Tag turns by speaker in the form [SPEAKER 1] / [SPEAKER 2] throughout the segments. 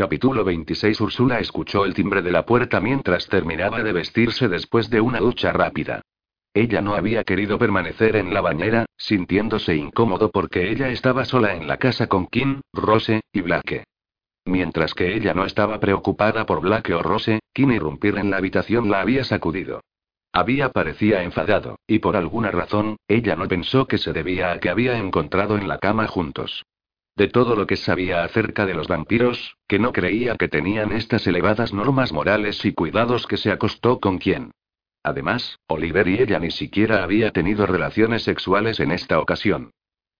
[SPEAKER 1] Capítulo 26 Úrsula escuchó el timbre de la puerta mientras terminaba de vestirse después de una ducha rápida. Ella no había querido permanecer en la bañera, sintiéndose incómodo porque ella estaba sola en la casa con Kim, Rose y Blake. Mientras que ella no estaba preocupada por Blake o Rose, Kim irrumpir en la habitación la había sacudido. Había parecía enfadado, y por alguna razón, ella no pensó que se debía a que había encontrado en la cama juntos. De todo lo que sabía acerca de los vampiros, que no creía que tenían estas elevadas normas morales y cuidados que se acostó con quien. Además, Oliver y ella ni siquiera había tenido relaciones sexuales en esta ocasión.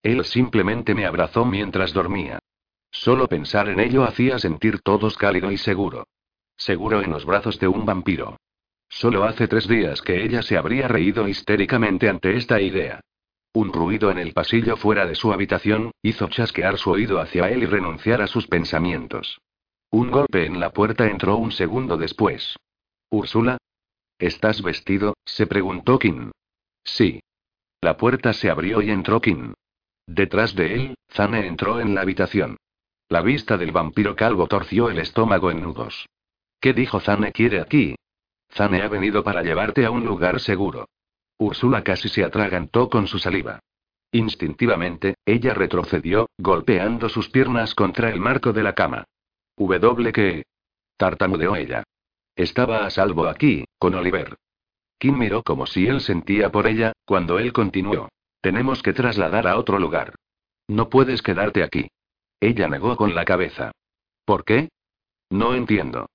[SPEAKER 1] Él simplemente me abrazó mientras dormía. Solo pensar en ello hacía sentir todos cálido y seguro. Seguro en los brazos de un vampiro. Solo hace tres días que ella se habría reído histéricamente ante esta idea. Un ruido en el pasillo fuera de su habitación, hizo chasquear su oído hacia él y renunciar a sus pensamientos. Un golpe en la puerta entró un segundo después. ¿Úrsula? ¿Estás vestido? se preguntó Kim. Sí. La puerta se abrió y entró Kim. Detrás de él, Zane entró en la habitación. La vista del vampiro calvo torció el estómago en nudos. ¿Qué dijo Zane quiere aquí? Zane ha venido para llevarte a un lugar seguro. Úrsula casi se atragantó con su saliva. Instintivamente, ella retrocedió, golpeando sus piernas contra el marco de la cama. ¿W qué? tartamudeó ella. Estaba a salvo aquí, con Oliver. Kim miró como si él sentía por ella, cuando él continuó. Tenemos que trasladar a otro lugar. No puedes quedarte aquí. Ella negó con la cabeza. ¿Por qué? No entiendo.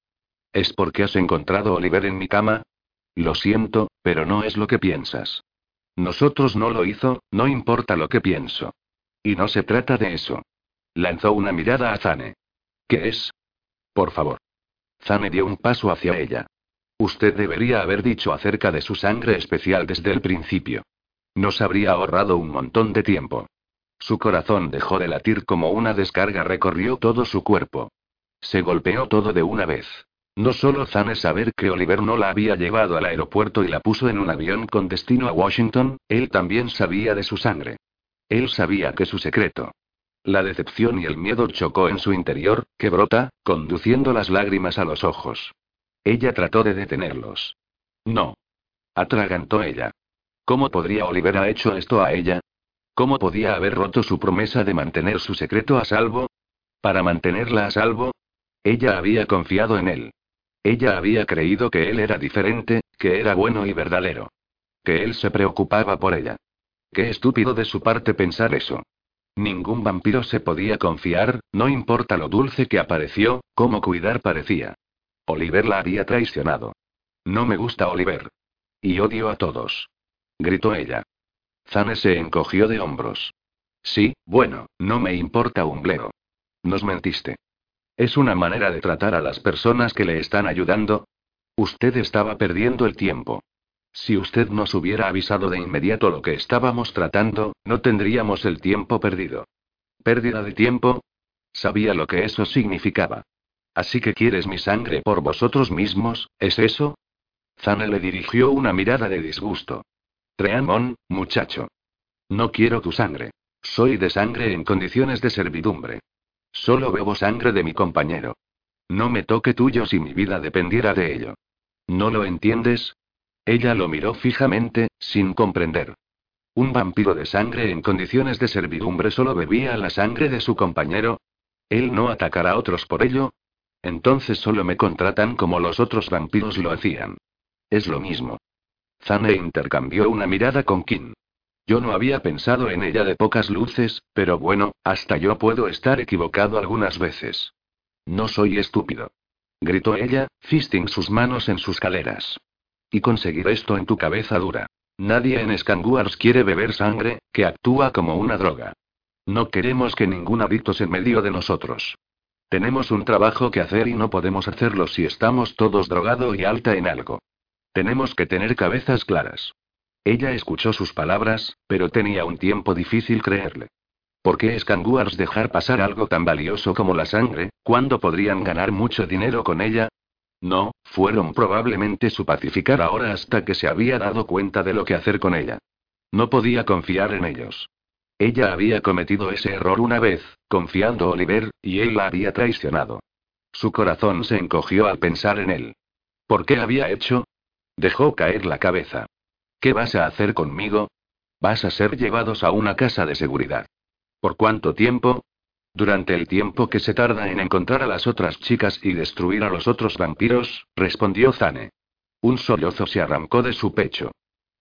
[SPEAKER 1] ¿Es porque has encontrado Oliver en mi cama? Lo siento, pero no es lo que piensas. Nosotros no lo hizo, no importa lo que pienso. Y no se trata de eso. Lanzó una mirada a Zane. ¿Qué es? Por favor. Zane dio un paso hacia ella. Usted debería haber dicho acerca de su sangre especial desde el principio. Nos habría ahorrado un montón de tiempo. Su corazón dejó de latir como una descarga recorrió todo su cuerpo. Se golpeó todo de una vez. No solo Zane saber que Oliver no la había llevado al aeropuerto y la puso en un avión con destino a Washington, él también sabía de su sangre. Él sabía que su secreto. La decepción y el miedo chocó en su interior, que brota, conduciendo las lágrimas a los ojos. Ella trató de detenerlos. No. Atragantó ella. ¿Cómo podría Oliver haber hecho esto a ella? ¿Cómo podía haber roto su promesa de mantener su secreto a salvo? Para mantenerla a salvo, ella había confiado en él. Ella había creído que él era diferente, que era bueno y verdadero. Que él se preocupaba por ella. Qué estúpido de su parte pensar eso. Ningún vampiro se podía confiar, no importa lo dulce que apareció, cómo cuidar parecía. Oliver la había traicionado. No me gusta Oliver. Y odio a todos. Gritó ella. Zane se encogió de hombros. Sí, bueno, no me importa un bledo. Nos mentiste. ¿Es una manera de tratar a las personas que le están ayudando? Usted estaba perdiendo el tiempo. Si usted nos hubiera avisado de inmediato lo que estábamos tratando, no tendríamos el tiempo perdido. ¿Pérdida de tiempo? Sabía lo que eso significaba. Así que quieres mi sangre por vosotros mismos, ¿es eso? Zane le dirigió una mirada de disgusto. Treamon, muchacho. No quiero tu sangre. Soy de sangre en condiciones de servidumbre. Solo bebo sangre de mi compañero. No me toque tuyo si mi vida dependiera de ello. ¿No lo entiendes? Ella lo miró fijamente, sin comprender. ¿Un vampiro de sangre en condiciones de servidumbre solo bebía la sangre de su compañero? ¿Él no atacará a otros por ello? Entonces solo me contratan como los otros vampiros lo hacían. Es lo mismo. Zane intercambió una mirada con Kim. Yo no había pensado en ella de pocas luces, pero bueno, hasta yo puedo estar equivocado algunas veces. No soy estúpido. Gritó ella, fisting sus manos en sus caleras. Y conseguir esto en tu cabeza dura. Nadie en Scanguars quiere beber sangre, que actúa como una droga. No queremos que ningún adicto se medio de nosotros. Tenemos un trabajo que hacer y no podemos hacerlo si estamos todos drogado y alta en algo. Tenemos que tener cabezas claras. Ella escuchó sus palabras, pero tenía un tiempo difícil creerle. ¿Por qué Scanguars dejar pasar algo tan valioso como la sangre, cuando podrían ganar mucho dinero con ella? No, fueron probablemente su pacificar ahora hasta que se había dado cuenta de lo que hacer con ella. No podía confiar en ellos. Ella había cometido ese error una vez, confiando a Oliver, y él la había traicionado. Su corazón se encogió al pensar en él. ¿Por qué había hecho? Dejó caer la cabeza. ¿Qué vas a hacer conmigo? Vas a ser llevados a una casa de seguridad. ¿Por cuánto tiempo? Durante el tiempo que se tarda en encontrar a las otras chicas y destruir a los otros vampiros, respondió Zane. Un sollozo se arrancó de su pecho.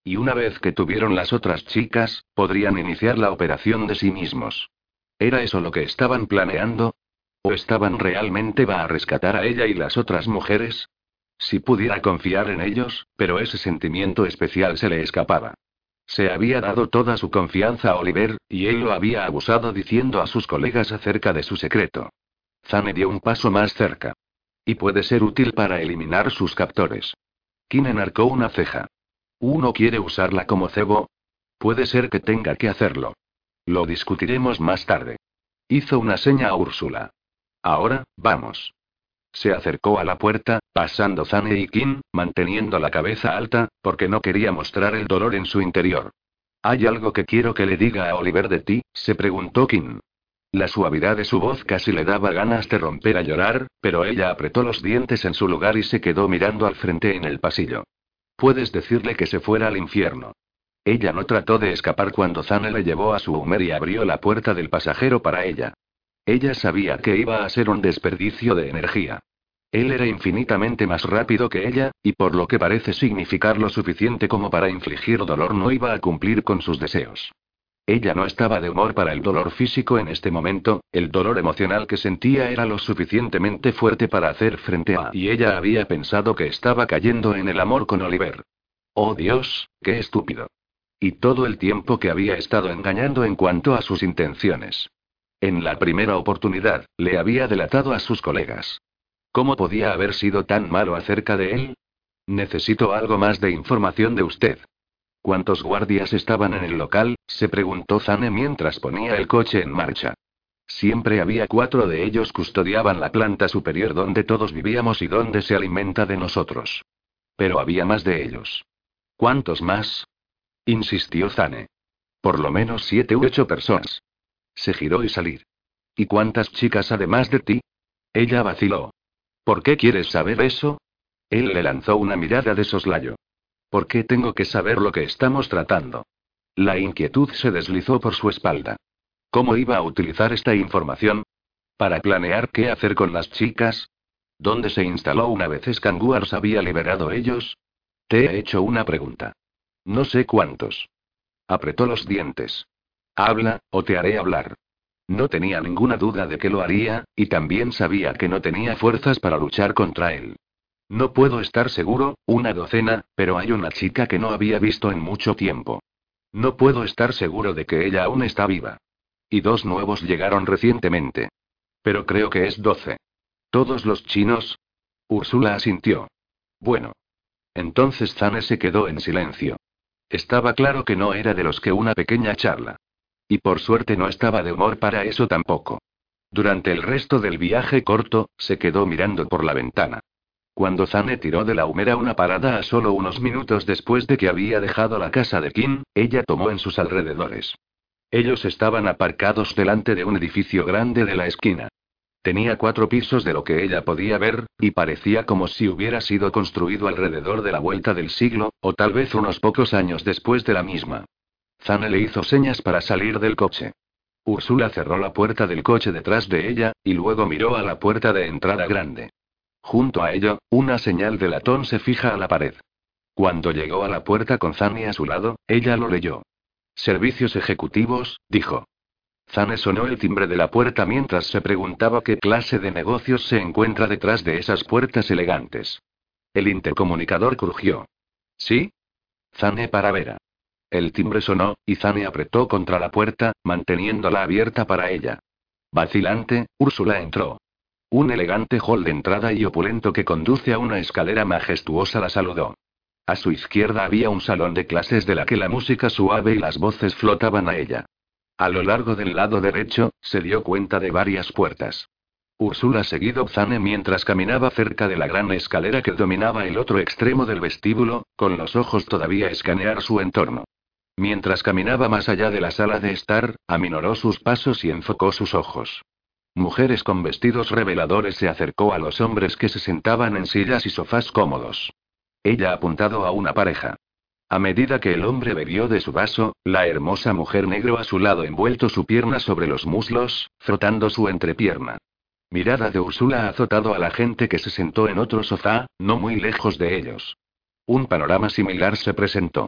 [SPEAKER 1] Y una vez que tuvieron las otras chicas, podrían iniciar la operación de sí mismos. ¿Era eso lo que estaban planeando? ¿O estaban realmente va a rescatar a ella y las otras mujeres? Si pudiera confiar en ellos, pero ese sentimiento especial se le escapaba. Se había dado toda su confianza a Oliver, y él lo había abusado diciendo a sus colegas acerca de su secreto. Zane dio un paso más cerca. Y puede ser útil para eliminar sus captores. Kim enarcó una ceja. ¿Uno quiere usarla como cebo? Puede ser que tenga que hacerlo. Lo discutiremos más tarde. Hizo una seña a Úrsula. Ahora, vamos. Se acercó a la puerta, pasando Zane y Kim, manteniendo la cabeza alta, porque no quería mostrar el dolor en su interior. ¿Hay algo que quiero que le diga a Oliver de ti? se preguntó Kim. La suavidad de su voz casi le daba ganas de romper a llorar, pero ella apretó los dientes en su lugar y se quedó mirando al frente en el pasillo. Puedes decirle que se fuera al infierno. Ella no trató de escapar cuando Zane le llevó a su Humer y abrió la puerta del pasajero para ella. Ella sabía que iba a ser un desperdicio de energía. Él era infinitamente más rápido que ella, y por lo que parece significar lo suficiente como para infligir dolor no iba a cumplir con sus deseos. Ella no estaba de humor para el dolor físico en este momento, el dolor emocional que sentía era lo suficientemente fuerte para hacer frente a... Y ella había pensado que estaba cayendo en el amor con Oliver. Oh Dios, qué estúpido. Y todo el tiempo que había estado engañando en cuanto a sus intenciones. En la primera oportunidad, le había delatado a sus colegas. ¿Cómo podía haber sido tan malo acerca de él? Necesito algo más de información de usted. ¿Cuántos guardias estaban en el local? se preguntó Zane mientras ponía el coche en marcha. Siempre había cuatro de ellos custodiaban la planta superior donde todos vivíamos y donde se alimenta de nosotros. Pero había más de ellos. ¿Cuántos más? insistió Zane. Por lo menos siete u ocho personas. Se giró y salir. ¿Y cuántas chicas además de ti? Ella vaciló. ¿Por qué quieres saber eso? Él le lanzó una mirada de soslayo. ¿Por qué tengo que saber lo que estamos tratando? La inquietud se deslizó por su espalda. ¿Cómo iba a utilizar esta información? ¿Para planear qué hacer con las chicas? ¿Dónde se instaló una vez Scanguars había liberado ellos? Te he hecho una pregunta. No sé cuántos. Apretó los dientes. Habla, o te haré hablar. No tenía ninguna duda de que lo haría, y también sabía que no tenía fuerzas para luchar contra él. No puedo estar seguro, una docena, pero hay una chica que no había visto en mucho tiempo. No puedo estar seguro de que ella aún está viva. Y dos nuevos llegaron recientemente. Pero creo que es doce. ¿Todos los chinos? Úrsula asintió. Bueno. Entonces Zane se quedó en silencio. Estaba claro que no era de los que una pequeña charla. Y por suerte no estaba de humor para eso tampoco. Durante el resto del viaje corto, se quedó mirando por la ventana. Cuando Zane tiró de la humera una parada a solo unos minutos después de que había dejado la casa de Kim, ella tomó en sus alrededores. Ellos estaban aparcados delante de un edificio grande de la esquina. Tenía cuatro pisos de lo que ella podía ver, y parecía como si hubiera sido construido alrededor de la vuelta del siglo, o tal vez unos pocos años después de la misma. Zane le hizo señas para salir del coche. Úrsula cerró la puerta del coche detrás de ella, y luego miró a la puerta de entrada grande. Junto a ello, una señal de latón se fija a la pared. Cuando llegó a la puerta con Zane a su lado, ella lo leyó. Servicios ejecutivos, dijo. Zane sonó el timbre de la puerta mientras se preguntaba qué clase de negocios se encuentra detrás de esas puertas elegantes. El intercomunicador crujió. ¿Sí? Zane para Vera. El timbre sonó, y Zane apretó contra la puerta, manteniéndola abierta para ella. Vacilante, Úrsula entró. Un elegante hall de entrada y opulento que conduce a una escalera majestuosa la saludó. A su izquierda había un salón de clases de la que la música suave y las voces flotaban a ella. A lo largo del lado derecho, se dio cuenta de varias puertas. Úrsula seguido Zane mientras caminaba cerca de la gran escalera que dominaba el otro extremo del vestíbulo, con los ojos todavía escanear su entorno. Mientras caminaba más allá de la sala de estar, aminoró sus pasos y enfocó sus ojos. mujeres con vestidos reveladores se acercó a los hombres que se sentaban en sillas y sofás cómodos. Ella apuntado a una pareja. A medida que el hombre bebió de su vaso, la hermosa mujer negro a su lado envuelto su pierna sobre los muslos, frotando su entrepierna. Mirada de Úrsula azotado a la gente que se sentó en otro sofá, no muy lejos de ellos. Un panorama similar se presentó.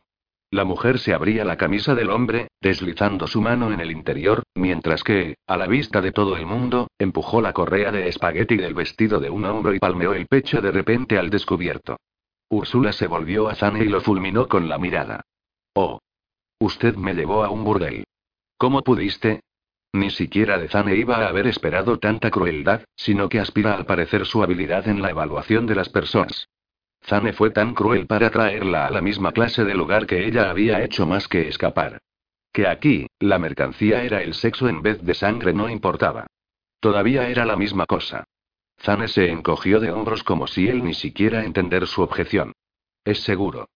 [SPEAKER 1] La mujer se abría la camisa del hombre, deslizando su mano en el interior, mientras que, a la vista de todo el mundo, empujó la correa de espagueti del vestido de un hombro y palmeó el pecho de repente al descubierto. Úrsula se volvió a Zane y lo fulminó con la mirada. Oh. Usted me llevó a un burdel. ¿Cómo pudiste? Ni siquiera de Zane iba a haber esperado tanta crueldad, sino que aspira al parecer su habilidad en la evaluación de las personas. Zane fue tan cruel para traerla a la misma clase de lugar que ella había hecho más que escapar. Que aquí, la mercancía era el sexo en vez de sangre no importaba. Todavía era la misma cosa. Zane se encogió de hombros como si él ni siquiera entender su objeción. Es seguro.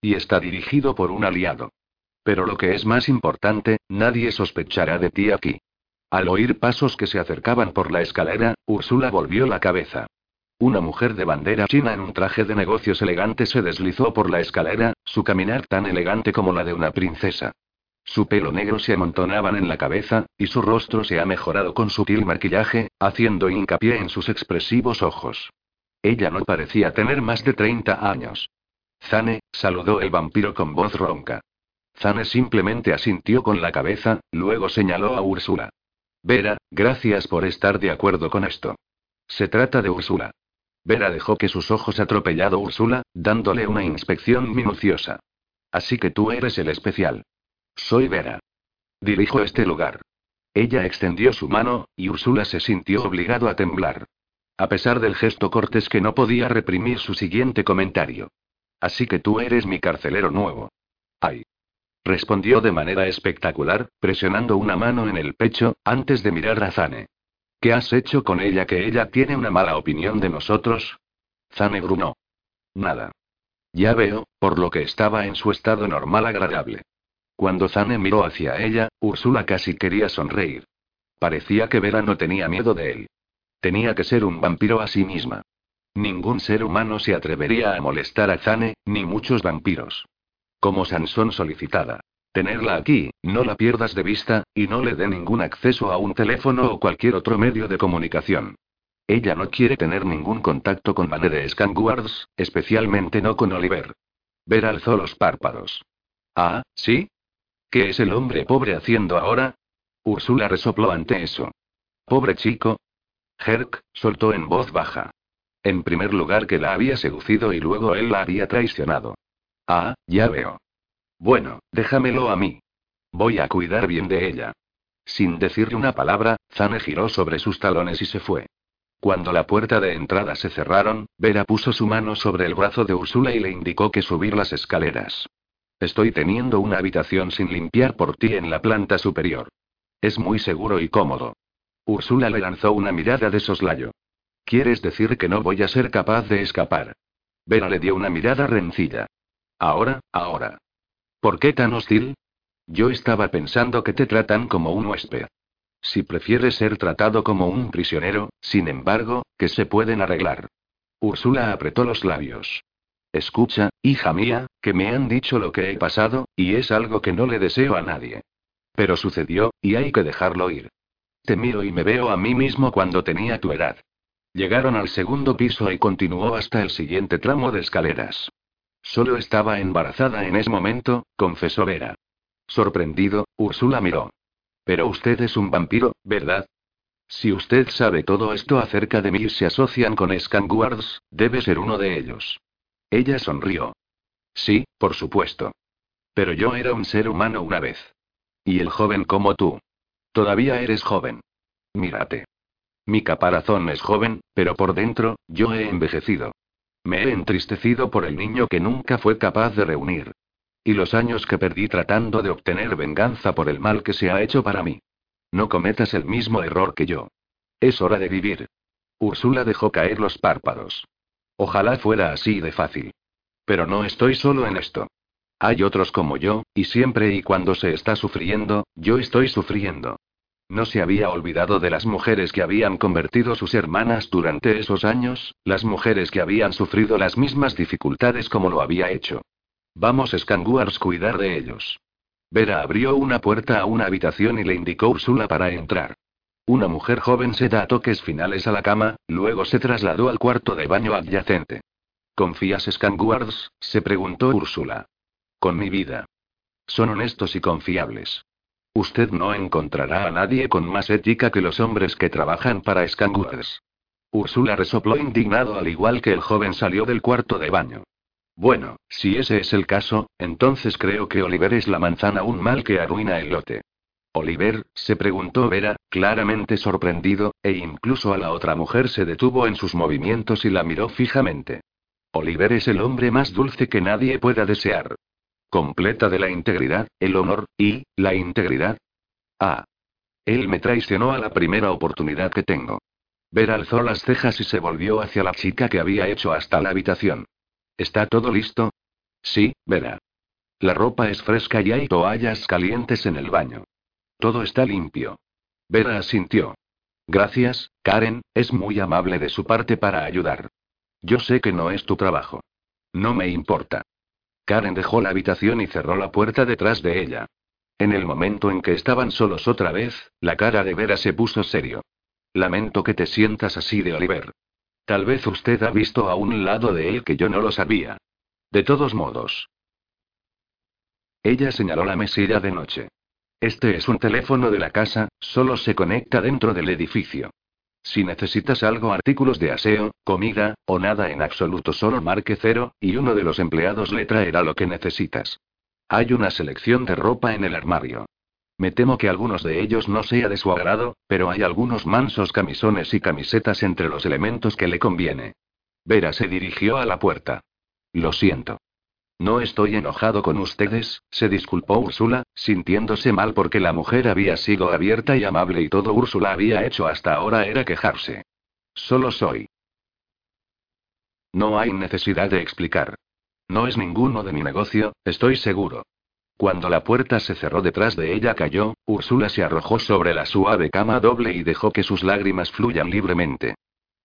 [SPEAKER 1] Y está dirigido por un aliado. Pero lo que es más importante, nadie sospechará de ti aquí. Al oír pasos que se acercaban por la escalera, Úrsula volvió la cabeza. Una mujer de bandera china en un traje de negocios elegante se deslizó por la escalera, su caminar tan elegante como la de una princesa. Su pelo negro se amontonaban en la cabeza, y su rostro se ha mejorado con sutil maquillaje, haciendo hincapié en sus expresivos ojos. Ella no parecía tener más de 30 años. Zane, saludó el vampiro con voz ronca. Zane simplemente asintió con la cabeza, luego señaló a Úrsula. Vera, gracias por estar de acuerdo con esto. Se trata de Úrsula. Vera dejó que sus ojos atropellado Úrsula, dándole una inspección minuciosa. Así que tú eres el especial. Soy Vera. Dirijo este lugar. Ella extendió su mano, y Úrsula se sintió obligado a temblar. A pesar del gesto cortés que no podía reprimir su siguiente comentario. Así que tú eres mi carcelero nuevo. Ay. Respondió de manera espectacular, presionando una mano en el pecho, antes de mirar a Zane. ¿Qué has hecho con ella que ella tiene una mala opinión de nosotros? Zane grunó. Nada. Ya veo, por lo que estaba en su estado normal agradable. Cuando Zane miró hacia ella, Úrsula casi quería sonreír. Parecía que Vera no tenía miedo de él. Tenía que ser un vampiro a sí misma. Ningún ser humano se atrevería a molestar a Zane, ni muchos vampiros. Como Sansón solicitada. Tenerla aquí, no la pierdas de vista, y no le dé ningún acceso a un teléfono o cualquier otro medio de comunicación. Ella no quiere tener ningún contacto con Vane de Scanguards, especialmente no con Oliver. Vera alzó los párpados. Ah, ¿sí? ¿Qué es el hombre pobre haciendo ahora? Úrsula resopló ante eso. Pobre chico. Herc, soltó en voz baja. En primer lugar que la había seducido y luego él la había traicionado. Ah, ya veo. Bueno, déjamelo a mí. Voy a cuidar bien de ella. Sin decirle una palabra, Zane giró sobre sus talones y se fue. Cuando la puerta de entrada se cerraron, Vera puso su mano sobre el brazo de Úrsula y le indicó que subir las escaleras. Estoy teniendo una habitación sin limpiar por ti en la planta superior. Es muy seguro y cómodo. Úrsula le lanzó una mirada de soslayo. ¿Quieres decir que no voy a ser capaz de escapar? Vera le dio una mirada rencilla. Ahora, ahora. ¿Por qué tan hostil? Yo estaba pensando que te tratan como un huésped. Si prefieres ser tratado como un prisionero, sin embargo, que se pueden arreglar. Úrsula apretó los labios. Escucha, hija mía, que me han dicho lo que he pasado, y es algo que no le deseo a nadie. Pero sucedió, y hay que dejarlo ir. Te miro y me veo a mí mismo cuando tenía tu edad. Llegaron al segundo piso y continuó hasta el siguiente tramo de escaleras. Solo estaba embarazada en ese momento, confesó Vera. Sorprendido, Úrsula miró. Pero usted es un vampiro, ¿verdad? Si usted sabe todo esto acerca de mí y se asocian con Scanguards, debe ser uno de ellos. Ella sonrió. Sí, por supuesto. Pero yo era un ser humano una vez. Y el joven como tú. Todavía eres joven. Mírate. Mi caparazón es joven, pero por dentro, yo he envejecido. Me he entristecido por el niño que nunca fue capaz de reunir. Y los años que perdí tratando de obtener venganza por el mal que se ha hecho para mí. No cometas el mismo error que yo. Es hora de vivir. Úrsula dejó caer los párpados. Ojalá fuera así de fácil. Pero no estoy solo en esto. Hay otros como yo, y siempre y cuando se está sufriendo, yo estoy sufriendo. No se había olvidado de las mujeres que habían convertido sus hermanas durante esos años, las mujeres que habían sufrido las mismas dificultades como lo había hecho. Vamos, Scanguars, cuidar de ellos. Vera abrió una puerta a una habitación y le indicó Úrsula para entrar. Una mujer joven se da toques finales a la cama, luego se trasladó al cuarto de baño adyacente. ¿Confías, Scanguards? se preguntó Úrsula. Con mi vida. Son honestos y confiables. Usted no encontrará a nadie con más ética que los hombres que trabajan para Scanguards. Úrsula resopló indignado al igual que el joven salió del cuarto de baño. Bueno, si ese es el caso, entonces creo que Oliver es la manzana un mal que arruina el lote. Oliver, se preguntó Vera, claramente sorprendido, e incluso a la otra mujer se detuvo en sus movimientos y la miró fijamente. Oliver es el hombre más dulce que nadie pueda desear. Completa de la integridad, el honor, y, la integridad. Ah. Él me traicionó a la primera oportunidad que tengo. Ver alzó las cejas y se volvió hacia la chica que había hecho hasta la habitación. ¿Está todo listo? Sí, Vera. La ropa es fresca y hay toallas calientes en el baño. Todo está limpio. Vera asintió. Gracias, Karen, es muy amable de su parte para ayudar. Yo sé que no es tu trabajo. No me importa. Karen dejó la habitación y cerró la puerta detrás de ella. En el momento en que estaban solos otra vez, la cara de Vera se puso serio. Lamento que te sientas así de Oliver. Tal vez usted ha visto a un lado de él que yo no lo sabía. De todos modos. Ella señaló la mesilla de noche. Este es un teléfono de la casa, solo se conecta dentro del edificio. Si necesitas algo, artículos de aseo, comida, o nada en absoluto, solo marque cero, y uno de los empleados le traerá lo que necesitas. Hay una selección de ropa en el armario. Me temo que algunos de ellos no sea de su agrado, pero hay algunos mansos camisones y camisetas entre los elementos que le conviene. Vera se dirigió a la puerta. Lo siento. No estoy enojado con ustedes, se disculpó Úrsula, sintiéndose mal porque la mujer había sido abierta y amable y todo Úrsula había hecho hasta ahora era quejarse. Solo soy. No hay necesidad de explicar. No es ninguno de mi negocio, estoy seguro. Cuando la puerta se cerró detrás de ella cayó, Úrsula se arrojó sobre la suave cama doble y dejó que sus lágrimas fluyan libremente.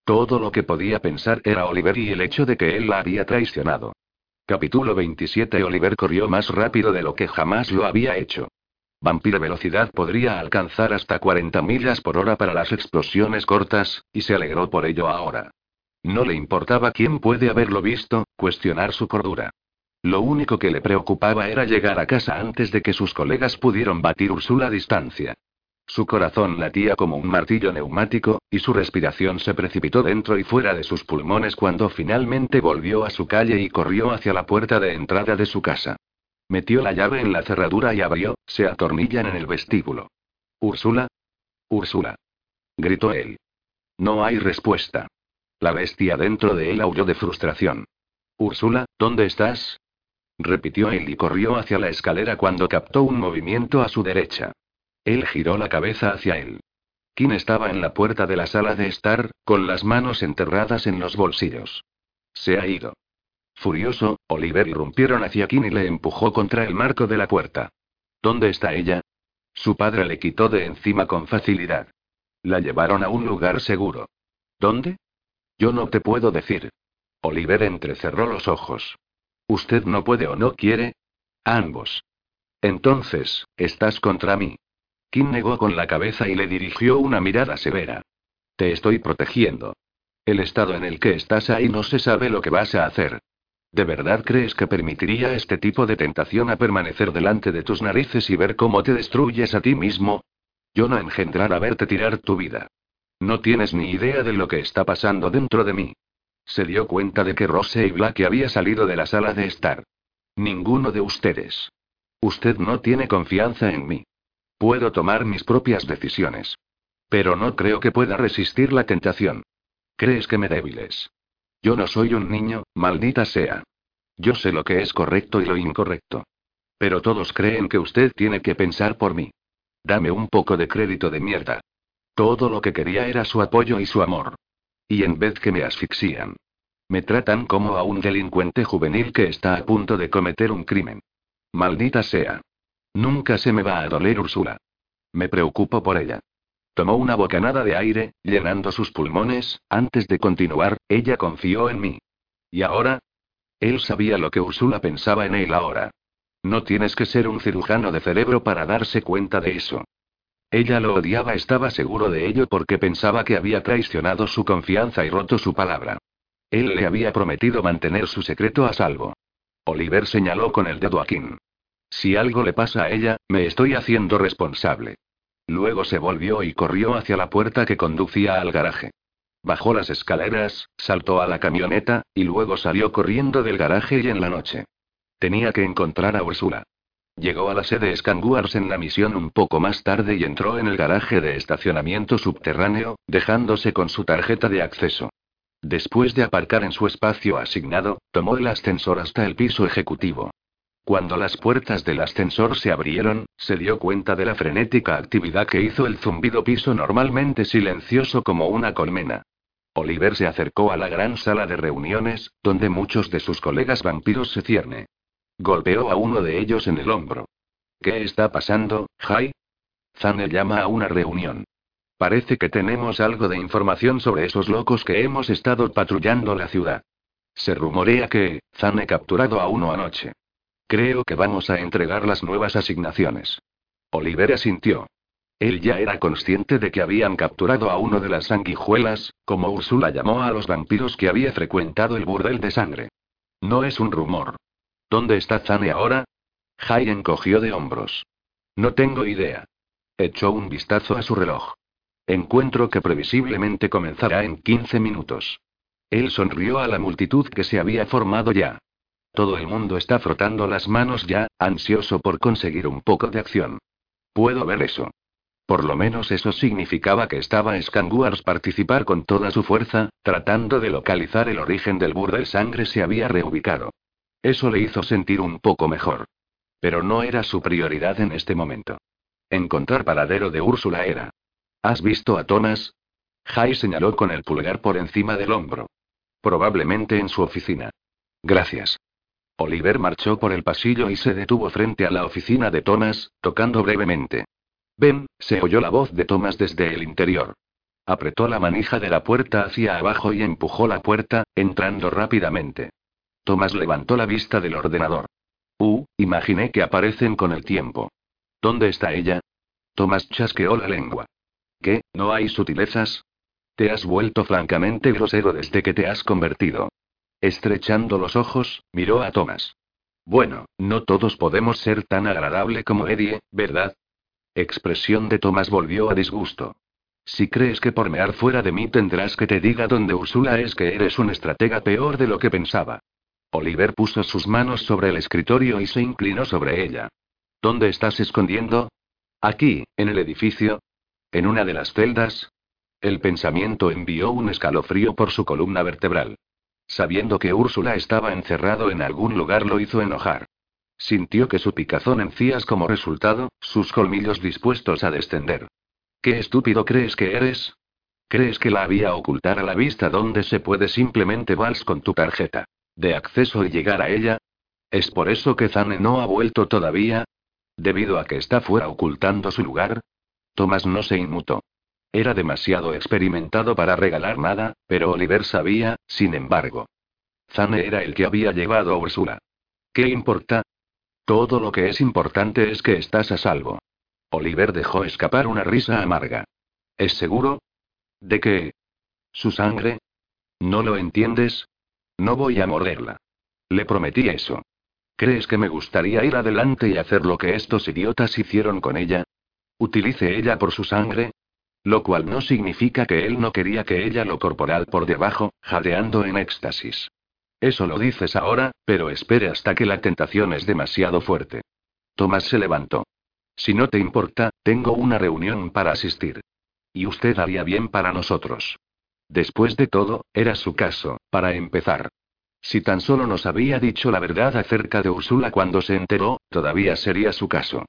[SPEAKER 1] Todo lo que podía pensar era Oliver y el hecho de que él la había traicionado. Capítulo 27 Oliver corrió más rápido de lo que jamás lo había hecho. Vampire velocidad podría alcanzar hasta 40 millas por hora para las explosiones cortas, y se alegró por ello ahora. No le importaba quién puede haberlo visto, cuestionar su cordura. Lo único que le preocupaba era llegar a casa antes de que sus colegas pudieran batir Úrsula a distancia. Su corazón latía como un martillo neumático, y su respiración se precipitó dentro y fuera de sus pulmones cuando finalmente volvió a su calle y corrió hacia la puerta de entrada de su casa. Metió la llave en la cerradura y abrió, se atornillan en el vestíbulo. ¿Úrsula? Úrsula. Gritó él. No hay respuesta. La bestia dentro de él aulló de frustración. Úrsula, ¿dónde estás? Repitió él y corrió hacia la escalera cuando captó un movimiento a su derecha. Él giró la cabeza hacia él. Kim estaba en la puerta de la sala de estar, con las manos enterradas en los bolsillos. Se ha ido. Furioso, Oliver irrumpieron hacia Kim y le empujó contra el marco de la puerta. ¿Dónde está ella? Su padre le quitó de encima con facilidad. La llevaron a un lugar seguro. ¿Dónde? Yo no te puedo decir. Oliver entrecerró los ojos. ¿Usted no puede o no quiere? Ambos. Entonces, estás contra mí. Kim negó con la cabeza y le dirigió una mirada severa. Te estoy protegiendo. El estado en el que estás ahí no se sabe lo que vas a hacer. ¿De verdad crees que permitiría este tipo de tentación a permanecer delante de tus narices y ver cómo te destruyes a ti mismo? Yo no engendrar a verte tirar tu vida. No tienes ni idea de lo que está pasando dentro de mí. Se dio cuenta de que Rose y Black había salido de la sala de estar. Ninguno de ustedes. Usted no tiene confianza en mí. Puedo tomar mis propias decisiones. Pero no creo que pueda resistir la tentación. ¿Crees que me débiles? Yo no soy un niño, maldita sea. Yo sé lo que es correcto y lo incorrecto. Pero todos creen que usted tiene que pensar por mí. Dame un poco de crédito de mierda. Todo lo que quería era su apoyo y su amor. Y en vez que me asfixian. Me tratan como a un delincuente juvenil que está a punto de cometer un crimen. Maldita sea. Nunca se me va a doler Úrsula. Me preocupo por ella. Tomó una bocanada de aire, llenando sus pulmones, antes de continuar, ella confió en mí. ¿Y ahora? Él sabía lo que Úrsula pensaba en él ahora. No tienes que ser un cirujano de cerebro para darse cuenta de eso. Ella lo odiaba, estaba seguro de ello porque pensaba que había traicionado su confianza y roto su palabra. Él le había prometido mantener su secreto a salvo. Oliver señaló con el dedo a Kim. Si algo le pasa a ella, me estoy haciendo responsable. Luego se volvió y corrió hacia la puerta que conducía al garaje. Bajó las escaleras, saltó a la camioneta, y luego salió corriendo del garaje y en la noche. Tenía que encontrar a Ursula. Llegó a la sede Scanguars en la misión un poco más tarde y entró en el garaje de estacionamiento subterráneo, dejándose con su tarjeta de acceso. Después de aparcar en su espacio asignado, tomó el ascensor hasta el piso ejecutivo. Cuando las puertas del ascensor se abrieron, se dio cuenta de la frenética actividad que hizo el zumbido piso normalmente silencioso como una colmena. Oliver se acercó a la gran sala de reuniones, donde muchos de sus colegas vampiros se cierne. Golpeó a uno de ellos en el hombro. ¿Qué está pasando, Jai? Zane llama a una reunión. Parece que tenemos algo de información sobre esos locos que hemos estado patrullando la ciudad. Se rumorea que, Zane capturado a uno anoche. Creo que vamos a entregar las nuevas asignaciones. Oliver asintió. Él ya era consciente de que habían capturado a uno de las sanguijuelas, como Úrsula llamó a los vampiros que había frecuentado el burdel de sangre. No es un rumor. ¿Dónde está Zane ahora? Jai encogió de hombros. No tengo idea. Echó un vistazo a su reloj. Encuentro que previsiblemente comenzará en 15 minutos. Él sonrió a la multitud que se había formado ya. Todo el mundo está frotando las manos ya, ansioso por conseguir un poco de acción. Puedo ver eso. Por lo menos eso significaba que estaba Scanguars participar con toda su fuerza, tratando de localizar el origen del burdel sangre se había reubicado. Eso le hizo sentir un poco mejor. Pero no era su prioridad en este momento. Encontrar paradero de Úrsula era. ¿Has visto a Thomas? Jai señaló con el pulgar por encima del hombro. Probablemente en su oficina. Gracias. Oliver marchó por el pasillo y se detuvo frente a la oficina de Thomas, tocando brevemente. Ven, se oyó la voz de Thomas desde el interior. Apretó la manija de la puerta hacia abajo y empujó la puerta, entrando rápidamente. Tomás levantó la vista del ordenador. Uh, imaginé que aparecen con el tiempo. ¿Dónde está ella? Tomás chasqueó la lengua. ¿Qué? ¿No hay sutilezas? Te has vuelto francamente grosero desde que te has convertido. Estrechando los ojos, miró a Tomás. Bueno, no todos podemos ser tan agradable como Eddie, ¿verdad? Expresión de Tomás volvió a disgusto. Si crees que por mear fuera de mí tendrás que te diga dónde Úrsula es que eres un estratega peor de lo que pensaba. Oliver puso sus manos sobre el escritorio y se inclinó sobre ella. ¿Dónde estás escondiendo? Aquí, en el edificio. ¿En una de las celdas? El pensamiento envió un escalofrío por su columna vertebral. Sabiendo que Úrsula estaba encerrado en algún lugar lo hizo enojar. Sintió que su picazón encías como resultado, sus colmillos dispuestos a descender. ¿Qué estúpido crees que eres? ¿Crees que la había ocultar a la vista donde se puede simplemente vals con tu tarjeta? de acceso y llegar a ella? ¿Es por eso que Zane no ha vuelto todavía? ¿Debido a que está fuera ocultando su lugar? Tomás no se inmutó. Era demasiado experimentado para regalar nada, pero Oliver sabía, sin embargo. Zane era el que había llevado a Ursula. ¿Qué importa? Todo lo que es importante es que estás a salvo. Oliver dejó escapar una risa amarga. ¿Es seguro? ¿De qué? ¿Su sangre? ¿No lo entiendes? No voy a morderla. Le prometí eso. ¿Crees que me gustaría ir adelante y hacer lo que estos idiotas hicieron con ella? Utilice ella por su sangre. Lo cual no significa que él no quería que ella lo corporal por debajo, jadeando en éxtasis. Eso lo dices ahora, pero espere hasta que la tentación es demasiado fuerte. Tomás se levantó. Si no te importa, tengo una reunión para asistir. Y usted haría bien para nosotros. Después de todo, era su caso, para empezar. Si tan solo nos había dicho la verdad acerca de Úrsula cuando se enteró, todavía sería su caso.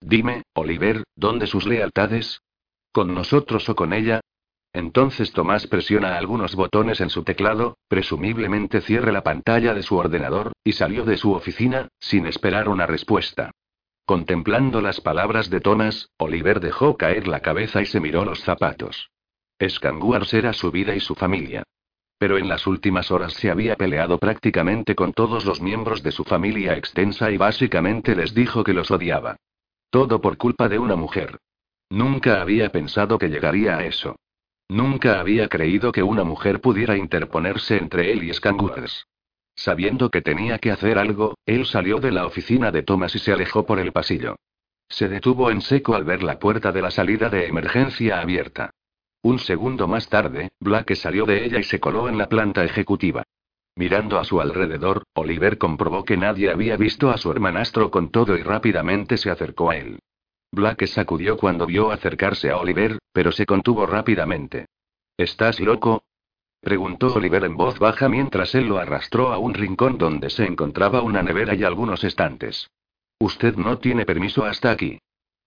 [SPEAKER 1] Dime, Oliver, ¿dónde sus lealtades? ¿Con nosotros o con ella? Entonces Tomás presiona algunos botones en su teclado, presumiblemente cierre la pantalla de su ordenador, y salió de su oficina, sin esperar una respuesta. Contemplando las palabras de Thomas, Oliver dejó caer la cabeza y se miró los zapatos. Scanguars era su vida y su familia. Pero en las últimas horas se había peleado prácticamente con todos los miembros de su familia extensa y básicamente les dijo que los odiaba. Todo por culpa de una mujer. Nunca había pensado que llegaría a eso. Nunca había creído que una mujer pudiera interponerse entre él y Scanguars. Sabiendo que tenía que hacer algo, él salió de la oficina de Thomas y se alejó por el pasillo. Se detuvo en seco al ver la puerta de la salida de emergencia abierta. Un segundo más tarde, Black salió de ella y se coló en la planta ejecutiva. Mirando a su alrededor, Oliver comprobó que nadie había visto a su hermanastro con todo y rápidamente se acercó a él. Black sacudió cuando vio acercarse a Oliver, pero se contuvo rápidamente. ¿Estás loco? preguntó Oliver en voz baja mientras él lo arrastró a un rincón donde se encontraba una nevera y algunos estantes. Usted no tiene permiso hasta aquí.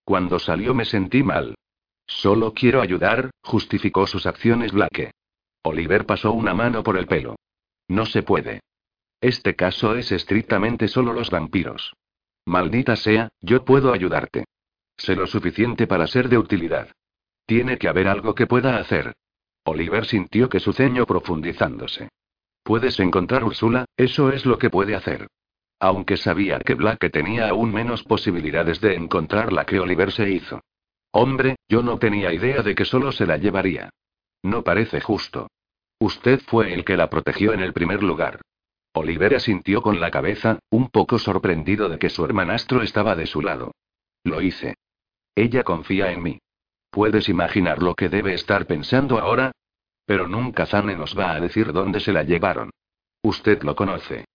[SPEAKER 1] Cuando salió me sentí mal. Solo quiero ayudar, justificó sus acciones Blake. Oliver pasó una mano por el pelo. No se puede. Este caso es estrictamente solo los vampiros. Maldita sea, yo puedo ayudarte. Lo suficiente para ser de utilidad. Tiene que haber algo que pueda hacer. Oliver sintió que su ceño profundizándose. Puedes encontrar Úrsula, eso es lo que puede hacer. Aunque sabía que Black tenía aún menos posibilidades de encontrarla que Oliver se hizo. Hombre, yo no tenía idea de que solo se la llevaría. No parece justo. Usted fue el que la protegió en el primer lugar. Oliver asintió con la cabeza, un poco sorprendido de que su hermanastro estaba de su lado. Lo hice. Ella confía en mí. ¿Puedes imaginar lo que debe estar pensando ahora? Pero nunca Zane nos va a decir dónde se la llevaron. Usted lo conoce.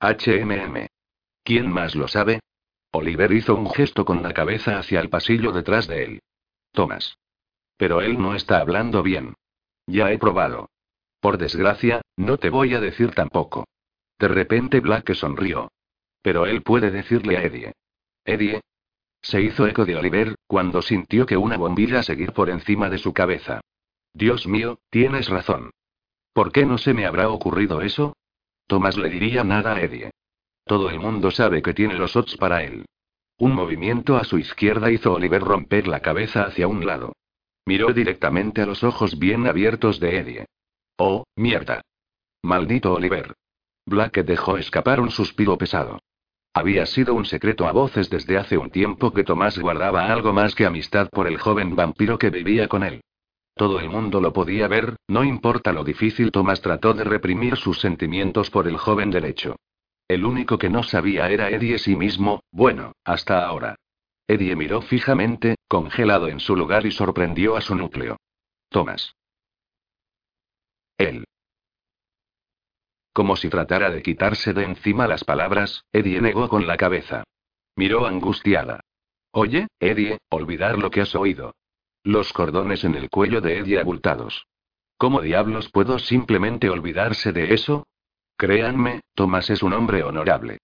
[SPEAKER 1] HMM. ¿Quién más lo sabe? Oliver hizo un gesto con la cabeza hacia el pasillo detrás de él. Tomás. Pero él no está hablando bien. Ya he probado. Por desgracia, no te voy a decir tampoco. De repente Black sonrió. Pero él puede decirle a Eddie. Eddie. Se hizo eco de Oliver, cuando sintió que una bombilla seguir por encima de su cabeza. Dios mío, tienes razón. ¿Por qué no se me habrá ocurrido eso? Tomás le diría nada a Eddie. Todo el mundo sabe que tiene los odds para él. Un movimiento a su izquierda hizo Oliver romper la cabeza hacia un lado. Miró directamente a los ojos bien abiertos de Eddie. Oh, mierda. Maldito Oliver. Black dejó escapar un suspiro pesado. Había sido un secreto a voces desde hace un tiempo que Tomás guardaba algo más que amistad por el joven vampiro que vivía con él. Todo el mundo lo podía ver, no importa lo difícil, Tomás trató de reprimir sus sentimientos por el joven derecho. El único que no sabía era Eddie sí mismo, bueno, hasta ahora. Eddie miró fijamente, congelado en su lugar y sorprendió a su núcleo. Tomás. Él. Como si tratara de quitarse de encima las palabras, Eddie negó con la cabeza. Miró angustiada. Oye, Eddie, olvidar lo que has oído. Los cordones en el cuello de Eddie abultados. ¿Cómo diablos puedo simplemente olvidarse de eso? Créanme, Tomás es un hombre honorable.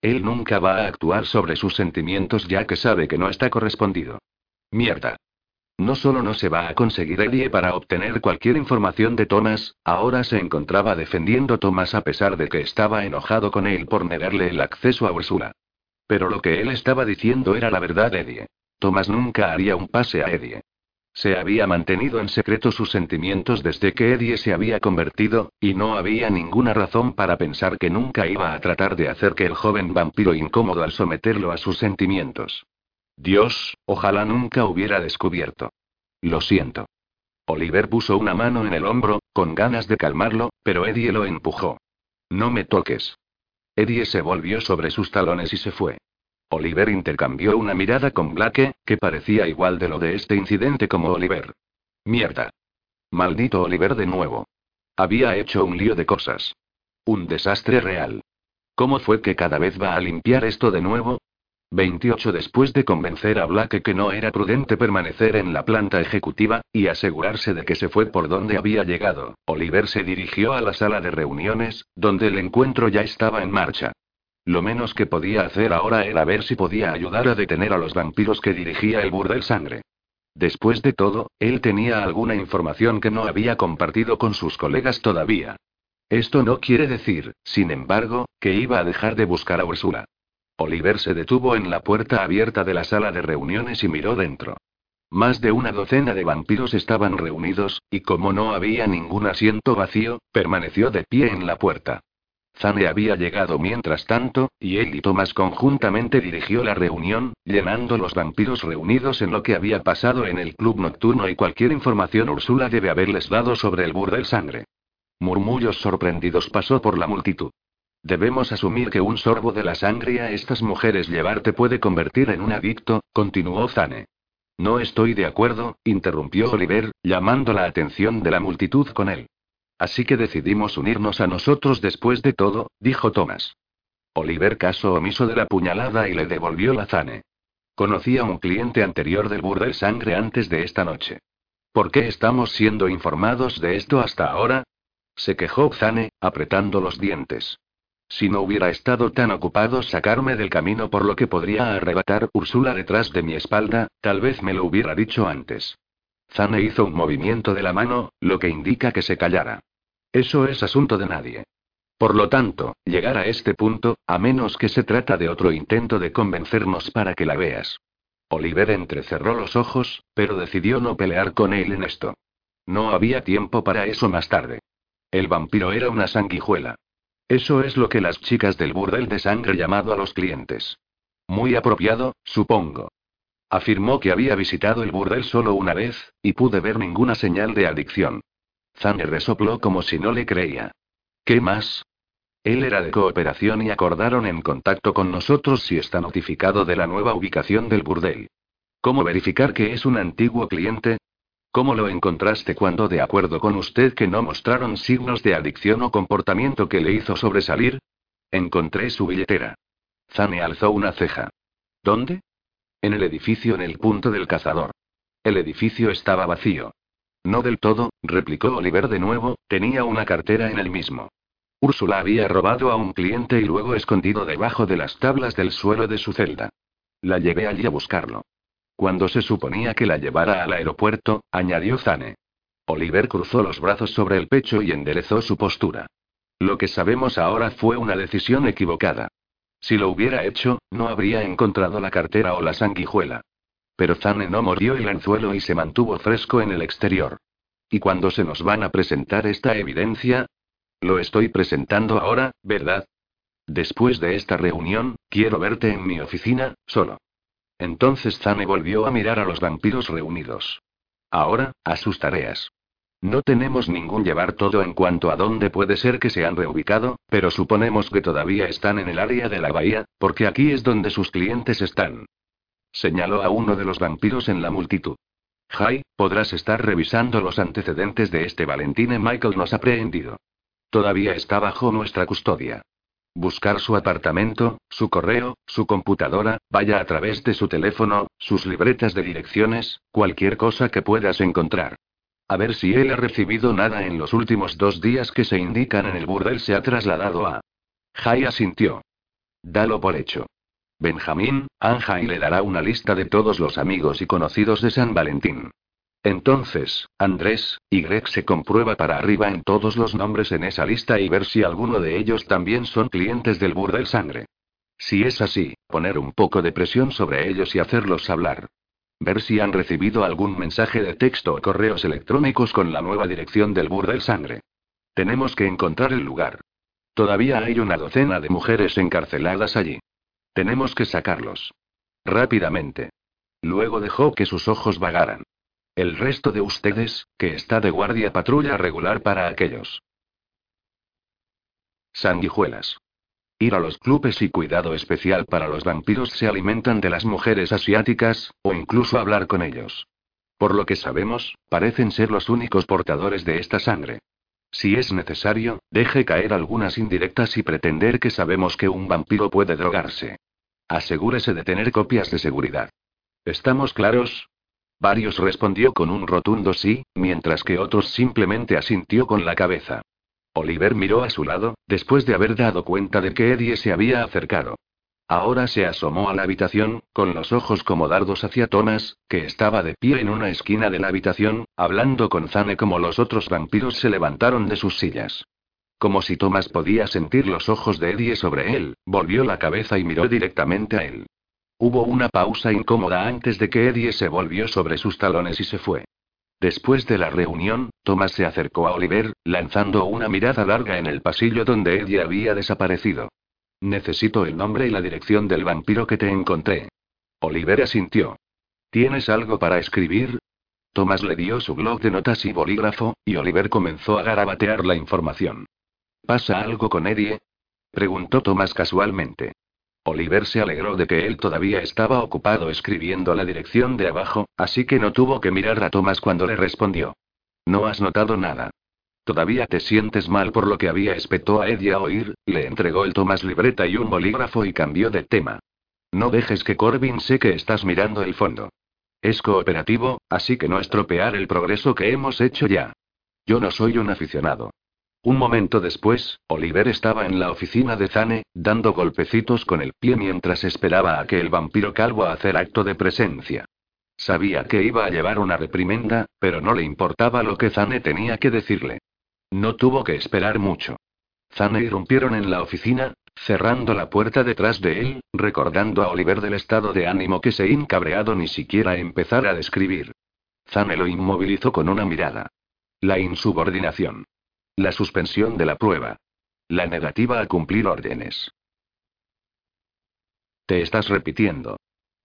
[SPEAKER 1] Él nunca va a actuar sobre sus sentimientos ya que sabe que no está correspondido. Mierda. No solo no se va a conseguir Eddie para obtener cualquier información de Thomas, ahora se encontraba defendiendo Thomas a pesar de que estaba enojado con él por negarle el acceso a Ursula. Pero lo que él estaba diciendo era la verdad, Eddie. Thomas nunca haría un pase a Eddie. Se había mantenido en secreto sus sentimientos desde que Eddie se había convertido, y no había ninguna razón para pensar que nunca iba a tratar de hacer que el joven vampiro incómodo al someterlo a sus sentimientos. Dios, ojalá nunca hubiera descubierto. Lo siento. Oliver puso una mano en el hombro, con ganas de calmarlo, pero Eddie lo empujó. No me toques. Eddie se volvió sobre sus talones y se fue. Oliver intercambió una mirada con Blake, que parecía igual de lo de este incidente como Oliver. Mierda. Maldito Oliver de nuevo. Había hecho un lío de cosas. Un desastre real. ¿Cómo fue que cada vez va a limpiar esto de nuevo? 28 Después de convencer a Blake que no era prudente permanecer en la planta ejecutiva, y asegurarse de que se fue por donde había llegado, Oliver se dirigió a la sala de reuniones, donde el encuentro ya estaba en marcha. Lo menos que podía hacer ahora era ver si podía ayudar a detener a los vampiros que dirigía el burdel sangre. Después de todo, él tenía alguna información que no había compartido con sus colegas todavía. Esto no quiere decir, sin embargo, que iba a dejar de buscar a Ursula. Oliver se detuvo en la puerta abierta de la sala de reuniones y miró dentro. Más de una docena de vampiros estaban reunidos, y como no había ningún asiento vacío, permaneció de pie en la puerta. Zane había llegado mientras tanto, y él y Thomas conjuntamente dirigió la reunión, llenando los vampiros reunidos en lo que había pasado en el club nocturno y cualquier información Úrsula debe haberles dado sobre el burdel sangre. Murmullos sorprendidos pasó por la multitud. Debemos asumir que un sorbo de la sangre a estas mujeres llevarte puede convertir en un adicto, continuó Zane. No estoy de acuerdo, interrumpió Oliver, llamando la atención de la multitud con él. Así que decidimos unirnos a nosotros después de todo, dijo Thomas. Oliver caso omiso de la puñalada y le devolvió la zane. Conocía a un cliente anterior del burdel sangre antes de esta noche. ¿Por qué estamos siendo informados de esto hasta ahora? Se quejó Zane, apretando los dientes. Si no hubiera estado tan ocupado sacarme del camino por lo que podría arrebatar Úrsula detrás de mi espalda, tal vez me lo hubiera dicho antes. Zane hizo un movimiento de la mano, lo que indica que se callara. Eso es asunto de nadie. Por lo tanto, llegar a este punto, a menos que se trata de otro intento de convencernos para que la veas. Oliver entrecerró los ojos, pero decidió no pelear con él en esto. No había tiempo para eso más tarde. El vampiro era una sanguijuela. Eso es lo que las chicas del burdel de sangre llamado a los clientes. Muy apropiado, supongo. Afirmó que había visitado el burdel solo una vez, y pude ver ninguna señal de adicción. Zane resopló como si no le creía. ¿Qué más? Él era de cooperación y acordaron en contacto con nosotros si está notificado de la nueva ubicación del burdel. ¿Cómo verificar que es un antiguo cliente? ¿Cómo lo encontraste cuando de acuerdo con usted que no mostraron signos de adicción o comportamiento que le hizo sobresalir? Encontré su billetera. Zane alzó una ceja. ¿Dónde? En el edificio en el punto del cazador. El edificio estaba vacío. No del todo, replicó Oliver de nuevo, tenía una cartera en el mismo. Úrsula había robado a un cliente y luego escondido debajo de las tablas del suelo de su celda. La llevé allí a buscarlo. Cuando se suponía que la llevara al aeropuerto, añadió Zane. Oliver cruzó los brazos sobre el pecho y enderezó su postura. Lo que sabemos ahora fue una decisión equivocada. Si lo hubiera hecho, no habría encontrado la cartera o la sanguijuela. Pero Zane no mordió el anzuelo y se mantuvo fresco en el exterior. ¿Y cuando se nos van a presentar esta evidencia? Lo estoy presentando ahora, ¿verdad? Después de esta reunión, quiero verte en mi oficina, solo. Entonces Zane volvió a mirar a los vampiros reunidos. Ahora, a sus tareas. No tenemos ningún llevar todo en cuanto a dónde puede ser que se han reubicado, pero suponemos que todavía están en el área de la bahía, porque aquí es donde sus clientes están. Señaló a uno de los vampiros en la multitud. Jai, podrás estar revisando los antecedentes de este Valentine Michael nos ha prehendido. Todavía está bajo nuestra custodia. Buscar su apartamento, su correo, su computadora, vaya a través de su teléfono, sus libretas de direcciones, cualquier cosa que puedas encontrar. A ver si él ha recibido nada en los últimos dos días que se indican en el burdel se ha trasladado a. Jai asintió. Dalo por hecho. Benjamín, Anja y le dará una lista de todos los amigos y conocidos de San Valentín. Entonces, Andrés, y se comprueba para arriba en todos los nombres en esa lista y ver si alguno de ellos también son clientes del burdel sangre. Si es así, poner un poco de presión sobre ellos y hacerlos hablar. Ver si han recibido algún mensaje de texto o correos electrónicos con la nueva dirección del burdel sangre. Tenemos que encontrar el lugar. Todavía hay una docena de mujeres encarceladas allí. Tenemos que sacarlos. Rápidamente. Luego dejó que sus ojos vagaran. El resto de ustedes, que está de guardia patrulla regular para aquellos. Sanguijuelas. Ir a los clubes y cuidado especial para los vampiros se alimentan de las mujeres asiáticas, o incluso hablar con ellos. Por lo que sabemos, parecen ser los únicos portadores de esta sangre. Si es necesario, deje caer algunas indirectas y pretender que sabemos que un vampiro puede drogarse. Asegúrese de tener copias de seguridad. ¿Estamos claros? Varios respondió con un rotundo sí, mientras que otros simplemente asintió con la cabeza. Oliver miró a su lado, después de haber dado cuenta de que Eddie se había acercado. Ahora se asomó a la habitación, con los ojos como dardos hacia Thomas, que estaba de pie en una esquina de la habitación, hablando con Zane como los otros vampiros se levantaron de sus sillas. Como si Thomas podía sentir los ojos de Eddie sobre él, volvió la cabeza y miró directamente a él. Hubo una pausa incómoda antes de que Eddie se volvió sobre sus talones y se fue. Después de la reunión, Thomas se acercó a Oliver, lanzando una mirada larga en el pasillo donde Eddie había desaparecido. Necesito el nombre y la dirección del vampiro que te encontré. Oliver asintió. ¿Tienes algo para escribir? Thomas le dio su blog de notas y bolígrafo, y Oliver comenzó a garabatear la información. ¿Pasa algo con Eddie? preguntó Thomas casualmente. Oliver se alegró de que él todavía estaba ocupado escribiendo la dirección de abajo, así que no tuvo que mirar a Thomas cuando le respondió. ¿No has notado nada? ¿Todavía te sientes mal por lo que había espetó a Eddie a oír? Le entregó el Thomas libreta y un bolígrafo y cambió de tema. No dejes que Corbin sé que estás mirando el fondo. Es cooperativo, así que no estropear el progreso que hemos hecho ya. Yo no soy un aficionado. Un momento después, Oliver estaba en la oficina de Zane, dando golpecitos con el pie mientras esperaba a que el vampiro calvo a hacer acto de presencia. Sabía que iba a llevar una reprimenda, pero no le importaba lo que Zane tenía que decirle. No tuvo que esperar mucho. Zane irrumpieron en la oficina, cerrando la puerta detrás de él, recordando a Oliver del estado de ánimo que se incabreado ni siquiera empezar a describir. Zane lo inmovilizó con una mirada. La insubordinación. La suspensión de la prueba. La negativa a cumplir órdenes. Te estás repitiendo.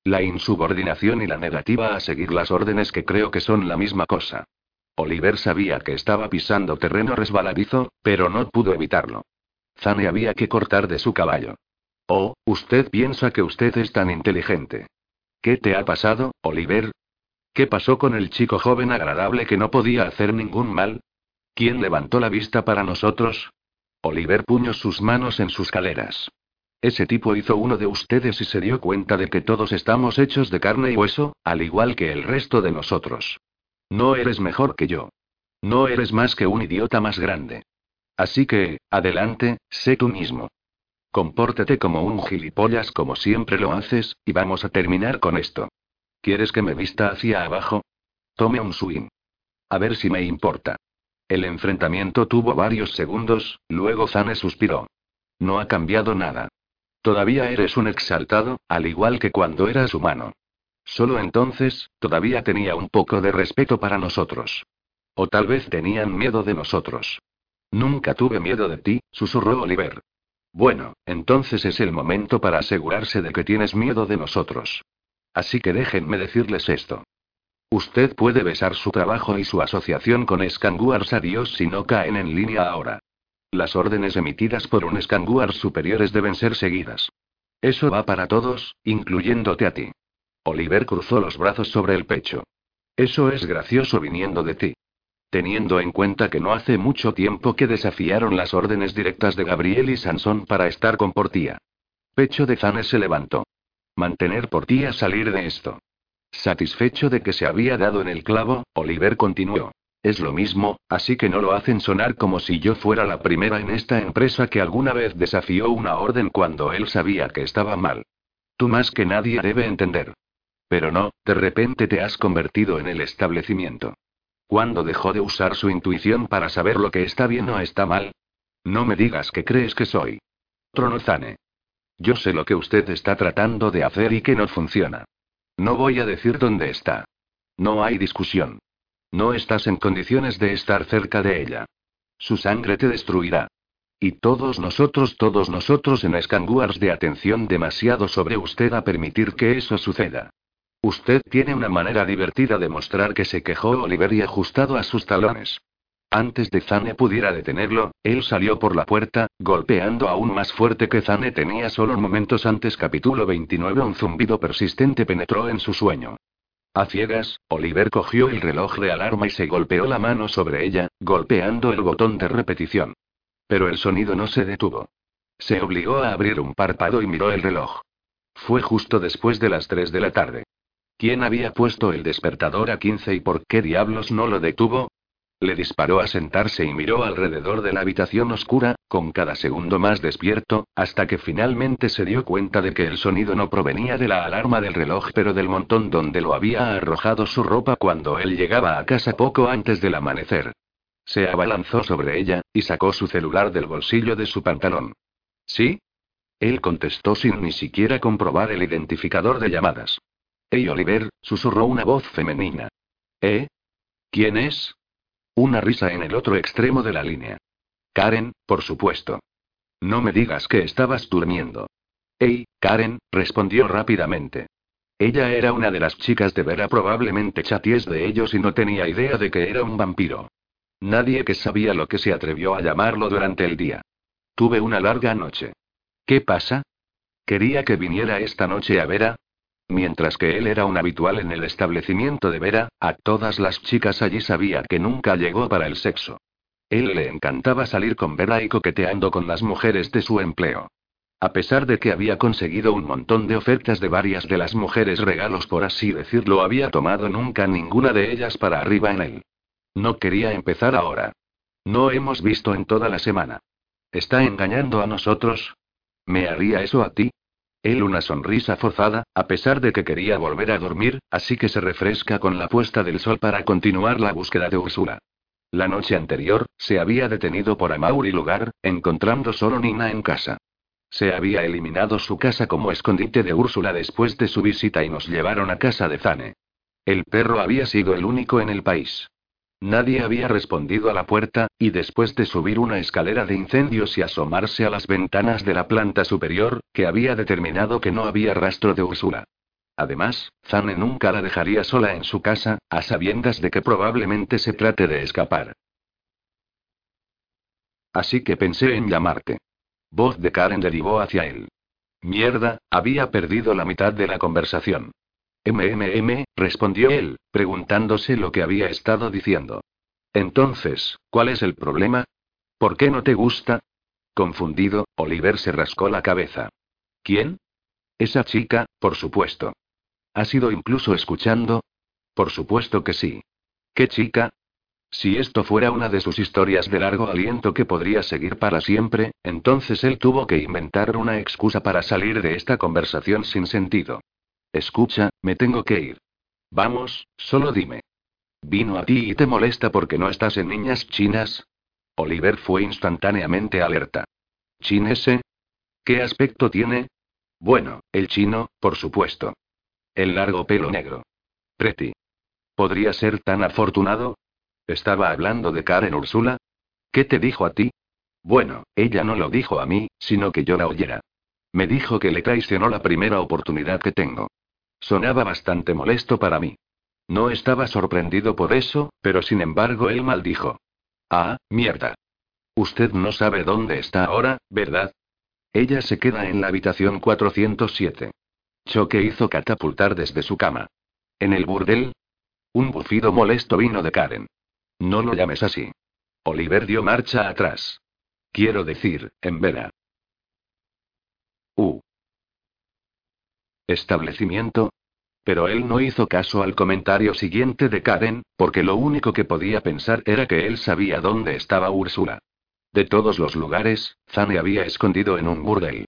[SPEAKER 1] La insubordinación y la negativa a seguir las órdenes que creo que son la misma cosa. Oliver sabía que estaba pisando terreno resbaladizo, pero no pudo evitarlo. Zane había que cortar de su caballo. Oh, usted piensa que usted es tan inteligente. ¿Qué te ha pasado, Oliver? ¿Qué pasó con el chico joven agradable que no podía hacer ningún mal? ¿Quién levantó la vista para nosotros? Oliver puñó sus manos en sus caleras. Ese tipo hizo uno de ustedes y se dio cuenta de que todos estamos hechos de carne y hueso, al igual que el resto de nosotros. No eres mejor que yo. No eres más que un idiota más grande. Así que, adelante, sé tú mismo. Compórtate como un gilipollas como siempre lo haces, y vamos a terminar con esto. ¿Quieres que me vista hacia abajo? Tome un swing. A ver si me importa. El enfrentamiento tuvo varios segundos, luego Zane suspiró. No ha cambiado nada. Todavía eres un exaltado, al igual que cuando eras humano. Solo entonces, todavía tenía un poco de respeto para nosotros. O tal vez tenían miedo de nosotros. Nunca tuve miedo de ti, susurró Oliver. Bueno, entonces es el momento para asegurarse de que tienes miedo de nosotros. Así que déjenme decirles esto. Usted puede besar su trabajo y su asociación con Scanguars a si no caen en línea ahora. Las órdenes emitidas por un Scanguars superiores deben ser seguidas. Eso va para todos, incluyéndote a ti. Oliver cruzó los brazos sobre el pecho. Eso es gracioso viniendo de ti. Teniendo en cuenta que no hace mucho tiempo que desafiaron las órdenes directas de Gabriel y Sansón para estar con Portía. Pecho de Zane se levantó. Mantener Portía salir de esto. Satisfecho de que se había dado en el clavo, Oliver continuó. Es lo mismo, así que no lo hacen sonar como si yo fuera la primera en esta empresa que alguna vez desafió una orden cuando él sabía que estaba mal. Tú más que nadie debe entender. Pero no, de repente te has convertido en el establecimiento. ¿Cuándo dejó de usar su intuición para saber lo que está bien o está mal? No me digas que crees que soy. Tronozane. Yo sé lo que usted está tratando de hacer y que no funciona. No voy a decir dónde está. No hay discusión. No estás en condiciones de estar cerca de ella. Su sangre te destruirá. Y todos nosotros, todos nosotros en Scanguars de atención demasiado sobre usted a permitir que eso suceda. Usted tiene una manera divertida de mostrar que se quejó Oliver y ajustado a sus talones. Antes de Zane pudiera detenerlo, él salió por la puerta, golpeando aún más fuerte que Zane tenía solo momentos antes. Capítulo 29 Un zumbido persistente penetró en su sueño. A ciegas, Oliver cogió el reloj de alarma y se golpeó la mano sobre ella, golpeando el botón de repetición. Pero el sonido no se detuvo. Se obligó a abrir un párpado y miró el reloj. Fue justo después de las 3 de la tarde. ¿Quién había puesto el despertador a 15 y por qué diablos no lo detuvo? Le disparó a sentarse y miró alrededor de la habitación oscura, con cada segundo más despierto, hasta que finalmente se dio cuenta de que el sonido no provenía de la alarma del reloj, pero del montón donde lo había arrojado su ropa cuando él llegaba a casa poco antes del amanecer. Se abalanzó sobre ella, y sacó su celular del bolsillo de su pantalón. ¿Sí? Él contestó sin ni siquiera comprobar el identificador de llamadas. Hey Oliver, susurró una voz femenina. ¿Eh? ¿Quién es? Una risa en el otro extremo de la línea. Karen, por supuesto. No me digas que estabas durmiendo. Hey, Karen, respondió rápidamente. Ella era una de las chicas de Vera, probablemente chaties de ellos y no tenía idea de que era un vampiro. Nadie que sabía lo que se atrevió a llamarlo durante el día. Tuve una larga noche. ¿Qué pasa? Quería que viniera esta noche a Vera. Mientras que él era un habitual en el establecimiento de Vera, a todas las chicas allí sabía que nunca llegó para el sexo. Él le encantaba salir con Vera y coqueteando con las mujeres de su empleo. A pesar de que había conseguido un montón de ofertas de varias de las mujeres regalos por así decirlo, había tomado nunca ninguna de ellas para arriba en él. No quería empezar ahora. No hemos visto en toda la semana. ¿Está engañando a nosotros? ¿Me haría eso a ti? Él una sonrisa forzada, a pesar de que quería volver a dormir, así que se refresca con la puesta del sol para continuar la búsqueda de Úrsula. La noche anterior, se había detenido por Amauri lugar, encontrando solo Nina en casa. Se había eliminado su casa como escondite de Úrsula después de su visita y nos llevaron a casa de Zane. El perro había sido el único en el país. Nadie había respondido a la puerta, y después de subir una escalera de incendios y asomarse a las ventanas de la planta superior, que había determinado que no había rastro de Úrsula. Además, Zane nunca la dejaría sola en su casa, a sabiendas de que probablemente se trate de escapar. Así que pensé en llamarte. Voz de Karen derivó hacia él. Mierda, había perdido la mitad de la conversación. MMM, respondió él, preguntándose lo que había estado diciendo. Entonces, ¿cuál es el problema? ¿Por qué no te gusta? Confundido, Oliver se rascó la cabeza. ¿Quién? Esa chica, por supuesto. ¿Has ido incluso escuchando? Por supuesto que sí. ¿Qué chica? Si esto fuera una de sus historias de largo aliento que podría seguir para siempre, entonces él tuvo que inventar una excusa para salir de esta conversación sin sentido. Escucha, me tengo que ir. Vamos, solo dime. ¿Vino a ti y te molesta porque no estás en niñas chinas? Oliver fue instantáneamente alerta. ¿Chinese? ¿Qué aspecto tiene? Bueno, el chino, por supuesto. El largo pelo negro. Pretty. ¿Podría ser tan afortunado? ¿Estaba hablando de Karen Úrsula? ¿Qué te dijo a ti? Bueno, ella no lo dijo a mí, sino que yo la oyera. Me dijo que le traicionó la primera oportunidad que tengo. Sonaba bastante molesto para mí. No estaba sorprendido por eso, pero sin embargo él maldijo. Ah, mierda. Usted no sabe dónde está ahora, ¿verdad? Ella se queda en la habitación 407. Choque hizo catapultar desde su cama. ¿En el burdel? Un bufido molesto vino de Karen. No lo llames así. Oliver dio marcha atrás. Quiero decir, en Vera. U. Establecimiento. Pero él no hizo caso al comentario siguiente de Karen, porque lo único que podía pensar era que él sabía dónde estaba Úrsula. De todos los lugares, Zane había escondido en un burdel.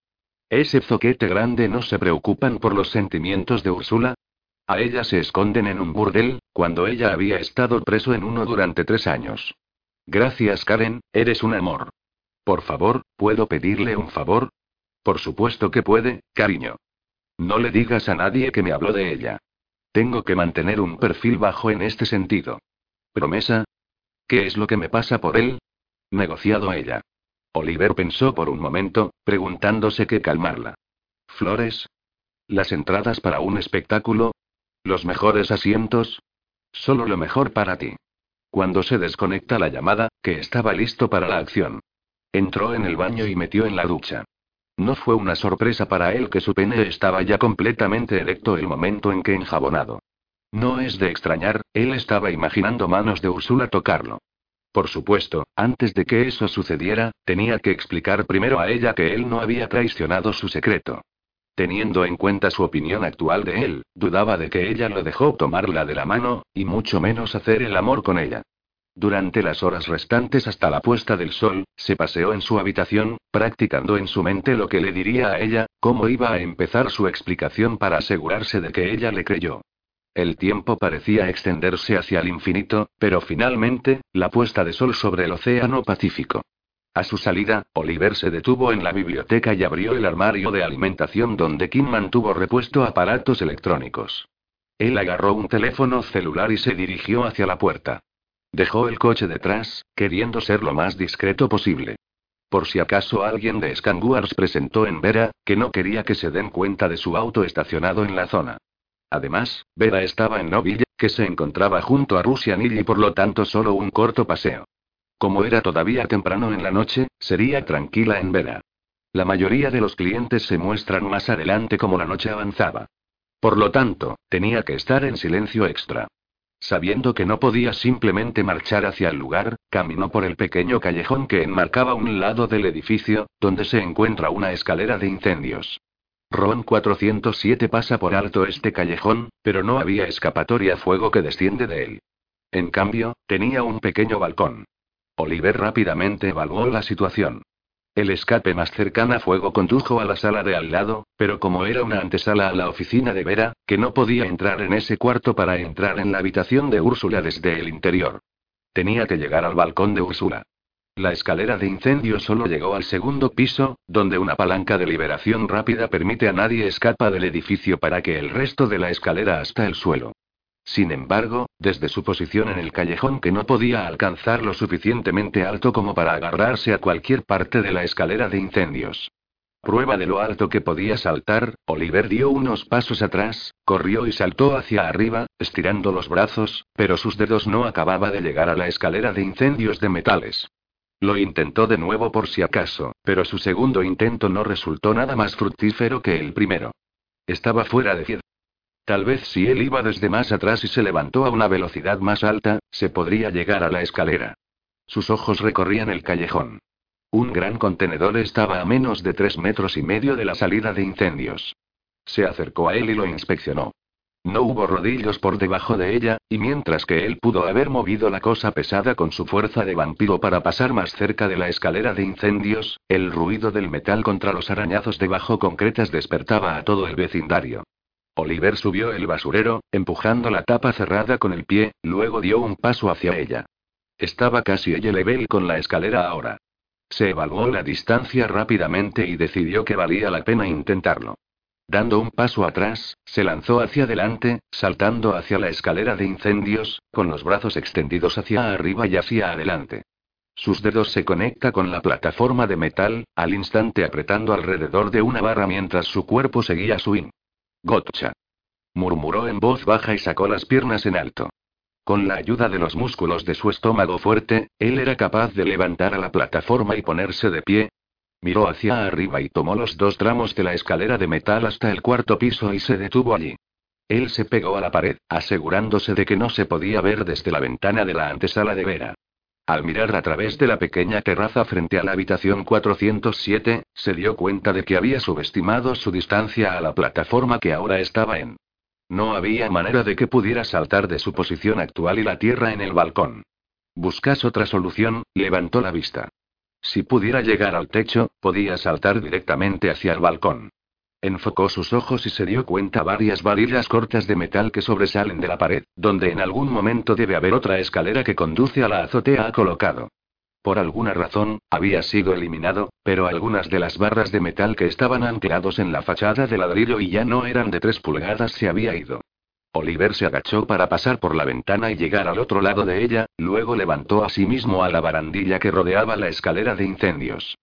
[SPEAKER 1] ¿Ese zoquete grande no se preocupan por los sentimientos de Úrsula? A ella se esconden en un burdel, cuando ella había estado preso en uno durante tres años. Gracias, Karen, eres un amor. Por favor, ¿puedo pedirle un favor? Por supuesto que puede, cariño. No le digas a nadie que me habló de ella. Tengo que mantener un perfil bajo en este sentido. ¿Promesa? ¿Qué es lo que me pasa por él? Negociado ella. Oliver pensó por un momento, preguntándose qué calmarla. ¿Flores? ¿Las entradas para un espectáculo? ¿Los mejores asientos? Solo lo mejor para ti. Cuando se desconecta la llamada, que estaba listo para la acción. Entró en el baño y metió en la ducha. No fue una sorpresa para él que su pene estaba ya completamente erecto el momento en que enjabonado. No es de extrañar, él estaba imaginando manos de Úrsula tocarlo. Por supuesto, antes de que eso sucediera, tenía que explicar primero a ella que él no había traicionado su secreto. Teniendo en cuenta su opinión actual de él, dudaba de que ella lo dejó tomarla de la mano, y mucho menos hacer el amor con ella. Durante las horas restantes hasta la puesta del sol, se paseó en su habitación, practicando en su mente lo que le diría a ella, cómo iba a empezar su explicación para asegurarse de que ella le creyó. El tiempo parecía extenderse hacia el infinito, pero finalmente, la puesta de sol sobre el océano Pacífico. A su salida, Oliver se detuvo en la biblioteca y abrió el armario de alimentación donde Kim mantuvo repuesto aparatos electrónicos. Él agarró un teléfono celular y se dirigió hacia la puerta. Dejó el coche detrás, queriendo ser lo más discreto posible. Por si acaso alguien de Scanguars presentó en Vera, que no quería que se den cuenta de su auto estacionado en la zona. Además, Vera estaba en Noville, que se encontraba junto a Rusianil y por lo tanto solo un corto paseo. Como era todavía temprano en la noche, sería tranquila en Vera. La mayoría de los clientes se muestran más adelante como la noche avanzaba. Por lo tanto, tenía que estar en silencio extra. Sabiendo que no podía simplemente marchar hacia el lugar, caminó por el pequeño callejón que enmarcaba un lado del edificio, donde se encuentra una escalera de incendios. Ron 407 pasa por alto este callejón, pero no había escapatoria fuego que desciende de él. En cambio, tenía un pequeño balcón. Oliver rápidamente evaluó la situación. El escape más cercano a fuego condujo a la sala de al lado, pero como era una antesala a la oficina de Vera, que no podía entrar en ese cuarto para entrar en la habitación de Úrsula desde el interior. Tenía que llegar al balcón de Úrsula. La escalera de incendio solo llegó al segundo piso, donde una palanca de liberación rápida permite a nadie escapa del edificio para que el resto de la escalera hasta el suelo. Sin embargo, desde su posición en el callejón que no podía alcanzar lo suficientemente alto como para agarrarse a cualquier parte de la escalera de incendios. Prueba de lo alto que podía saltar, Oliver dio unos pasos atrás, corrió y saltó hacia arriba, estirando los brazos, pero sus dedos no acababa de llegar a la escalera de incendios de metales. Lo intentó de nuevo por si acaso, pero su segundo intento no resultó nada más fructífero que el primero. Estaba fuera de Tal vez si él iba desde más atrás y se levantó a una velocidad más alta, se podría llegar a la escalera. Sus ojos recorrían el callejón. Un gran contenedor estaba a menos de tres metros y medio de la salida de incendios. Se acercó a él y lo inspeccionó. No hubo rodillos por debajo de ella, y mientras que él pudo haber movido la cosa pesada con su fuerza de vampiro para pasar más cerca de la escalera de incendios, el ruido del metal contra los arañazos debajo concretas despertaba a todo el vecindario. Oliver subió el basurero, empujando la tapa cerrada con el pie, luego dio un paso hacia ella. Estaba casi ella level con la escalera ahora. Se evaluó la distancia rápidamente y decidió que valía la pena intentarlo. Dando un paso atrás, se lanzó hacia adelante, saltando hacia la escalera de incendios, con los brazos extendidos hacia arriba y hacia adelante. Sus dedos se conecta con la plataforma de metal, al instante apretando alrededor de una barra mientras su cuerpo seguía swing. Gotcha. Murmuró en voz baja y sacó las piernas en alto. Con la ayuda de los músculos de su estómago fuerte, él era capaz de levantar a la plataforma y ponerse de pie. Miró hacia arriba y tomó los dos tramos de la escalera de metal hasta el cuarto piso y se detuvo allí. Él se pegó a la pared, asegurándose de que no se podía ver desde la ventana de la antesala de Vera. Al mirar a través de la pequeña terraza frente a la habitación 407, se dio cuenta de que había subestimado su distancia a la plataforma que ahora estaba en. No había manera de que pudiera saltar de su posición actual y la tierra en el balcón. Buscas otra solución, levantó la vista. Si pudiera llegar al techo, podía saltar directamente hacia el balcón. Enfocó sus ojos y se dio cuenta varias varillas cortas de metal que sobresalen de la pared, donde en algún momento debe haber otra escalera que conduce a la azotea colocado. Por alguna razón, había sido eliminado, pero algunas de las barras de metal que estaban anclados en la fachada de ladrillo y ya no eran de tres pulgadas se había ido. Oliver se agachó para pasar por la ventana y llegar al otro lado de ella, luego levantó a sí mismo a la barandilla que rodeaba la escalera de incendios.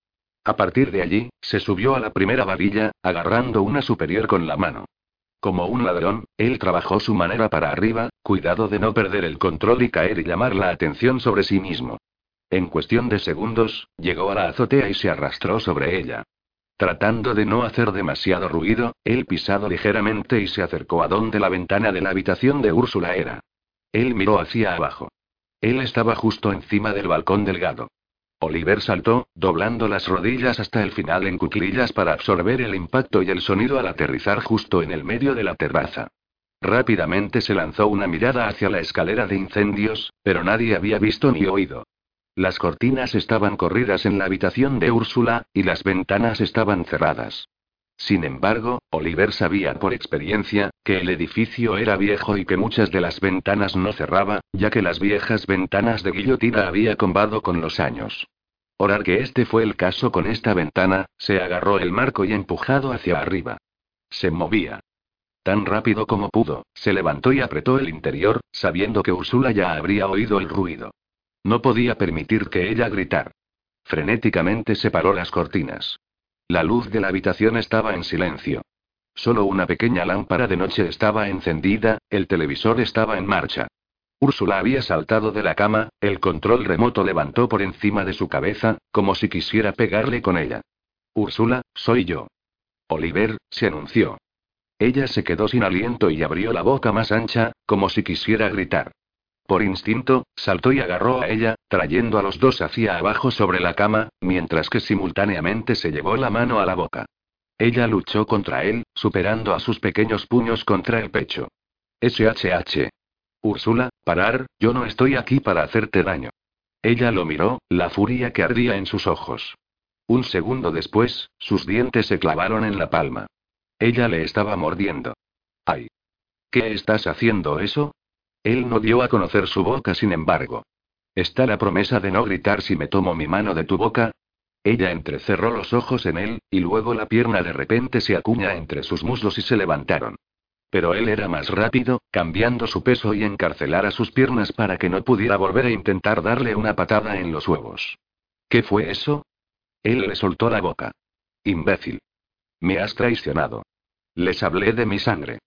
[SPEAKER 1] A partir de allí, se subió a la primera varilla, agarrando una superior con la mano. Como un ladrón, él trabajó su manera para arriba, cuidado de no perder el control y caer y llamar la atención sobre sí mismo. En cuestión de segundos, llegó a la azotea y se arrastró sobre ella. Tratando de no hacer demasiado ruido, él pisado ligeramente y se acercó a donde la ventana de la habitación de Úrsula era. Él miró hacia abajo. Él estaba justo encima del balcón delgado. Oliver saltó, doblando las rodillas hasta el final en cuclillas para absorber el impacto y el sonido al aterrizar justo en el medio de la terraza. Rápidamente se lanzó una mirada hacia la escalera de incendios, pero nadie había visto ni oído. Las cortinas estaban corridas en la habitación de Úrsula, y las ventanas estaban cerradas. Sin embargo, Oliver sabía por experiencia, que el edificio era viejo y que muchas de las ventanas no cerraba, ya que las viejas ventanas de guillotina había combado con los años. Orar que este fue el caso con esta ventana, se agarró el marco y empujado hacia arriba. Se movía. Tan rápido como pudo, se levantó y apretó el interior, sabiendo que Úrsula ya habría oído el ruido. No podía permitir que ella gritara. Frenéticamente separó las cortinas. La luz de la habitación estaba en silencio. Solo una pequeña lámpara de noche estaba encendida, el televisor estaba en marcha. Úrsula había saltado de la cama, el control remoto levantó por encima de su cabeza, como si quisiera pegarle con ella. Úrsula, soy yo. Oliver, se anunció. Ella se quedó sin aliento y abrió la boca más ancha, como si quisiera gritar. Por instinto, saltó y agarró a ella, trayendo a los dos hacia abajo sobre la cama, mientras que simultáneamente se llevó la mano a la boca. Ella luchó contra él, superando a sus pequeños puños contra el pecho. SHH. Úrsula, parar, yo no estoy aquí para hacerte daño. Ella lo miró, la furia que ardía en sus ojos. Un segundo después, sus dientes se clavaron en la palma. Ella le estaba mordiendo. ¡Ay! ¿Qué estás haciendo eso? Él no dio a conocer su boca, sin embargo. ¿Está la promesa de no gritar si me tomo mi mano de tu boca? Ella entrecerró los ojos en él, y luego la pierna de repente se acuña entre sus muslos y se levantaron. Pero él era más rápido, cambiando su peso y encarcelar a sus piernas para que no pudiera volver a intentar darle una patada en los huevos. ¿Qué fue eso? Él le soltó la boca. Imbécil. Me has traicionado. Les hablé de mi sangre.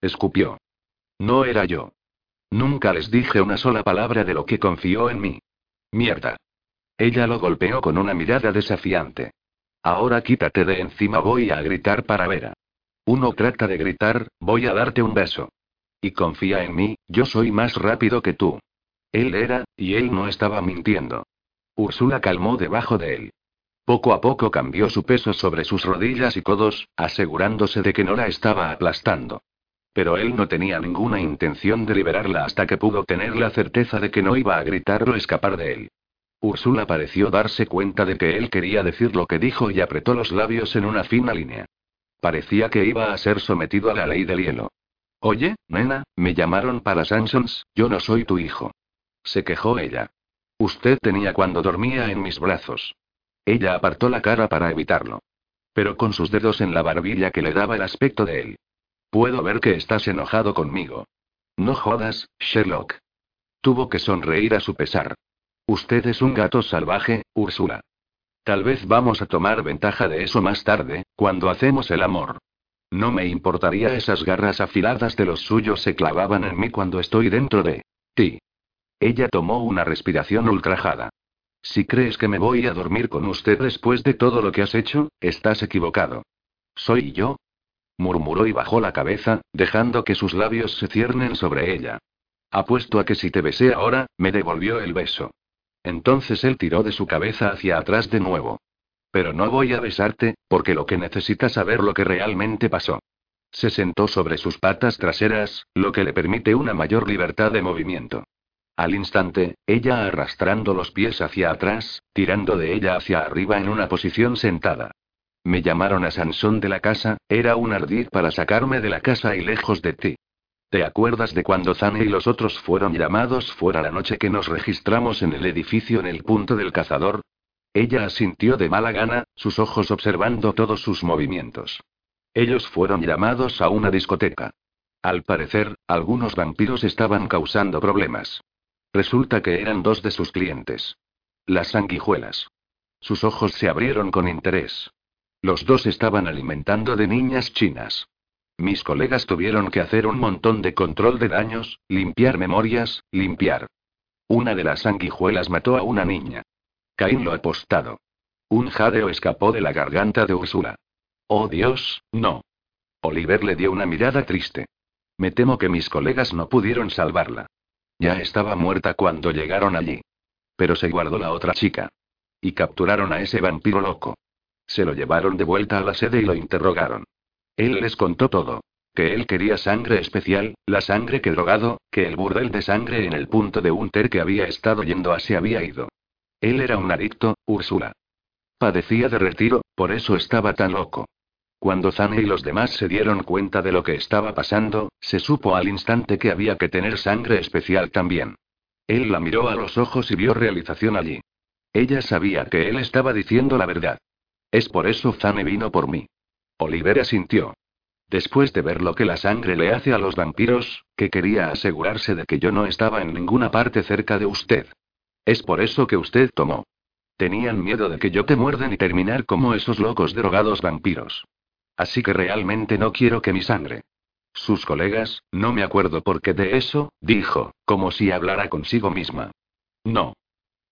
[SPEAKER 1] Escupió. No era yo. Nunca les dije una sola palabra de lo que confió en mí. Mierda. Ella lo golpeó con una mirada desafiante. Ahora quítate de encima, voy a gritar para Vera. Uno trata de gritar, voy a darte un beso. Y confía en mí, yo soy más rápido que tú. Él era, y él no estaba mintiendo. Úrsula calmó debajo de él. Poco a poco cambió su peso sobre sus rodillas y codos, asegurándose de que no la estaba aplastando. Pero él no tenía ninguna intención de liberarla hasta que pudo tener la certeza de que no iba a gritar o escapar de él. Úrsula pareció darse cuenta de que él quería decir lo que dijo y apretó los labios en una fina línea. Parecía que iba a ser sometido a la ley del hielo. Oye, nena, me llamaron para Sansons, yo no soy tu hijo. Se quejó ella. Usted tenía cuando dormía en mis brazos. Ella apartó la cara para evitarlo. Pero con sus dedos en la barbilla que le daba el aspecto de él. Puedo ver que estás enojado conmigo. No jodas, Sherlock. Tuvo que sonreír a su pesar. Usted es un gato salvaje, Úrsula. Tal vez vamos a tomar ventaja de eso más tarde, cuando hacemos el amor. No me importaría esas garras afiladas de los suyos se clavaban en mí cuando estoy dentro de ti. Ella tomó una respiración ultrajada. Si crees que me voy a dormir con usted después de todo lo que has hecho, estás equivocado. Soy yo, murmuró y bajó la cabeza, dejando que sus labios se ciernen sobre ella. Apuesto a que si te besé ahora, me devolvió el beso. Entonces él tiró de su cabeza hacia atrás de nuevo. Pero no voy a besarte, porque lo que necesitas saber lo que realmente pasó. Se sentó sobre sus patas traseras, lo que le permite una mayor libertad de movimiento. Al instante, ella arrastrando los pies hacia atrás, tirando de ella hacia arriba en una posición sentada. Me llamaron a Sansón de la casa, era un ardid para sacarme de la casa y lejos de ti. ¿Te acuerdas de cuando Zane y los otros fueron llamados fuera la noche que nos registramos en el edificio en el punto del cazador? Ella asintió de mala gana, sus ojos observando todos sus movimientos. Ellos fueron llamados a una discoteca. Al parecer, algunos vampiros estaban causando problemas. Resulta que eran dos de sus clientes. Las sanguijuelas. Sus ojos se abrieron con interés. Los dos estaban alimentando de niñas chinas. Mis colegas tuvieron que hacer un montón de control de daños, limpiar memorias, limpiar. Una de las sanguijuelas mató a una niña. Caín lo apostado. Un jadeo escapó de la garganta de Úrsula. Oh Dios, no. Oliver le dio una mirada triste. Me temo que mis colegas no pudieron salvarla. Ya estaba muerta cuando llegaron allí. Pero se guardó la otra chica. Y capturaron a ese vampiro loco. Se lo llevaron de vuelta a la sede y lo interrogaron. Él les contó todo. Que él quería sangre especial, la sangre que drogado, que el burdel de sangre en el punto de Unter que había estado yendo a había ido. Él era un adicto, Úrsula. Padecía de retiro, por eso estaba tan loco. Cuando Zane y los demás se dieron cuenta de lo que estaba pasando, se supo al instante que había que tener sangre especial también. Él la miró a los ojos y vio realización allí. Ella sabía que él estaba diciendo la verdad. Es por eso Zane vino por mí. Olivera sintió. Después de ver lo que la sangre le hace a los vampiros, que quería asegurarse de que yo no estaba en ninguna parte cerca de usted. Es por eso que usted tomó. Tenían miedo de que yo te muerden y terminar como esos locos drogados vampiros. Así que realmente no quiero que mi sangre. Sus colegas, no me acuerdo por qué de eso, dijo, como si hablara consigo misma. No.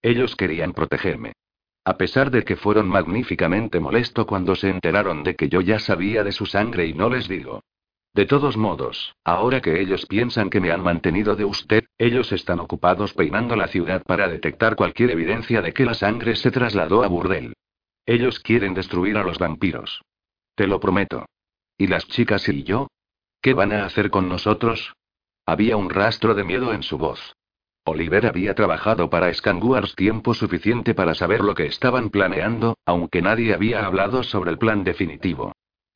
[SPEAKER 1] Ellos querían protegerme. A pesar de que fueron magníficamente molesto cuando se enteraron de que yo ya sabía de su sangre y no les digo. De todos modos, ahora que ellos piensan que me han mantenido de usted, ellos están ocupados peinando la ciudad para detectar cualquier evidencia de que la sangre se trasladó a Burdel. Ellos quieren destruir a los vampiros. Te lo prometo. ¿Y las chicas y yo? ¿Qué van a hacer con nosotros? Había un rastro de miedo en su voz. Oliver había trabajado para Scanguars tiempo suficiente para saber lo que estaban planeando, aunque nadie había hablado sobre el plan definitivo.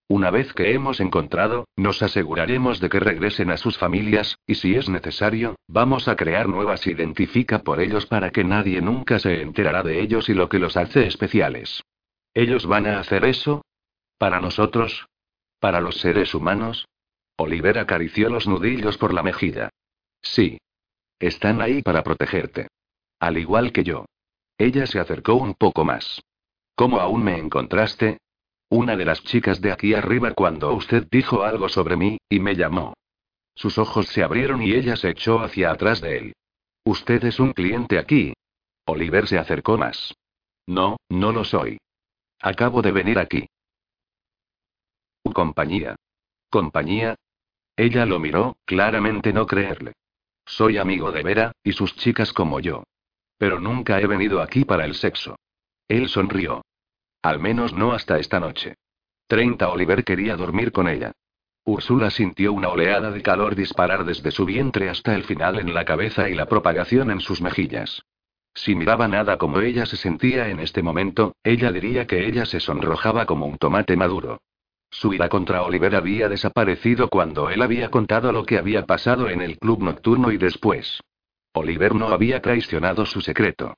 [SPEAKER 1] Una vez que hemos encontrado, nos aseguraremos de que regresen a sus familias, y si es necesario, vamos a crear nuevas identifica por ellos para que nadie nunca se enterará de ellos y lo que los hace especiales. ¿Ellos van a hacer eso? ¿Para nosotros? ¿Para los seres humanos? Oliver acarició los nudillos por la mejilla. Sí. Están ahí para protegerte. Al igual que yo. Ella se acercó un poco más. ¿Cómo aún me encontraste? Una de las chicas de aquí arriba cuando usted dijo algo sobre mí, y me llamó. Sus ojos se abrieron y ella se echó hacia atrás de él. Usted es un cliente aquí. Oliver se acercó más. No, no lo soy. Acabo de venir aquí. Compañía. ¿Compañía? Ella lo miró, claramente no creerle. Soy amigo de Vera, y sus chicas como yo. Pero nunca he venido aquí para el sexo. Él sonrió. Al menos no hasta esta noche. 30 Oliver quería dormir con ella. Úrsula sintió una oleada de calor disparar desde su vientre hasta el final en la cabeza y la propagación en sus mejillas. Si miraba nada como ella se sentía en este momento, ella diría que ella se sonrojaba como un tomate maduro. Su ira contra Oliver había desaparecido cuando él había contado lo que había pasado en el club nocturno y después. Oliver no había traicionado su secreto.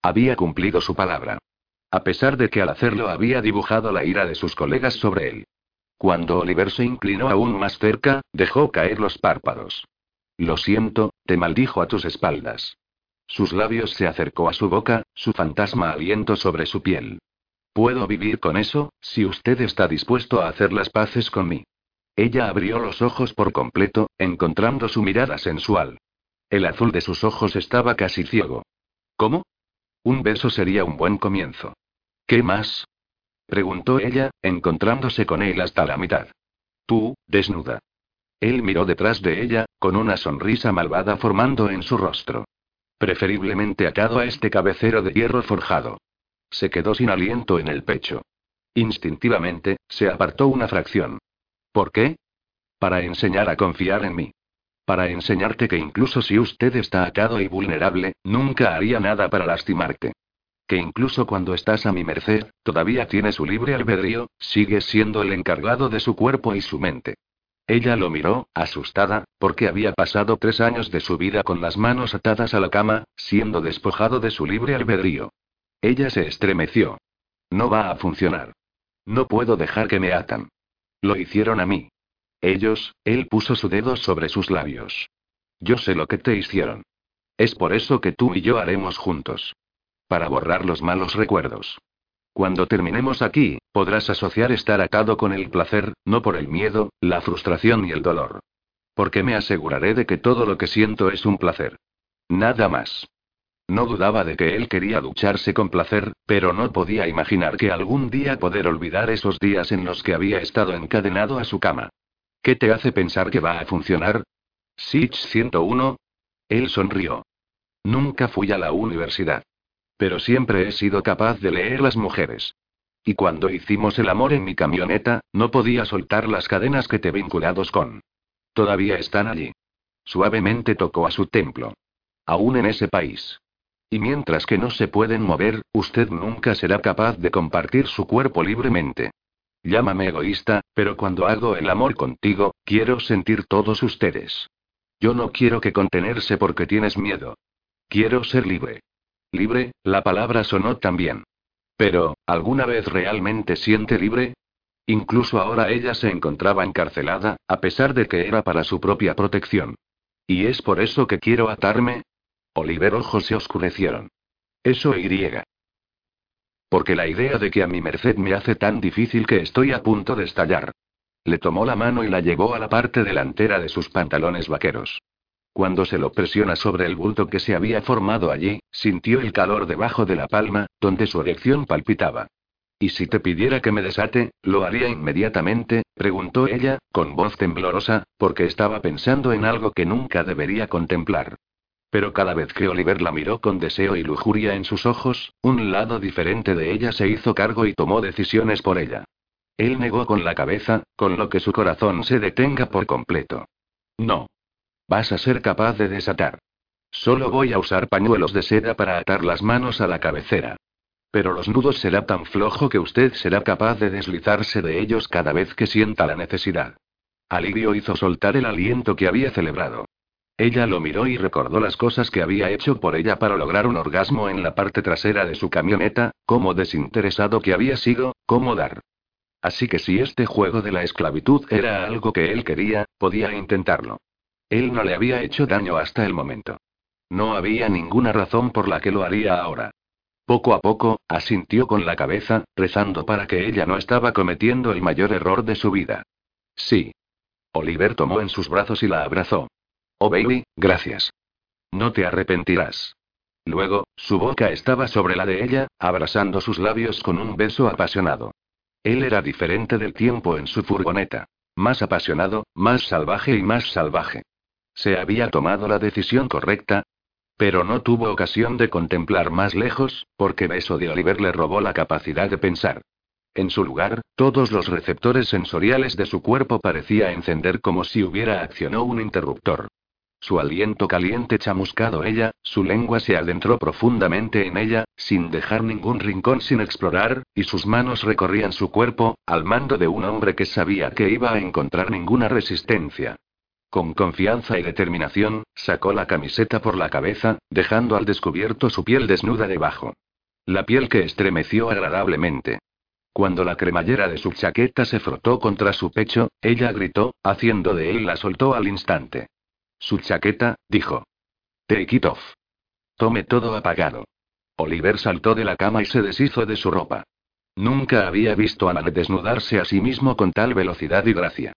[SPEAKER 1] Había cumplido su palabra. A pesar de que al hacerlo había dibujado la ira de sus colegas sobre él. Cuando Oliver se inclinó aún más cerca, dejó caer los párpados. Lo siento, te maldijo a tus espaldas. Sus labios se acercó a su boca, su fantasma aliento sobre su piel. Puedo vivir con eso, si usted está dispuesto a hacer las paces con mí. Ella abrió los ojos por completo, encontrando su mirada sensual. El azul de sus ojos estaba casi ciego. ¿Cómo? Un beso sería un buen comienzo. ¿Qué más? preguntó ella, encontrándose con él hasta la mitad. Tú, desnuda. Él miró detrás de ella, con una sonrisa malvada formando en su rostro. Preferiblemente atado a este cabecero de hierro forjado. Se quedó sin aliento en el pecho. Instintivamente, se apartó una fracción. ¿Por qué? Para enseñar a confiar en mí. Para enseñarte que incluso si usted está atado y vulnerable, nunca haría nada para lastimarte. Que incluso cuando estás a mi merced, todavía tiene su libre albedrío, sigues siendo el encargado de su cuerpo y su mente. Ella lo miró, asustada, porque había pasado tres años de su vida con las manos atadas a la cama, siendo despojado de su libre albedrío. Ella se estremeció. No va a funcionar. No puedo dejar que me atan. Lo hicieron a mí. Ellos, él puso su dedo sobre sus labios. Yo sé lo que te hicieron. Es por eso que tú y yo haremos juntos. Para borrar los malos recuerdos. Cuando terminemos aquí, podrás asociar estar atado con el placer, no por el miedo, la frustración y el dolor. Porque me aseguraré de que todo lo que siento es un placer. Nada más. No dudaba de que él quería ducharse con placer, pero no podía imaginar que algún día poder olvidar esos días en los que había estado encadenado a su cama. ¿Qué te hace pensar que va a funcionar? Sitch 101. Él sonrió. Nunca fui a la universidad. Pero siempre he sido capaz de leer las mujeres. Y cuando hicimos el amor en mi camioneta, no podía soltar las cadenas que te vinculados con. Todavía están allí. Suavemente tocó a su templo. Aún en ese país. Y mientras que no se pueden mover, usted nunca será capaz de compartir su cuerpo libremente. Llámame egoísta, pero cuando hago el amor contigo, quiero sentir todos ustedes. Yo no quiero que contenerse porque tienes miedo. Quiero ser libre. Libre, la palabra sonó también. Pero, ¿alguna vez realmente siente libre? Incluso ahora ella se encontraba encarcelada, a pesar de que era para su propia protección. ¿Y es por eso que quiero atarme? Oliver ojos se oscurecieron. Eso iría. Porque la idea de que a mi merced me hace tan difícil que estoy a punto de estallar. Le tomó la mano y la llevó a la parte delantera de sus pantalones vaqueros. Cuando se lo presiona sobre el bulto que se había formado allí, sintió el calor debajo de la palma, donde su erección palpitaba. ¿Y si te pidiera que me desate, lo haría inmediatamente? preguntó ella, con voz temblorosa, porque estaba pensando en algo que nunca debería contemplar. Pero cada vez que Oliver la miró con deseo y lujuria en sus ojos, un lado diferente de ella se hizo cargo y tomó decisiones por ella. Él negó con la cabeza, con lo que su corazón se detenga por completo. No. Vas a ser capaz de desatar. Solo voy a usar pañuelos de seda para atar las manos a la cabecera. Pero los nudos será tan flojo que usted será capaz de deslizarse de ellos cada vez que sienta la necesidad. Alivio hizo soltar el aliento que había celebrado. Ella lo miró y recordó las cosas que había hecho por ella para lograr un orgasmo en la parte trasera de su camioneta, cómo desinteresado que había sido, cómo dar. Así que si este juego de la esclavitud era algo que él quería, podía intentarlo. Él no le había hecho daño hasta el momento. No había ninguna razón por la que lo haría ahora. Poco a poco, asintió con la cabeza, rezando para que ella no estaba cometiendo el mayor error de su vida. Sí. Oliver tomó en sus brazos y la abrazó. Oh baby, gracias. No te arrepentirás. Luego, su boca estaba sobre la de ella, abrazando sus labios con un beso apasionado. Él era diferente del tiempo en su furgoneta. Más apasionado, más salvaje y más salvaje. Se había tomado la decisión correcta, pero no tuvo ocasión de contemplar más lejos, porque beso de Oliver le robó la capacidad de pensar. En su lugar, todos los receptores sensoriales de su cuerpo parecía encender como si hubiera accionado un interruptor. Su aliento caliente chamuscado ella, su lengua se adentró profundamente en ella, sin dejar ningún rincón sin explorar, y sus manos recorrían su cuerpo, al mando de un hombre que sabía que iba a encontrar ninguna resistencia. Con confianza y determinación, sacó la camiseta por la cabeza, dejando al descubierto su piel desnuda debajo. La piel que estremeció agradablemente. Cuando la cremallera de su chaqueta se frotó contra su pecho, ella gritó, haciendo de él la soltó al instante. Su chaqueta, dijo. Take it off. Tome todo apagado. Oliver saltó de la cama y se deshizo de su ropa. Nunca había visto a Matt desnudarse a sí mismo con tal velocidad y gracia.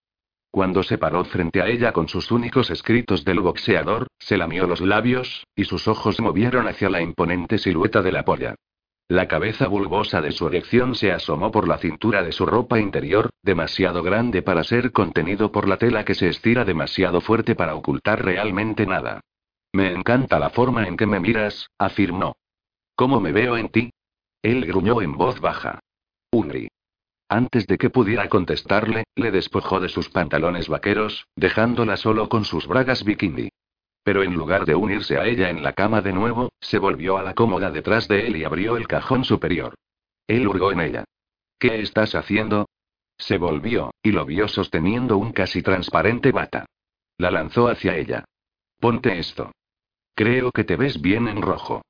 [SPEAKER 1] Cuando se paró frente a ella con sus únicos escritos del boxeador, se lamió los labios, y sus ojos movieron hacia la imponente silueta de la polla. La cabeza bulbosa de su erección se asomó por la cintura de su ropa interior, demasiado grande para ser contenido por la tela que se estira demasiado fuerte para ocultar realmente nada. Me encanta la forma en que me miras, afirmó. ¿Cómo me veo en ti? Él gruñó en voz baja. Unri. Antes de que pudiera contestarle, le despojó de sus pantalones vaqueros, dejándola solo con sus bragas bikini. Pero en lugar de unirse a ella en la cama de nuevo, se volvió a la cómoda detrás de él y abrió el cajón superior. Él hurgó en ella. ¿Qué estás haciendo? Se volvió, y lo vio sosteniendo un casi transparente bata. La lanzó hacia ella. Ponte esto. Creo que te ves bien en rojo.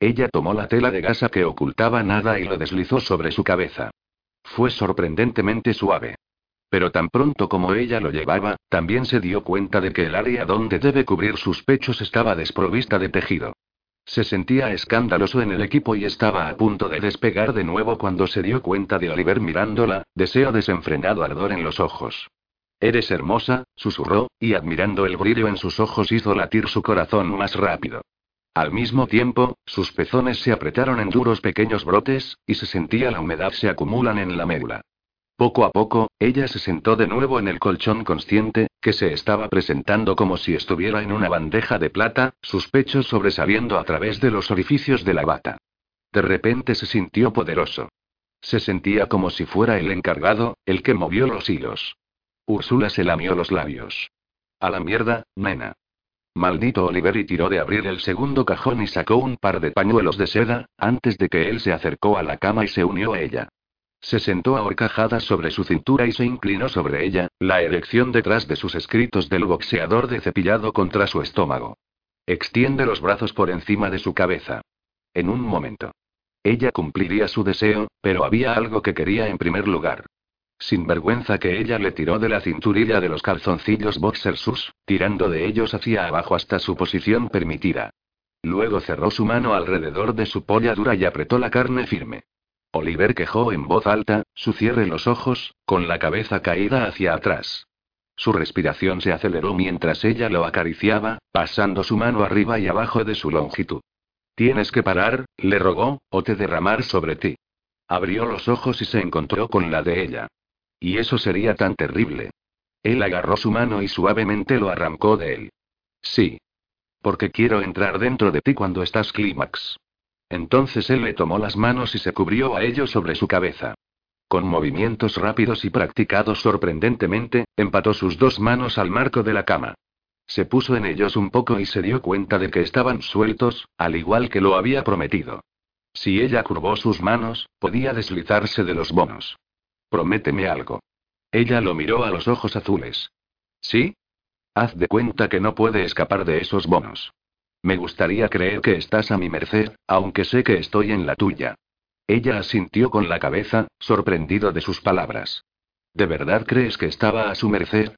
[SPEAKER 1] Ella tomó la tela de gasa que ocultaba nada y lo deslizó sobre su cabeza. Fue sorprendentemente suave. Pero tan pronto como ella lo llevaba, también se dio cuenta de que el área donde debe cubrir sus pechos estaba desprovista de tejido. Se sentía escandaloso en el equipo y estaba a punto de despegar de nuevo cuando se dio cuenta de Oliver mirándola, deseo desenfrenado ardor en los ojos. Eres hermosa, susurró, y admirando el brillo en sus ojos hizo latir su corazón más rápido. Al mismo tiempo, sus pezones se apretaron en duros pequeños brotes, y se sentía la humedad se acumulan en la médula. Poco a poco, ella se sentó de nuevo en el colchón consciente, que se estaba presentando como si estuviera en una bandeja de plata, sus pechos sobresaliendo a través de los orificios de la bata. De repente se sintió poderoso. Se sentía como si fuera el encargado, el que movió los hilos. Úrsula se lamió los labios. A la mierda, nena. Maldito Oliver y tiró de abrir el segundo cajón y sacó un par de pañuelos de seda, antes de que él se acercó a la cama y se unió a ella. Se sentó a horcajadas sobre su cintura y se inclinó sobre ella, la erección detrás de sus escritos del boxeador de cepillado contra su estómago. Extiende los brazos por encima de su cabeza. En un momento. Ella cumpliría su deseo, pero había algo que quería en primer lugar. Sin vergüenza que ella le tiró de la cinturilla de los calzoncillos boxer sus, tirando de ellos hacia abajo hasta su posición permitida. Luego cerró su mano alrededor de su polla dura y apretó la carne firme. Oliver quejó en voz alta, su cierre los ojos, con la cabeza caída hacia atrás. Su respiración se aceleró mientras ella lo acariciaba, pasando su mano arriba y abajo de su longitud. Tienes que parar, le rogó, o te derramar sobre ti. Abrió los ojos y se encontró con la de ella. Y eso sería tan terrible. Él agarró su mano y suavemente lo arrancó de él. Sí. Porque quiero entrar dentro de ti cuando estás clímax. Entonces él le tomó las manos y se cubrió a ellos sobre su cabeza. Con movimientos rápidos y practicados sorprendentemente, empató sus dos manos al marco de la cama. Se puso en ellos un poco y se dio cuenta de que estaban sueltos, al igual que lo había prometido. Si ella curvó sus manos, podía deslizarse de los bonos. Prométeme algo. Ella lo miró a los ojos azules. ¿Sí? Haz de cuenta que no puede escapar de esos bonos. Me gustaría creer que estás a mi merced, aunque sé que estoy en la tuya. Ella asintió con la cabeza, sorprendido de sus palabras. ¿De verdad crees que estaba a su merced?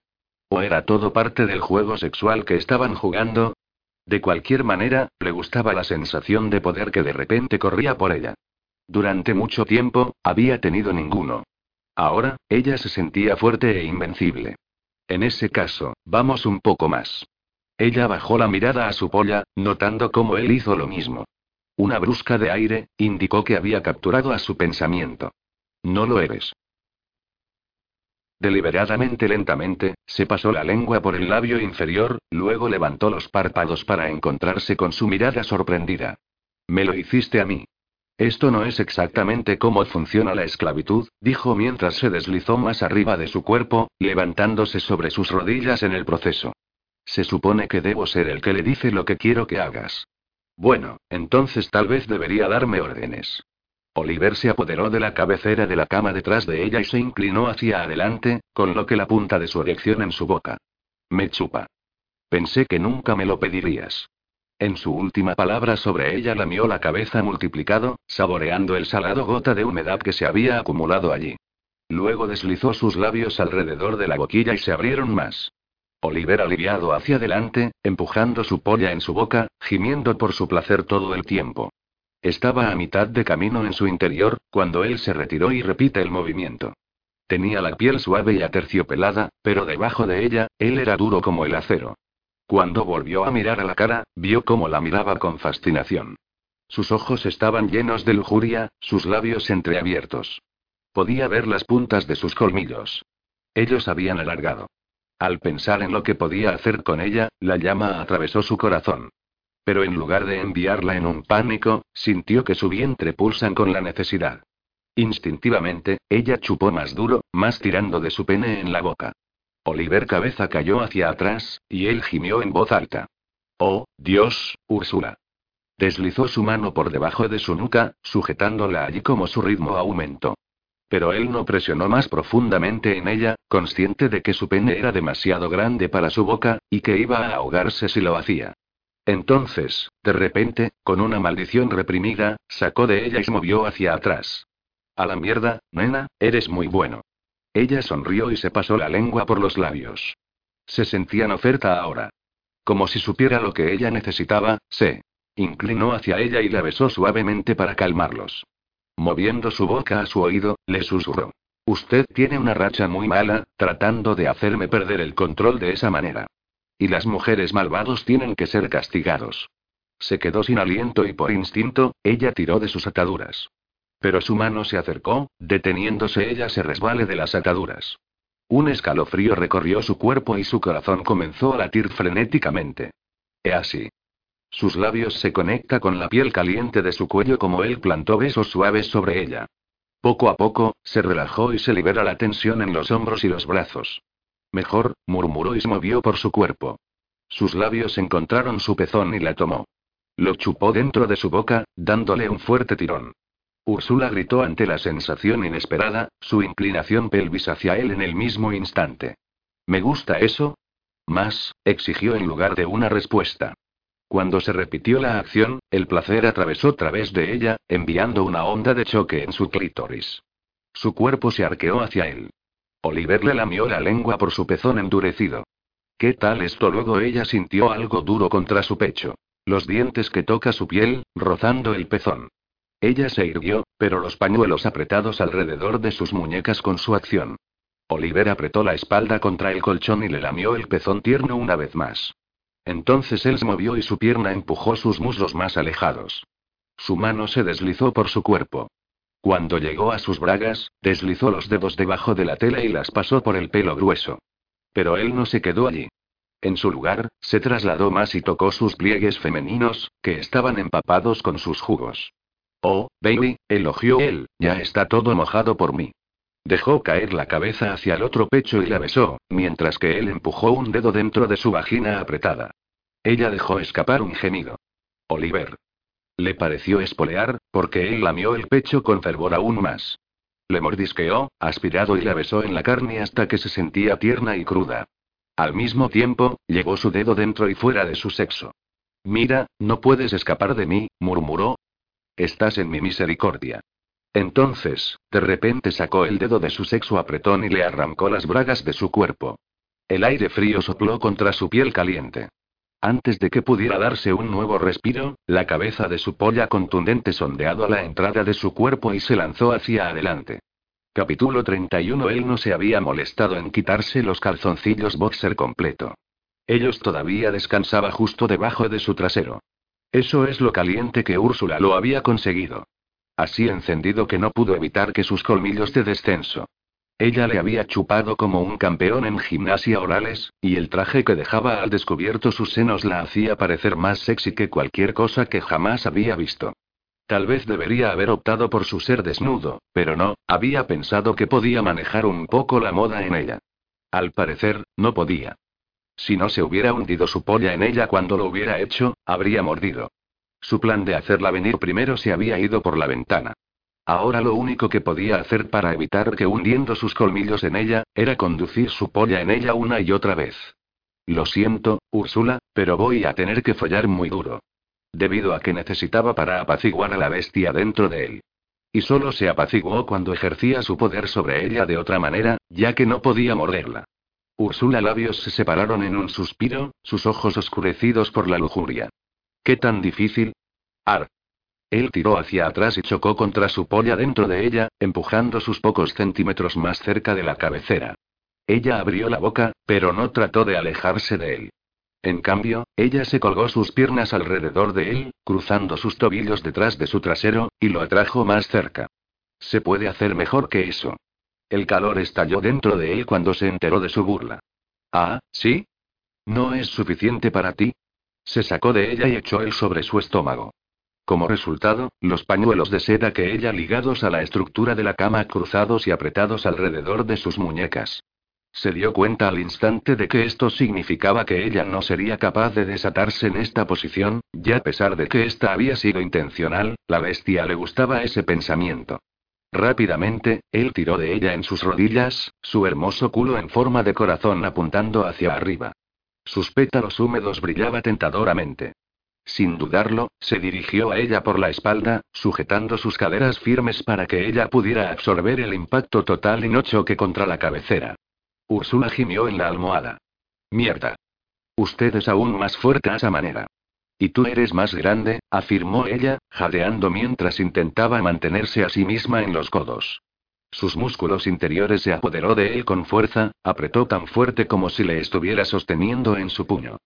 [SPEAKER 1] ¿O era todo parte del juego sexual que estaban jugando? De cualquier manera, le gustaba la sensación de poder que de repente corría por ella. Durante mucho tiempo, había tenido ninguno. Ahora, ella se sentía fuerte e invencible. En ese caso, vamos un poco más. Ella bajó la mirada a su polla, notando cómo él hizo lo mismo. Una brusca de aire, indicó que había capturado a su pensamiento. No lo eres. Deliberadamente lentamente, se pasó la lengua por el labio inferior, luego levantó los párpados para encontrarse con su mirada sorprendida. Me lo hiciste a mí. Esto no es exactamente cómo funciona la esclavitud, dijo mientras se deslizó más arriba de su cuerpo, levantándose sobre sus rodillas en el proceso. Se supone que debo ser el que le dice lo que quiero que hagas. Bueno, entonces tal vez debería darme órdenes. Oliver se apoderó de la cabecera de la cama detrás de ella y se inclinó hacia adelante, con lo que la punta de su erección en su boca. Me chupa. Pensé que nunca me lo pedirías. En su última palabra sobre ella lamió la cabeza multiplicado, saboreando el salado gota de humedad que se había acumulado allí. Luego deslizó sus labios alrededor de la boquilla y se abrieron más. Oliver aliviado hacia adelante, empujando su polla en su boca, gimiendo por su placer todo el tiempo. Estaba a mitad de camino en su interior, cuando él se retiró y repite el movimiento. Tenía la piel suave y aterciopelada, pero debajo de ella, él era duro como el acero. Cuando volvió a mirar a la cara, vio cómo la miraba con fascinación. Sus ojos estaban llenos de lujuria, sus labios entreabiertos. Podía ver las puntas de sus colmillos. Ellos habían alargado. Al pensar en lo que podía hacer con ella, la llama atravesó su corazón. Pero en lugar de enviarla en un pánico, sintió que su vientre pulsan con la necesidad. Instintivamente, ella chupó más duro, más tirando de su pene en la boca. Oliver cabeza cayó hacia atrás, y él gimió en voz alta. Oh, Dios, Úrsula. Deslizó su mano por debajo de su nuca, sujetándola allí como su ritmo aumentó. Pero él no presionó más profundamente en ella, consciente de que su pene era demasiado grande para su boca, y que iba a ahogarse si lo hacía. Entonces, de repente, con una maldición reprimida, sacó de ella y se movió hacia atrás. A la mierda, nena, eres muy bueno. Ella sonrió y se pasó la lengua por los labios. Se sentía en oferta ahora. Como si supiera lo que ella necesitaba, se inclinó hacia ella y la besó suavemente para calmarlos. Moviendo su boca a su oído, le susurró. Usted tiene una racha muy mala, tratando de hacerme perder el control de esa manera. Y las mujeres malvados tienen que ser castigados. Se quedó sin aliento y por instinto, ella tiró de sus ataduras. Pero su mano se acercó, deteniéndose ella se resbale de las ataduras. Un escalofrío recorrió su cuerpo y su corazón comenzó a latir frenéticamente. He así. Sus labios se conecta con la piel caliente de su cuello como él plantó besos suaves sobre ella. Poco a poco, se relajó y se libera la tensión en los hombros y los brazos. Mejor, murmuró y se movió por su cuerpo. Sus labios encontraron su pezón y la tomó. Lo chupó dentro de su boca, dándole un fuerte tirón. Úrsula gritó ante la sensación inesperada, su inclinación pelvis hacia él en el mismo instante. ¿Me gusta eso? Más, exigió en lugar de una respuesta. Cuando se repitió la acción, el placer atravesó través de ella, enviando una onda de choque en su clítoris. Su cuerpo se arqueó hacia él. Oliver le lamió la lengua por su pezón endurecido. ¿Qué tal esto? Luego ella sintió algo duro contra su pecho. Los dientes que toca su piel, rozando el pezón. Ella se irguió, pero los pañuelos apretados alrededor de sus muñecas con su acción. Oliver apretó la espalda contra el colchón y le lamió el pezón tierno una vez más. Entonces él se movió y su pierna empujó sus muslos más alejados. Su mano se deslizó por su cuerpo. Cuando llegó a sus bragas, deslizó los dedos debajo de la tela y las pasó por el pelo grueso. Pero él no se quedó allí. En su lugar, se trasladó más y tocó sus pliegues femeninos, que estaban empapados con sus jugos. Oh, baby, elogió él, ya está todo mojado por mí. Dejó caer la cabeza hacia el otro pecho y la besó, mientras que él empujó un dedo dentro de su vagina apretada. Ella dejó escapar un gemido. Oliver. Le pareció espolear, porque él lamió el pecho con fervor aún más. Le mordisqueó, aspirado y la besó en la carne hasta que se sentía tierna y cruda. Al mismo tiempo, llevó su dedo dentro y fuera de su sexo. Mira, no puedes escapar de mí, murmuró. Estás en mi misericordia. Entonces, de repente sacó el dedo de su sexo apretón y le arrancó las bragas de su cuerpo. El aire frío sopló contra su piel caliente. Antes de que pudiera darse un nuevo respiro, la cabeza de su polla contundente sondeado a la entrada de su cuerpo y se lanzó hacia adelante. Capítulo 31 Él no se había molestado en quitarse los calzoncillos boxer completo. Ellos todavía descansaba justo debajo de su trasero. Eso es lo caliente que Úrsula lo había conseguido. Así encendido que no pudo evitar que sus colmillos de descenso ella le había chupado como un campeón en gimnasia orales, y el traje que dejaba al descubierto sus senos la hacía parecer más sexy que cualquier cosa que jamás había visto. Tal vez debería haber optado por su ser desnudo, pero no, había pensado que podía manejar un poco la moda en ella. Al parecer, no podía. Si no se hubiera hundido su polla en ella cuando lo hubiera hecho, habría mordido. Su plan de hacerla venir primero se había ido por la ventana. Ahora lo único que podía hacer para evitar que hundiendo sus colmillos en ella, era conducir su polla en ella una y otra vez. Lo siento, Úrsula, pero voy a tener que follar muy duro. Debido a que necesitaba para apaciguar a la bestia dentro de él. Y solo se apaciguó cuando ejercía su poder sobre ella de otra manera, ya que no podía morderla. Úrsula labios se separaron en un suspiro, sus ojos oscurecidos por la lujuria. ¿Qué tan difícil? Ar. Él tiró hacia atrás y chocó contra su polla dentro de ella, empujando sus pocos centímetros más cerca de la cabecera. Ella abrió la boca, pero no trató de alejarse de él. En cambio, ella se colgó sus piernas alrededor de él, cruzando sus tobillos detrás de su trasero, y lo atrajo más cerca. Se puede hacer mejor que eso. El calor estalló dentro de él cuando se enteró de su burla. Ah, ¿sí? ¿No es suficiente para ti? Se sacó de ella y echó él sobre su estómago. Como resultado, los pañuelos de seda que ella ligados a la estructura de la cama cruzados y apretados alrededor de sus muñecas. Se dio cuenta al instante de que esto significaba que ella no sería capaz de desatarse en esta posición, ya a pesar de que esta había sido intencional, la bestia le gustaba ese pensamiento. Rápidamente, él tiró de ella en sus rodillas, su hermoso culo en forma de corazón apuntando hacia arriba. Sus pétalos húmedos brillaba tentadoramente. Sin dudarlo, se dirigió a ella por la espalda, sujetando sus caderas firmes para que ella pudiera absorber el impacto total y no choque contra la cabecera. Úrsula gimió en la almohada. Mierda. Usted es aún más fuerte a esa manera. Y tú eres más grande, afirmó ella, jadeando mientras intentaba mantenerse a sí misma en los codos. Sus músculos interiores se apoderó de él con fuerza, apretó tan fuerte como si le estuviera sosteniendo en su puño.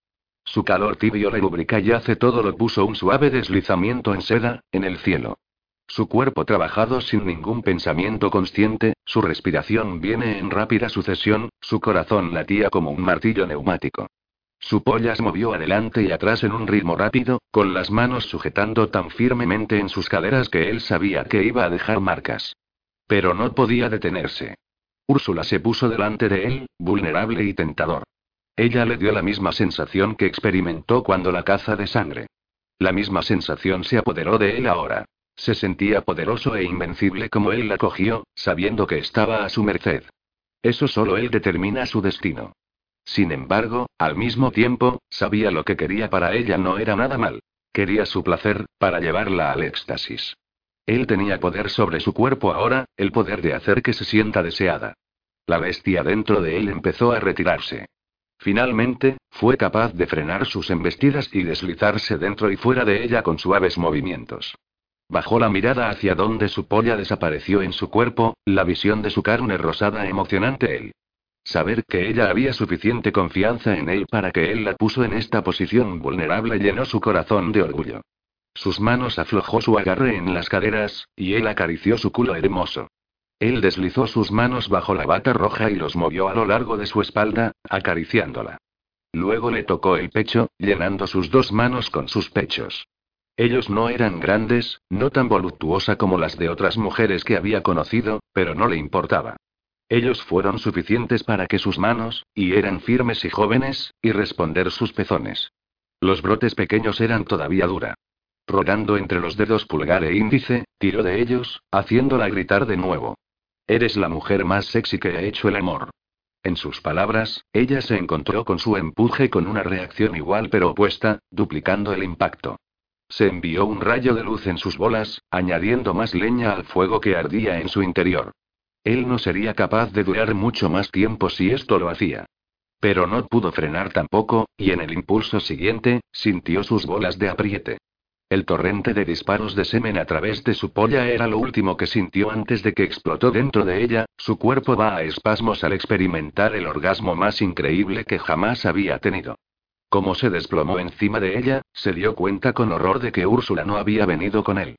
[SPEAKER 1] Su calor tibio le lubrica y hace todo lo puso un suave deslizamiento en seda, en el cielo. Su cuerpo trabajado sin ningún pensamiento consciente, su respiración viene en rápida sucesión, su corazón latía como un martillo neumático. Su polla se movió adelante y atrás en un ritmo rápido, con las manos sujetando tan firmemente en sus caderas que él sabía que iba a dejar marcas. Pero no podía detenerse. Úrsula se puso delante de él, vulnerable y tentador. Ella le dio la misma sensación que experimentó cuando la caza de sangre. La misma sensación se apoderó de él ahora. Se sentía poderoso e invencible como él la cogió, sabiendo que estaba a su merced. Eso solo él determina su destino. Sin embargo, al mismo tiempo, sabía lo que quería para ella no era nada mal. Quería su placer, para llevarla al éxtasis. Él tenía poder sobre su cuerpo ahora, el poder de hacer que se sienta deseada. La bestia dentro de él empezó a retirarse. Finalmente, fue capaz de frenar sus embestidas y deslizarse dentro y fuera de ella con suaves movimientos. Bajó la mirada hacia donde su polla desapareció en su cuerpo, la visión de su carne rosada emocionante él. Saber que ella había suficiente confianza en él para que él la puso en esta posición vulnerable llenó su corazón de orgullo. Sus manos aflojó su agarre en las caderas, y él acarició su culo hermoso. Él deslizó sus manos bajo la bata roja y los movió a lo largo de su espalda, acariciándola. Luego le tocó el pecho, llenando sus dos manos con sus pechos. Ellos no eran grandes, no tan voluptuosa como las de otras mujeres que había conocido, pero no le importaba. Ellos fueron suficientes para que sus manos, y eran firmes y jóvenes, y responder sus pezones. Los brotes pequeños eran todavía dura. Rodando entre los dedos pulgar e índice, tiró de ellos, haciéndola gritar de nuevo. Eres la mujer más sexy que ha hecho el amor. En sus palabras, ella se encontró con su empuje con una reacción igual pero opuesta, duplicando el impacto. Se envió un rayo de luz en sus bolas, añadiendo más leña al fuego que ardía en su interior. Él no sería capaz de durar mucho más tiempo si esto lo hacía. Pero no pudo frenar tampoco, y en el impulso siguiente, sintió sus bolas de apriete. El torrente de disparos de semen a través de su polla era lo último que sintió antes de que explotó dentro de ella, su cuerpo va a espasmos al experimentar el orgasmo más increíble que jamás había tenido. Como se desplomó encima de ella, se dio cuenta con horror de que Úrsula no había venido con él.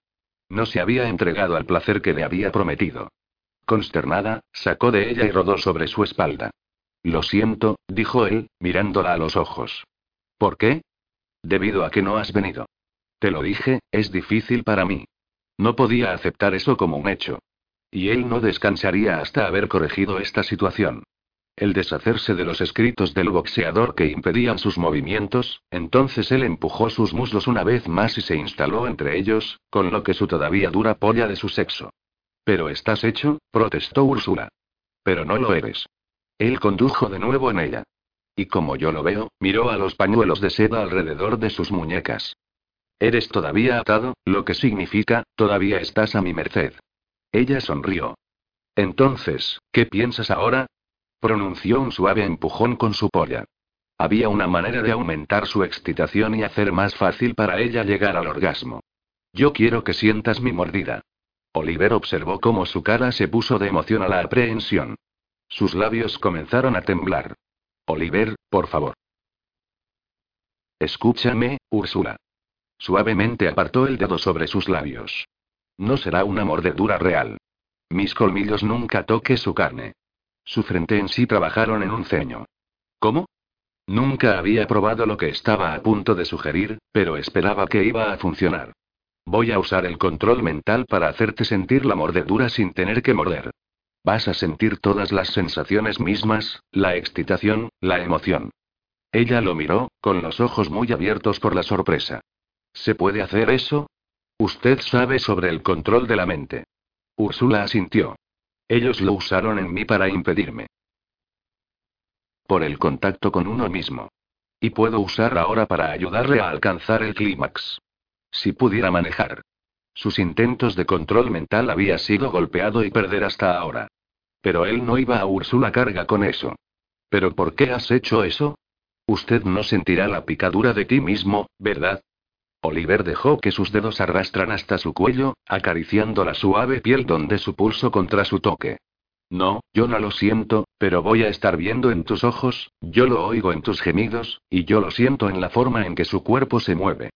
[SPEAKER 1] No se había entregado al placer que le había prometido. Consternada, sacó de ella y rodó sobre su espalda. Lo siento, dijo él, mirándola a los ojos. ¿Por qué? Debido a que no has venido. Te lo dije, es difícil para mí. No podía aceptar eso como un hecho. Y él no descansaría hasta haber corregido esta situación el deshacerse de los escritos del boxeador que impedían sus movimientos, entonces él empujó sus muslos una vez más y se instaló entre ellos, con lo que su todavía dura polla de su sexo. Pero estás hecho, protestó Úrsula. Pero no lo eres. Él condujo de nuevo en ella. Y como yo lo veo, miró a los pañuelos de seda alrededor de sus muñecas. Eres todavía atado, lo que significa, todavía estás a mi merced. Ella sonrió. Entonces, ¿qué piensas ahora? Pronunció un suave empujón con su polla. Había una manera de aumentar su excitación y hacer más fácil para ella llegar al orgasmo. Yo quiero que sientas mi mordida. Oliver observó cómo su cara se puso de emoción a la aprehensión. Sus labios comenzaron a temblar. Oliver, por favor. Escúchame, Úrsula. Suavemente apartó el dedo sobre sus labios. No será una mordedura real. Mis colmillos nunca toque su carne. Su frente en sí trabajaron en un ceño. ¿Cómo? Nunca había probado lo que estaba a punto de sugerir, pero esperaba que iba a funcionar. Voy a usar el control mental para hacerte sentir la mordedura sin tener que morder. Vas a sentir todas las sensaciones mismas, la excitación, la emoción. Ella lo miró, con los ojos muy abiertos por la sorpresa. ¿Se puede hacer eso? Usted sabe sobre el control de la mente. Úrsula asintió. Ellos lo usaron en mí para impedirme. Por el contacto con uno mismo. Y puedo usar ahora para ayudarle a alcanzar el clímax. Si pudiera manejar. Sus intentos de control mental había sido golpeado y perder hasta ahora. Pero él no iba a Úrsula carga con eso. ¿Pero por qué has hecho eso? Usted no sentirá la picadura de ti mismo, ¿verdad? Oliver dejó que sus dedos arrastran hasta su cuello, acariciando la suave piel donde su pulso contra su toque. No, yo no lo siento, pero voy a estar viendo en tus ojos, yo lo oigo en tus gemidos, y yo lo siento en la forma en que su cuerpo se mueve.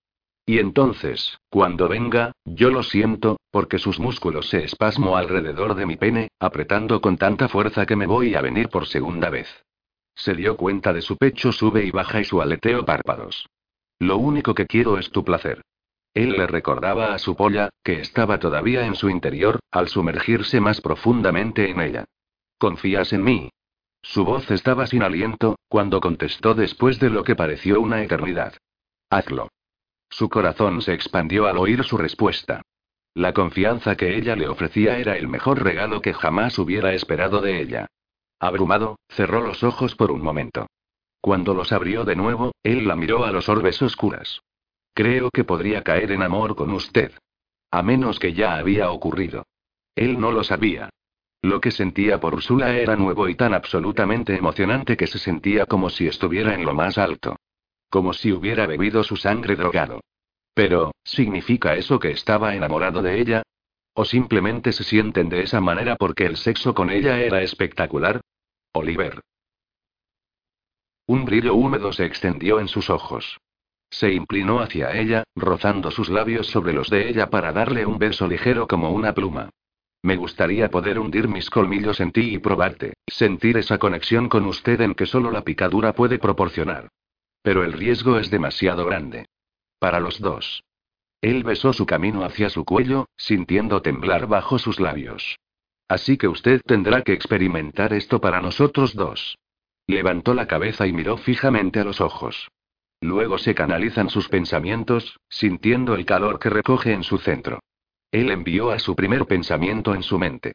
[SPEAKER 1] Y entonces, cuando venga, yo lo siento, porque sus músculos se espasmo alrededor de mi pene, apretando con tanta fuerza que me voy a venir por segunda vez. Se dio cuenta de su pecho sube y baja y su aleteo párpados. Lo único que quiero es tu placer. Él le recordaba a su polla, que estaba todavía en su interior, al sumergirse más profundamente en ella. ¿Confías en mí? Su voz estaba sin aliento, cuando contestó después de lo que pareció una eternidad. Hazlo. Su corazón se expandió al oír su respuesta. La confianza que ella le ofrecía era el mejor regalo que jamás hubiera esperado de ella. Abrumado, cerró los ojos por un momento. Cuando los abrió de nuevo, él la miró a los orbes oscuras. Creo que podría caer en amor con usted. A menos que ya había ocurrido. Él no lo sabía. Lo que sentía por Ursula era nuevo y tan absolutamente emocionante que se sentía como si estuviera en lo más alto. Como si hubiera bebido su sangre drogado. Pero, ¿significa eso que estaba enamorado de ella? ¿O simplemente se sienten de esa manera porque el sexo con ella era espectacular? Oliver. Un brillo húmedo se extendió en sus ojos. Se inclinó hacia ella, rozando sus labios sobre los de ella para darle un beso ligero como una pluma. Me gustaría poder hundir mis colmillos en ti y probarte, sentir esa conexión con usted en que solo la picadura puede proporcionar. Pero el riesgo es demasiado grande. Para los dos. Él besó su camino hacia su cuello, sintiendo temblar bajo sus labios. Así que usted tendrá que experimentar esto para nosotros dos. Levantó la cabeza y miró fijamente a los ojos. Luego se canalizan sus pensamientos, sintiendo el calor que recoge en su centro. Él envió a su primer pensamiento en su mente.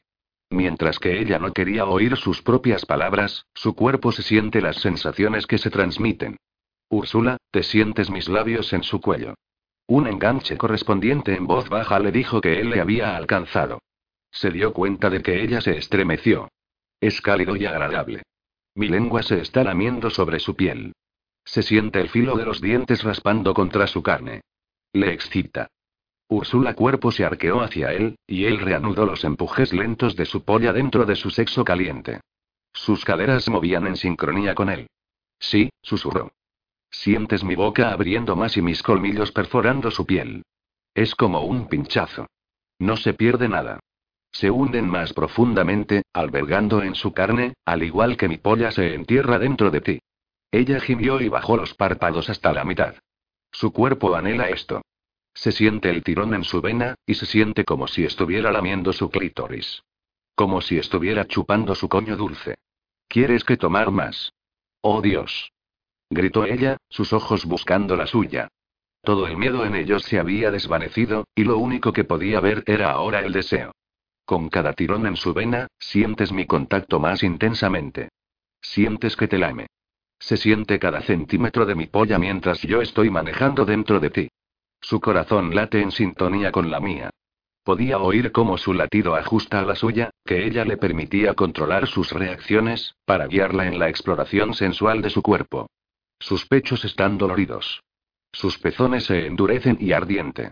[SPEAKER 1] Mientras que ella no quería oír sus propias palabras, su cuerpo se siente las sensaciones que se transmiten. Úrsula, te sientes mis labios en su cuello. Un enganche correspondiente en voz baja le dijo que él le había alcanzado. Se dio cuenta de que ella se estremeció. Es cálido y agradable. Mi lengua se está lamiendo sobre su piel. Se siente el filo de los dientes raspando contra su carne. Le excita. Úrsula cuerpo se arqueó hacia él, y él reanudó los empujes lentos de su polla dentro de su sexo caliente. Sus caderas movían en sincronía con él. Sí, susurró. Sientes mi boca abriendo más y mis colmillos perforando su piel. Es como un pinchazo. No se pierde nada. Se hunden más profundamente, albergando en su carne, al igual que mi polla se entierra dentro de ti. Ella gimió y bajó los párpados hasta la mitad. Su cuerpo anhela esto. Se siente el tirón en su vena, y se siente como si estuviera lamiendo su clítoris. Como si estuviera chupando su coño dulce. ¿Quieres que tomar más? Oh Dios. Gritó ella, sus ojos buscando la suya. Todo el miedo en ellos se había desvanecido, y lo único que podía ver era ahora el deseo. Con cada tirón en su vena, sientes mi contacto más intensamente. Sientes que te lame. Se siente cada centímetro de mi polla mientras yo estoy manejando dentro de ti. Su corazón late en sintonía con la mía. Podía oír cómo su latido ajusta a la suya, que ella le permitía controlar sus reacciones, para guiarla en la exploración sensual de su cuerpo. Sus pechos están doloridos. Sus pezones se endurecen y ardiente.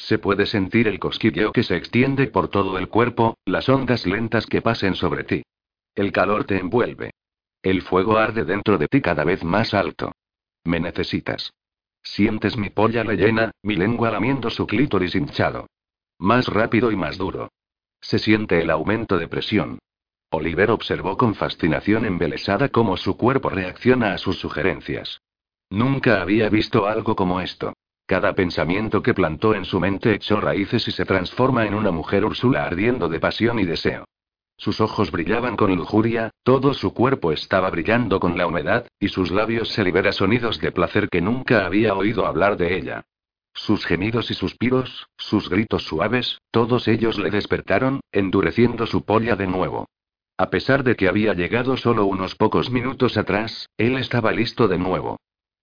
[SPEAKER 1] Se puede sentir el cosquilleo que se extiende por todo el cuerpo, las ondas lentas que pasen sobre ti. El calor te envuelve. El fuego arde dentro de ti cada vez más alto. Me necesitas. Sientes mi polla llena, mi lengua lamiendo su clítoris hinchado. Más rápido y más duro. Se siente el aumento de presión. Oliver observó con fascinación embelesada cómo su cuerpo reacciona a sus sugerencias. Nunca había visto algo como esto. Cada pensamiento que plantó en su mente echó raíces y se transforma en una mujer Úrsula ardiendo de pasión y deseo. Sus ojos brillaban con lujuria, todo su cuerpo estaba brillando con la humedad, y sus labios se libera sonidos de placer que nunca había oído hablar de ella. Sus gemidos y suspiros, sus gritos suaves, todos ellos le despertaron, endureciendo su polla de nuevo. A pesar de que había llegado solo unos pocos minutos atrás, él estaba listo de nuevo.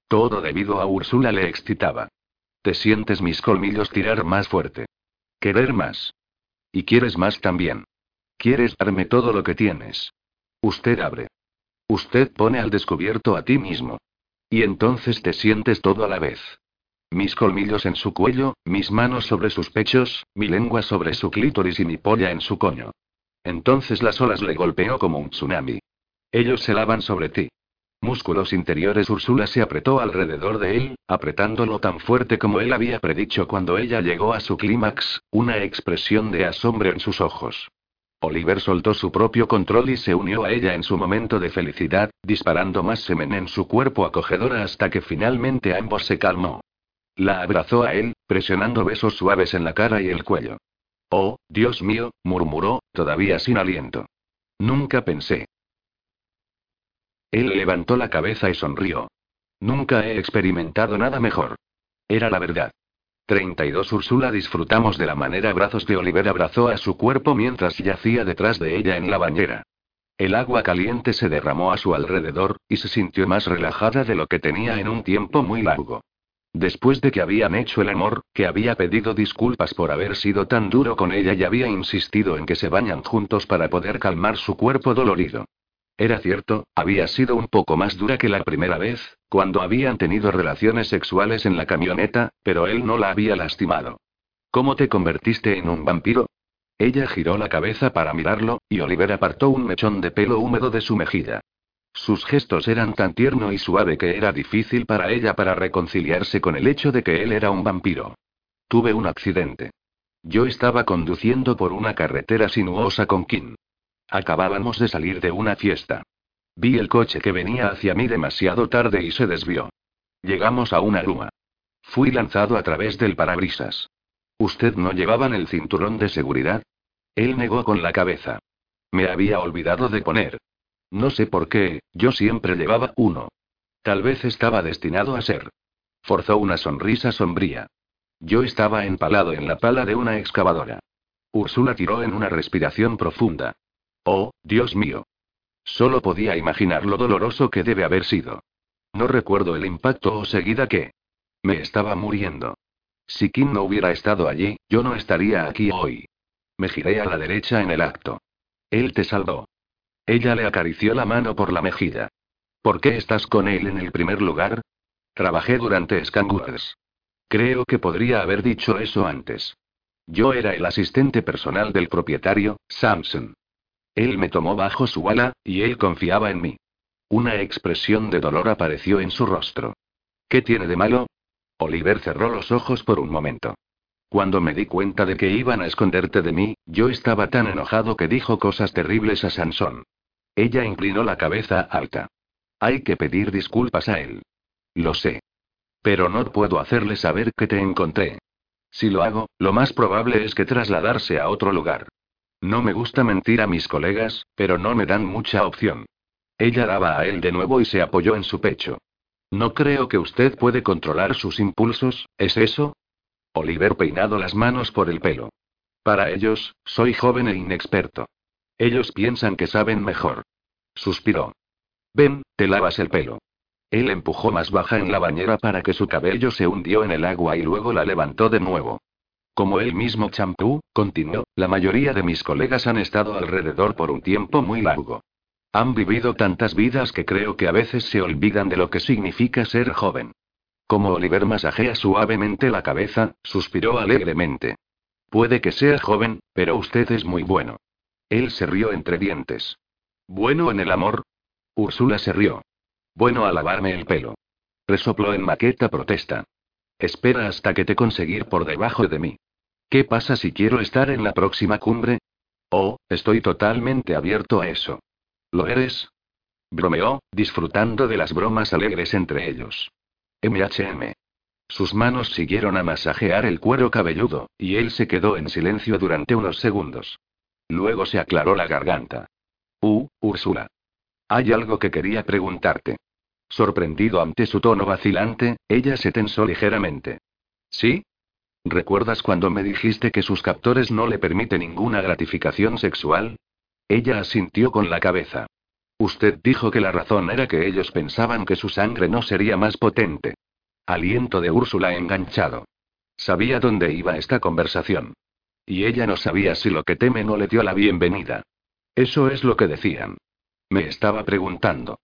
[SPEAKER 1] Todo debido a Úrsula le excitaba. Te sientes mis colmillos tirar más fuerte. Querer más. Y quieres más también. Quieres darme todo lo que tienes. Usted abre. Usted pone al descubierto a ti mismo. Y entonces te sientes todo a la vez. Mis colmillos en su cuello, mis manos sobre sus pechos, mi lengua sobre su clítoris y mi polla en su coño. Entonces las olas le golpeó como un tsunami. Ellos se lavan sobre ti. Músculos interiores Úrsula se apretó alrededor de él, apretándolo tan fuerte como él había predicho cuando ella llegó a su clímax, una expresión de asombro en sus ojos. Oliver soltó su propio control y se unió a ella en su momento de felicidad, disparando más semen en su cuerpo acogedora hasta que finalmente ambos se calmó. La abrazó a él, presionando besos suaves en la cara y el cuello. Oh, Dios mío, murmuró, todavía sin aliento. Nunca pensé. Él levantó la cabeza y sonrió. Nunca he experimentado nada mejor. Era la verdad. 32 Úrsula disfrutamos de la manera brazos de Oliver abrazó a su cuerpo mientras yacía detrás de ella en la bañera. El agua caliente se derramó a su alrededor, y se sintió más relajada de lo que tenía en un tiempo muy largo. Después de que habían hecho el amor, que había pedido disculpas por haber sido tan duro con ella y había insistido en que se bañan juntos para poder calmar su cuerpo dolorido. Era cierto, había sido un poco más dura que la primera vez, cuando habían tenido relaciones sexuales en la camioneta, pero él no la había lastimado. ¿Cómo te convertiste en un vampiro? Ella giró la cabeza para mirarlo, y Oliver apartó un mechón de pelo húmedo de su mejilla. Sus gestos eran tan tierno y suave que era difícil para ella para reconciliarse con el hecho de que él era un vampiro. Tuve un accidente. Yo estaba conduciendo por una carretera sinuosa con Kim. Acabábamos de salir de una fiesta. Vi el coche que venía hacia mí demasiado tarde y se desvió. Llegamos a una grúa. Fui lanzado a través del parabrisas. ¿Usted no llevaban el cinturón de seguridad? Él negó con la cabeza. Me había olvidado de poner. No sé por qué, yo siempre llevaba uno. Tal vez estaba destinado a ser. Forzó una sonrisa sombría. Yo estaba empalado en la pala de una excavadora. Úrsula tiró en una respiración profunda. Oh, Dios mío. Solo podía imaginar lo doloroso que debe haber sido. No recuerdo el impacto o seguida que. Me estaba muriendo. Si Kim no hubiera estado allí, yo no estaría aquí hoy. Me giré a la derecha en el acto. Él te salvó. Ella le acarició la mano por la mejilla. ¿Por qué estás con él en el primer lugar? Trabajé durante Skangurs. Creo que podría haber dicho eso antes. Yo era el asistente personal del propietario, Samson. Él me tomó bajo su ala, y él confiaba en mí. Una expresión de dolor apareció en su rostro. ¿Qué tiene de malo? Oliver cerró los ojos por un momento. Cuando me di cuenta de que iban a esconderte de mí, yo estaba tan enojado que dijo cosas terribles a Sansón. Ella inclinó la cabeza alta. Hay que pedir disculpas a él. Lo sé. Pero no puedo hacerle saber que te encontré. Si lo hago, lo más probable es que trasladarse a otro lugar. No me gusta mentir a mis colegas, pero no me dan mucha opción. Ella daba a él de nuevo y se apoyó en su pecho. No creo que usted puede controlar sus impulsos, ¿es eso? Oliver peinado las manos por el pelo. Para ellos, soy joven e inexperto. Ellos piensan que saben mejor. Suspiró. Ven, te lavas el pelo. Él empujó más baja en la bañera para que su cabello se hundió en el agua y luego la levantó de nuevo. Como el mismo champú, continuó, la mayoría de mis colegas han estado alrededor por un tiempo muy largo. Han vivido tantas vidas que creo que a veces se olvidan de lo que significa ser joven. Como Oliver masajea suavemente la cabeza, suspiró alegremente. Puede que sea joven, pero usted es muy bueno. Él se rió entre dientes. ¿Bueno en el amor? Úrsula se rió. Bueno a lavarme el pelo. Resopló en maqueta protesta. Espera hasta que te conseguir por debajo de mí. ¿Qué pasa si quiero estar en la próxima cumbre? Oh, estoy totalmente abierto a eso. ¿Lo eres? Bromeó, disfrutando de las bromas alegres entre ellos. MHM. Sus manos siguieron a masajear el cuero cabelludo, y él se quedó en silencio durante unos segundos. Luego se aclaró la garganta. Uh, Úrsula. Hay algo que quería preguntarte. Sorprendido ante su tono vacilante, ella se tensó ligeramente. ¿Sí? ¿Recuerdas cuando me dijiste que sus captores no le permiten ninguna gratificación sexual? Ella asintió con la cabeza. Usted dijo que la razón era que ellos pensaban que su sangre no sería más potente. Aliento de Úrsula enganchado. Sabía dónde iba esta conversación. Y ella no sabía si lo que teme no le dio la bienvenida. Eso es lo que decían. Me estaba preguntando.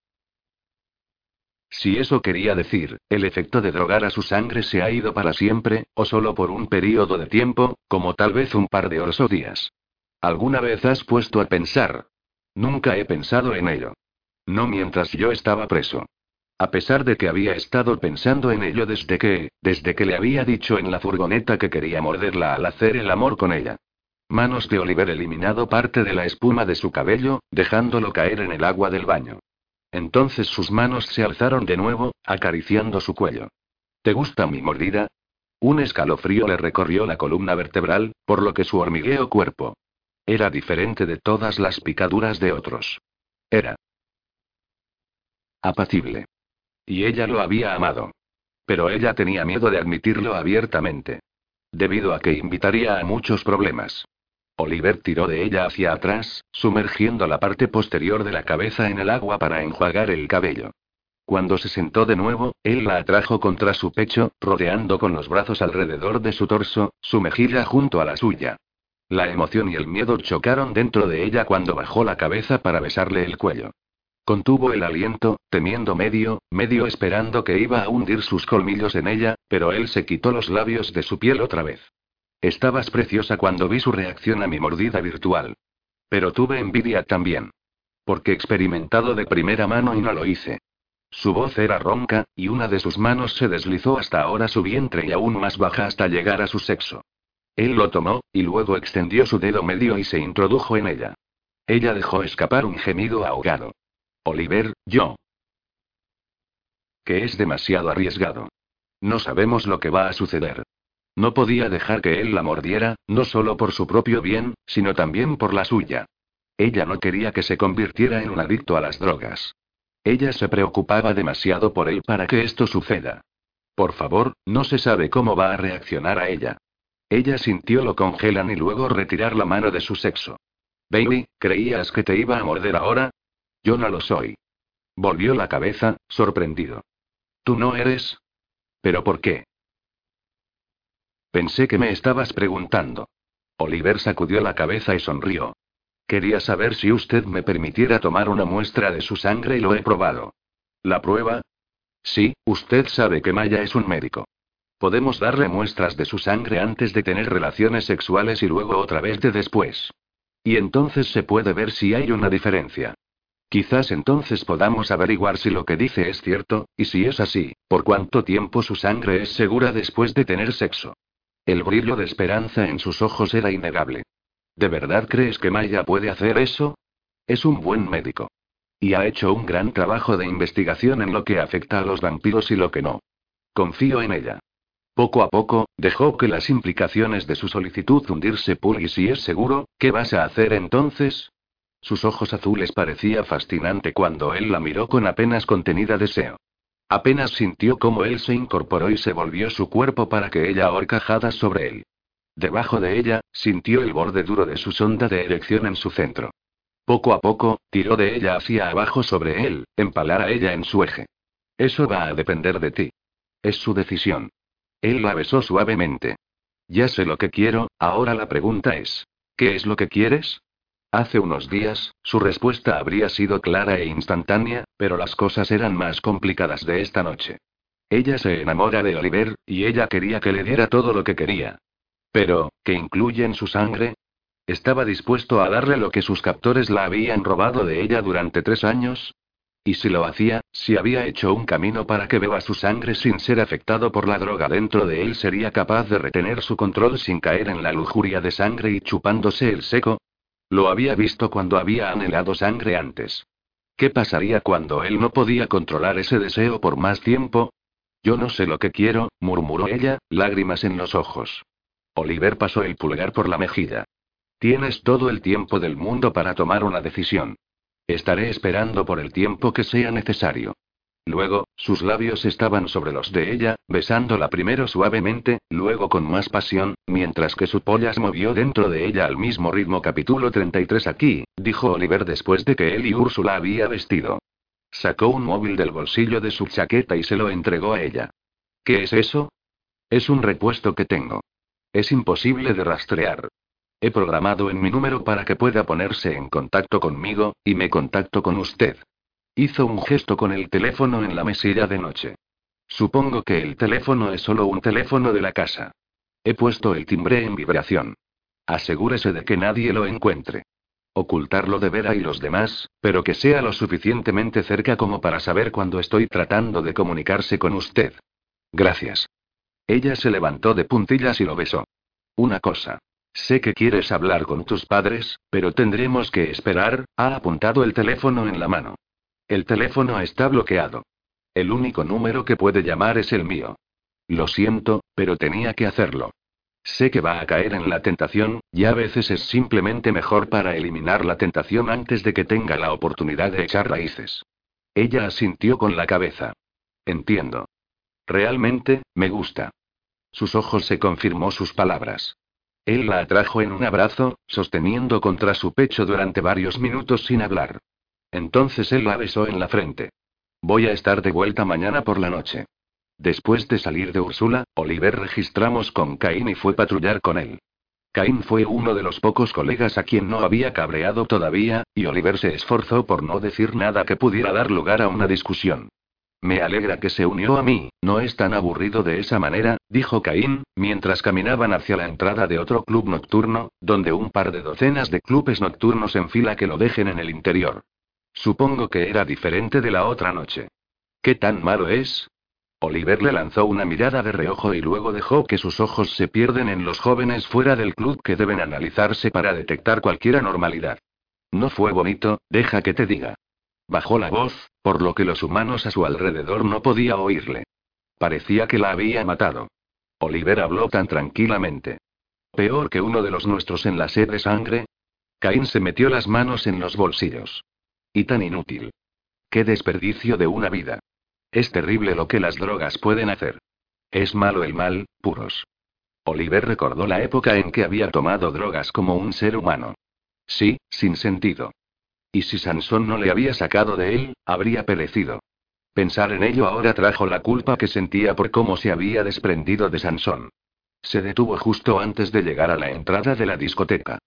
[SPEAKER 1] Si eso quería decir, el efecto de drogar a su sangre se ha ido para siempre, o solo por un periodo de tiempo, como tal vez un par de horas o días. ¿Alguna vez has puesto a pensar? Nunca he pensado en ello. No mientras yo estaba preso. A pesar de que había estado pensando en ello desde que, desde que le había dicho en la furgoneta que quería morderla al hacer el amor con ella. Manos de Oliver eliminado parte de la espuma de su cabello, dejándolo caer en el agua del baño. Entonces sus manos se alzaron de nuevo, acariciando su cuello. ¿Te gusta mi mordida? Un escalofrío le recorrió la columna vertebral, por lo que su hormigueo cuerpo. Era diferente de todas las picaduras de otros. Era apacible. Y ella lo había amado. Pero ella tenía miedo de admitirlo abiertamente. debido a que invitaría a muchos problemas. Oliver tiró de ella hacia atrás, sumergiendo la parte posterior de la cabeza en el agua para enjuagar el cabello. Cuando se sentó de nuevo, él la atrajo contra su pecho, rodeando con los brazos alrededor de su torso, su mejilla junto a la suya. La emoción y el miedo chocaron dentro de ella cuando bajó la cabeza para besarle el cuello. Contuvo el aliento, temiendo medio, medio esperando que iba a hundir sus colmillos en ella, pero él se quitó los labios de su piel otra vez. Estabas preciosa cuando vi su reacción a mi mordida virtual. Pero tuve envidia también. Porque experimentado de primera mano y no lo hice. Su voz era ronca, y una de sus manos se deslizó hasta ahora su vientre y aún más baja hasta llegar a su sexo. Él lo tomó, y luego extendió su dedo medio y se introdujo en ella. Ella dejó escapar un gemido ahogado. Oliver, yo. Que es demasiado arriesgado. No sabemos lo que va a suceder. No podía dejar que él la mordiera, no solo por su propio bien, sino también por la suya. Ella no quería que se convirtiera en un adicto a las drogas. Ella se preocupaba demasiado por él para que esto suceda. Por favor, no se sabe cómo va a reaccionar a ella. Ella sintió lo congelan y luego retirar la mano de su sexo. Baby, ¿creías que te iba a morder ahora? Yo no lo soy. Volvió la cabeza, sorprendido. ¿Tú no eres? ¿Pero por qué? Pensé que me estabas preguntando. Oliver sacudió la cabeza y sonrió. Quería saber si usted me permitiera tomar una muestra de su sangre y lo he probado. ¿La prueba? Sí, usted sabe que Maya es un médico. Podemos darle muestras de su sangre antes de tener relaciones sexuales y luego otra vez de después. Y entonces se puede ver si hay una diferencia. Quizás entonces podamos averiguar si lo que dice es cierto, y si es así, por cuánto tiempo su sangre es segura después de tener sexo. El brillo de esperanza en sus ojos era innegable. ¿De verdad crees que Maya puede hacer eso? Es un buen médico. Y ha hecho un gran trabajo de investigación en lo que afecta a los vampiros y lo que no. Confío en ella. Poco a poco, dejó que las implicaciones de su solicitud hundirse. Pul y si es seguro, ¿qué vas a hacer entonces? Sus ojos azules parecía fascinante cuando él la miró con apenas contenida deseo. Apenas sintió cómo él se incorporó y se volvió su cuerpo para que ella ahorcajada sobre él. Debajo de ella, sintió el borde duro de su sonda de erección en su centro. Poco a poco, tiró de ella hacia abajo sobre él, empalar a ella en su eje. Eso va a depender de ti. Es su decisión. Él la besó suavemente. Ya sé lo que quiero, ahora la pregunta es, ¿qué es lo que quieres? Hace unos días, su respuesta habría sido clara e instantánea, pero las cosas eran más complicadas de esta noche. Ella se enamora de Oliver, y ella quería que le diera todo lo que quería. Pero, ¿qué incluye en su sangre? ¿Estaba dispuesto a darle lo que sus captores la habían robado de ella durante tres años? Y si lo hacía, si había hecho un camino para que beba su sangre sin ser afectado por la droga dentro de él, sería capaz de retener su control sin caer en la lujuria de sangre y chupándose el seco. Lo había visto cuando había anhelado sangre antes. ¿Qué pasaría cuando él no podía controlar ese deseo por más tiempo? Yo no sé lo que quiero, murmuró ella, lágrimas en los ojos. Oliver pasó el pulgar por la mejilla. Tienes todo el tiempo del mundo para tomar una decisión. Estaré esperando por el tiempo que sea necesario. Luego, sus labios estaban sobre los de ella, besándola primero suavemente, luego con más pasión, mientras que su polla se movió dentro de ella al mismo ritmo. Capítulo 33 Aquí, dijo Oliver después de que él y Úrsula había vestido. Sacó un móvil del bolsillo de su chaqueta y se lo entregó a ella. ¿Qué es eso? Es un repuesto que tengo. Es imposible de rastrear. He programado en mi número para que pueda ponerse en contacto conmigo, y me contacto con usted. Hizo un gesto con el teléfono en la mesilla de noche. Supongo que el teléfono es solo un teléfono de la casa. He puesto el timbre en vibración. Asegúrese de que nadie lo encuentre. Ocultarlo de Vera y los demás, pero que sea lo suficientemente cerca como para saber cuando estoy tratando de comunicarse con usted. Gracias. Ella se levantó de puntillas y lo besó. Una cosa. Sé que quieres hablar con tus padres, pero tendremos que esperar, ha apuntado el teléfono en la mano. El teléfono está bloqueado. El único número que puede llamar es el mío. Lo siento, pero tenía que hacerlo. Sé que va a caer en la tentación, y a veces es simplemente mejor para eliminar la tentación antes de que tenga la oportunidad de echar raíces. Ella asintió con la cabeza. Entiendo. Realmente, me gusta. sus ojos se confirmó sus palabras. Él la atrajo en un abrazo, sosteniendo contra su pecho durante varios minutos sin hablar. Entonces él la besó en la frente. Voy a estar de vuelta mañana por la noche. Después de salir de Úrsula, Oliver registramos con Caín y fue patrullar con él. Caín fue uno de los pocos colegas a quien no había cabreado todavía, y Oliver se esforzó por no decir nada que pudiera dar lugar a una discusión. Me alegra que se unió a mí, no es tan aburrido de esa manera, dijo Caín, mientras caminaban hacia la entrada de otro club nocturno, donde un par de docenas de clubes nocturnos en fila que lo dejen en el interior. Supongo que era diferente de la otra noche. ¿Qué tan malo es? Oliver le lanzó una mirada de reojo y luego dejó que sus ojos se pierden en los jóvenes fuera del club que deben analizarse para detectar cualquier anormalidad. No fue bonito, deja que te diga. Bajó la voz, por lo que los humanos a su alrededor no podía oírle. Parecía que la había matado. Oliver habló tan tranquilamente. Peor que uno de los nuestros en la sed de sangre. Caín se metió las manos en los bolsillos. Y tan inútil. Qué desperdicio de una vida. Es terrible lo que las drogas pueden hacer. Es malo el mal, puros. Oliver recordó la época en que había tomado drogas como un ser humano. Sí, sin sentido. Y si Sansón no le había sacado de él, habría perecido. Pensar en ello ahora trajo la culpa que sentía por cómo se había desprendido de Sansón. Se detuvo justo antes de llegar a la entrada de la discoteca.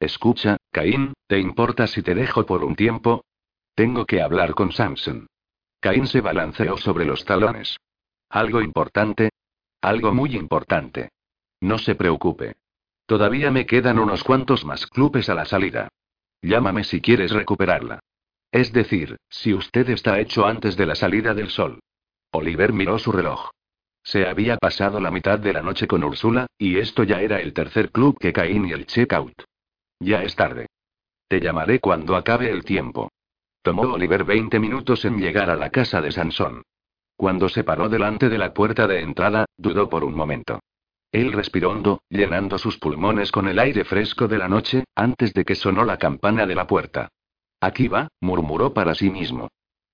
[SPEAKER 1] Escucha, Caín, ¿te importa si te dejo por un tiempo? Tengo que hablar con Samson. Caín se balanceó sobre los talones. ¿Algo importante? Algo muy importante. No se preocupe. Todavía me quedan unos cuantos más clubes a la salida. Llámame si quieres recuperarla. Es decir, si usted está hecho antes de la salida del sol. Oliver miró su reloj. Se había pasado la mitad de la noche con Úrsula, y esto ya era el tercer club que Caín y el checkout. Ya es tarde. Te llamaré cuando acabe el tiempo. Tomó Oliver 20 minutos en llegar a la casa de Sansón. Cuando se paró delante de la puerta de entrada, dudó por un momento. Él respiró hondo, llenando sus pulmones con el aire fresco de la noche, antes de que sonó la campana de la puerta. Aquí va, murmuró para sí mismo.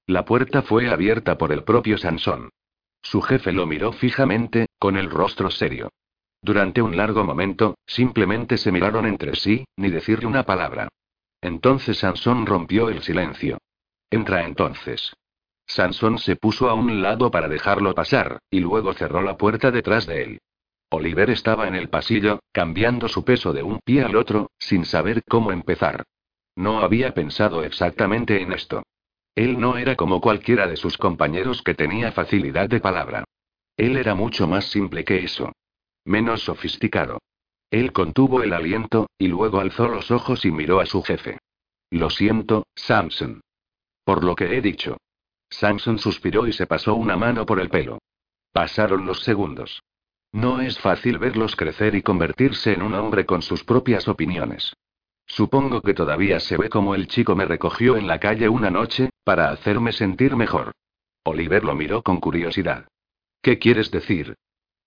[SPEAKER 1] La puerta fue abierta por el propio Sansón. Su jefe lo miró fijamente, con el rostro serio. Durante un largo momento, simplemente se miraron entre sí, ni decirle una palabra. Entonces Sansón rompió el silencio. Entra entonces. Sansón se puso a un lado para dejarlo pasar, y luego cerró la puerta detrás de él. Oliver estaba en el pasillo, cambiando su peso de un pie al otro, sin saber cómo empezar. No había pensado exactamente en esto. Él no era como cualquiera de sus compañeros que tenía facilidad de palabra. Él era mucho más simple que eso. Menos sofisticado. Él contuvo el aliento, y luego alzó los ojos y miró a su jefe. Lo siento, Samson. Por lo que he dicho. Samson suspiró y se pasó una mano por el pelo. Pasaron los segundos. No es fácil verlos crecer y convertirse en un hombre con sus propias opiniones. Supongo que todavía se ve como el chico me recogió en la calle una noche, para hacerme sentir mejor. Oliver lo miró con curiosidad. ¿Qué quieres decir?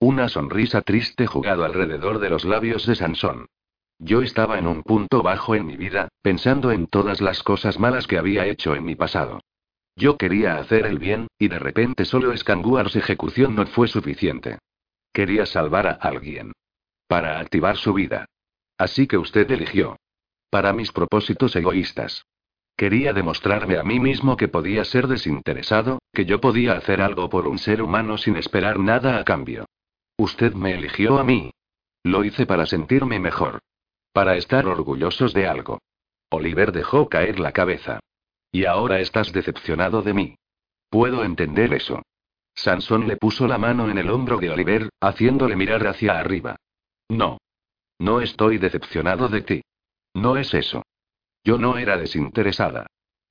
[SPEAKER 1] Una sonrisa triste jugado alrededor de los labios de Sansón. Yo estaba en un punto bajo en mi vida, pensando en todas las cosas malas que había hecho en mi pasado. Yo quería hacer el bien, y de repente solo Scanguars ejecución no fue suficiente. Quería salvar a alguien. Para activar su vida. Así que usted eligió. Para mis propósitos egoístas. Quería demostrarme a mí mismo que podía ser desinteresado, que yo podía hacer algo por un ser humano sin esperar nada a cambio. Usted me eligió a mí. Lo hice para sentirme mejor. Para estar orgullosos de algo. Oliver dejó caer la cabeza. Y ahora estás decepcionado de mí. Puedo entender eso. Sansón le puso la mano en el hombro de Oliver, haciéndole mirar hacia arriba. No. No estoy decepcionado de ti. No es eso. Yo no era desinteresada.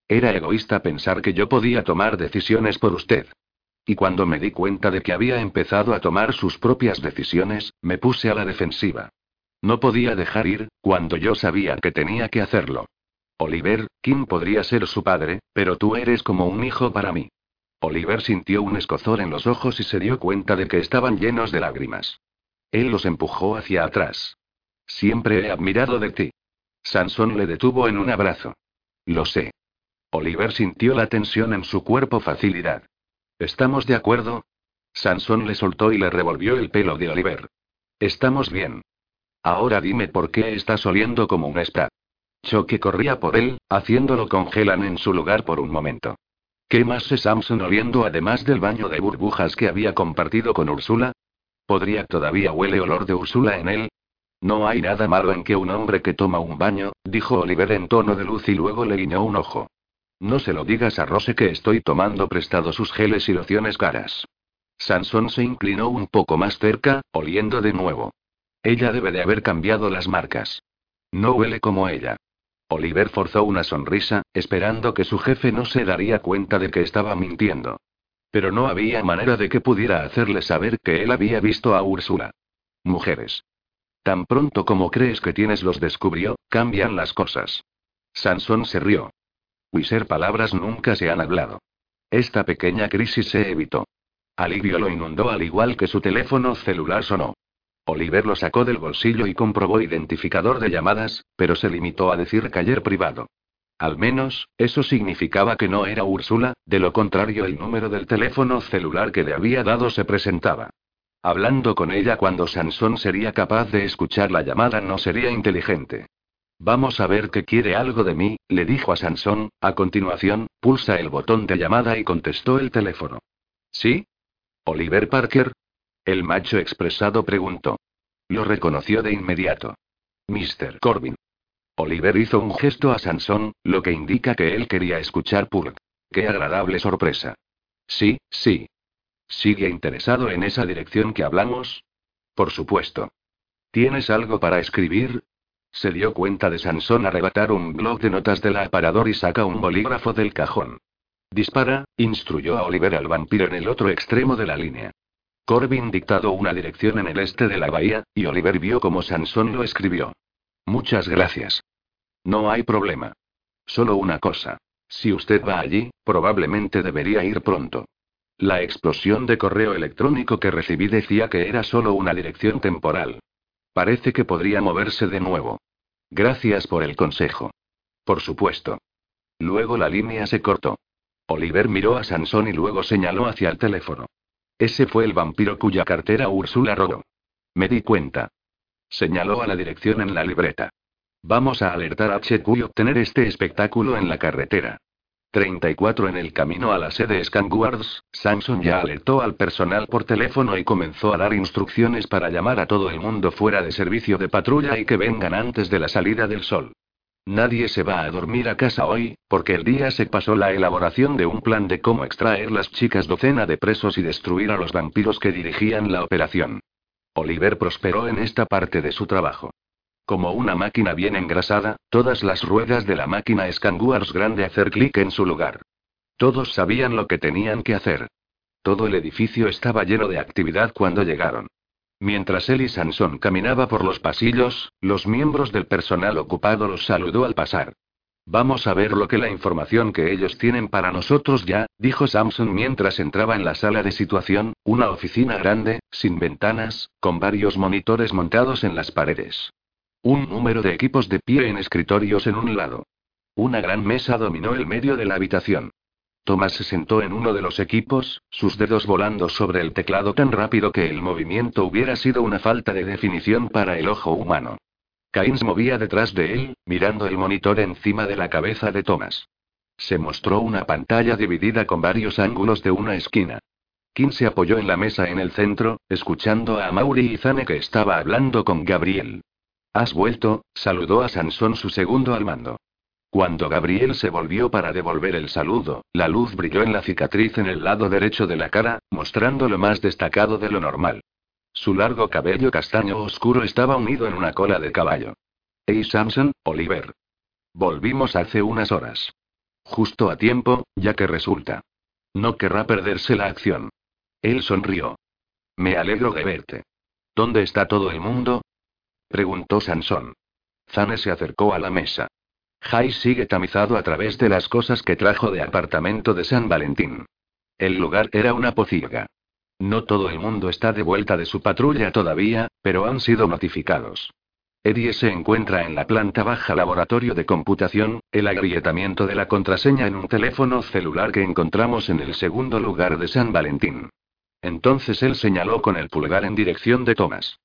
[SPEAKER 1] Era egoísta pensar que yo podía tomar decisiones por usted. Y cuando me di cuenta de que había empezado a tomar sus propias decisiones, me puse a la defensiva. No podía dejar ir, cuando yo sabía que tenía que hacerlo. Oliver, Kim podría ser su padre, pero tú eres como un hijo para mí. Oliver sintió un escozor en los ojos y se dio cuenta de que estaban llenos de lágrimas. Él los empujó hacia atrás. Siempre he admirado de ti. Sansón le detuvo en un abrazo. Lo sé. Oliver sintió la tensión en su cuerpo facilidad. ¿Estamos de acuerdo? Sansón le soltó y le revolvió el pelo de Oliver. Estamos bien. Ahora dime por qué estás oliendo como un spa. Choque corría por él, haciéndolo congelan en su lugar por un momento. ¿Qué más es Samson oliendo además del baño de burbujas que había compartido con Úrsula? ¿Podría todavía huele olor de Úrsula en él? No hay nada malo en que un hombre que toma un baño, dijo Oliver en tono de luz y luego le guiñó un ojo. No se lo digas a Rose que estoy tomando prestado sus geles y lociones caras. Sansón se inclinó un poco más cerca, oliendo de nuevo. Ella debe de haber cambiado las marcas. No huele como ella. Oliver forzó una sonrisa, esperando que su jefe no se daría cuenta de que estaba mintiendo. Pero no había manera de que pudiera hacerle saber que él había visto a Úrsula. Mujeres. Tan pronto como crees que tienes los descubrió, cambian las cosas. Sansón se rió. Wiser palabras nunca se han hablado. Esta pequeña crisis se evitó. Alivio lo inundó al igual que su teléfono celular sonó. Oliver lo sacó del bolsillo y comprobó identificador de llamadas, pero se limitó a decir caller privado. Al menos, eso significaba que no era Úrsula, de lo contrario el número del teléfono celular que le había dado se presentaba. Hablando con ella cuando Sansón sería capaz de escuchar la llamada no sería inteligente. Vamos a ver que quiere algo de mí, le dijo a Sansón, a continuación, pulsa el botón de llamada y contestó el teléfono. ¿Sí? Oliver Parker, el macho expresado preguntó. Lo reconoció de inmediato. Mr. Corbin. Oliver hizo un gesto a Sansón, lo que indica que él quería escuchar Purg. Qué agradable sorpresa. Sí, sí. ¿Sigue interesado en esa dirección que hablamos? Por supuesto. ¿Tienes algo para escribir? Se dio cuenta de Sansón arrebatar un blog de notas del aparador y saca un bolígrafo del cajón. Dispara, instruyó a Oliver al vampiro en el otro extremo de la línea. Corbin dictado una dirección en el este de la bahía, y Oliver vio cómo Sansón lo escribió. Muchas gracias. No hay problema. Solo una cosa. Si usted va allí, probablemente debería ir pronto. La explosión de correo electrónico que recibí decía que era solo una dirección temporal. Parece que podría moverse de nuevo. Gracias por el consejo. Por supuesto. Luego la línea se cortó. Oliver miró a Sansón y luego señaló hacia el teléfono. Ese fue el vampiro cuya cartera Úrsula robó. Me di cuenta. Señaló a la dirección en la libreta. Vamos a alertar a HQ y obtener este espectáculo en la carretera. 34 en el camino a la sede Scanguards, Samson ya alertó al personal por teléfono y comenzó a dar instrucciones para llamar a todo el mundo fuera de servicio de patrulla y que vengan antes de la salida del sol. Nadie se va a dormir a casa hoy, porque el día se pasó la elaboración de un plan de cómo extraer las chicas docena de presos y destruir a los vampiros que dirigían la operación. Oliver prosperó en esta parte de su trabajo. Como una máquina bien engrasada, todas las ruedas de la máquina Scanguars grande hacer clic en su lugar. Todos sabían lo que tenían que hacer. Todo el edificio estaba lleno de actividad cuando llegaron. Mientras él y Sansón caminaba por los pasillos, los miembros del personal ocupado los saludó al pasar. Vamos a ver lo que la información que ellos tienen para nosotros ya, dijo Samson mientras entraba en la sala de situación, una oficina grande, sin ventanas, con varios monitores montados en las paredes. Un número de equipos de pie en escritorios en un lado. Una gran mesa dominó el medio de la habitación. Thomas se sentó en uno de los equipos, sus dedos volando sobre el teclado tan rápido que el movimiento hubiera sido una falta de definición para el ojo humano. se movía detrás de él, mirando el monitor encima de la cabeza de Thomas. Se mostró una pantalla dividida con varios ángulos de una esquina. Kim se apoyó en la mesa en el centro, escuchando a Mauri y Zane que estaba hablando con Gabriel. ¿Has vuelto? saludó a Sansón su segundo al mando. Cuando Gabriel se volvió para devolver el saludo, la luz brilló en la cicatriz en el lado derecho de la cara, mostrando lo más destacado de lo normal. Su largo cabello castaño oscuro estaba unido en una cola de caballo. Hey Samson, Oliver. Volvimos hace unas horas. Justo a tiempo, ya que resulta. No querrá perderse la acción. Él sonrió. Me alegro de verte. ¿Dónde está todo el mundo? Preguntó Sansón. Zane se acercó a la mesa. Jai sigue tamizado a través de las cosas que trajo de apartamento de San Valentín. El lugar era una pocilga. No todo el mundo está de vuelta de su patrulla todavía, pero han sido notificados. Eddie se encuentra en la planta baja laboratorio de computación, el agrietamiento de la contraseña en un teléfono celular que encontramos en el segundo lugar de San Valentín. Entonces él señaló con el pulgar en dirección de Thomas.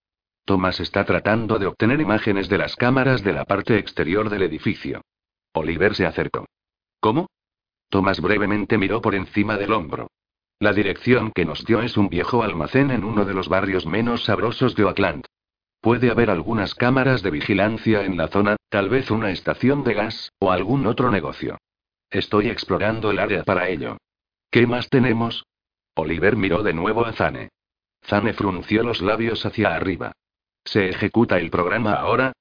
[SPEAKER 1] Thomas está tratando de obtener imágenes de las cámaras de la parte exterior del edificio. Oliver se acercó. ¿Cómo? Thomas brevemente miró por encima del hombro. La dirección que nos dio es un viejo almacén en uno de los barrios menos sabrosos de Oakland. Puede haber algunas cámaras de vigilancia en la zona, tal vez una estación de gas, o algún otro negocio. Estoy explorando el área para ello. ¿Qué más tenemos? Oliver miró de nuevo a Zane. Zane frunció los labios hacia arriba. ¿Se ejecuta el programa ahora?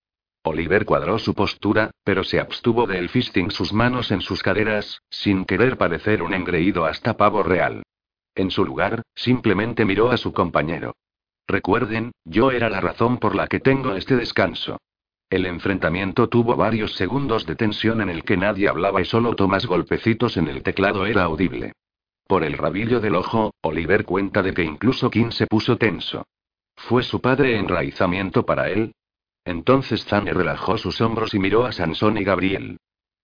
[SPEAKER 1] Oliver cuadró su postura, pero se abstuvo de el fisting sus manos en sus caderas, sin querer parecer un engreído hasta pavo real. En su lugar, simplemente miró a su compañero. Recuerden, yo era la razón por la que tengo este descanso. El enfrentamiento tuvo varios segundos de tensión en el que nadie hablaba y solo Tomás golpecitos en el teclado era audible. Por el rabillo del ojo, Oliver cuenta de que incluso Kim se puso tenso. ¿Fue su padre enraizamiento para él? Entonces Zane relajó sus hombros y miró a Sansón y Gabriel.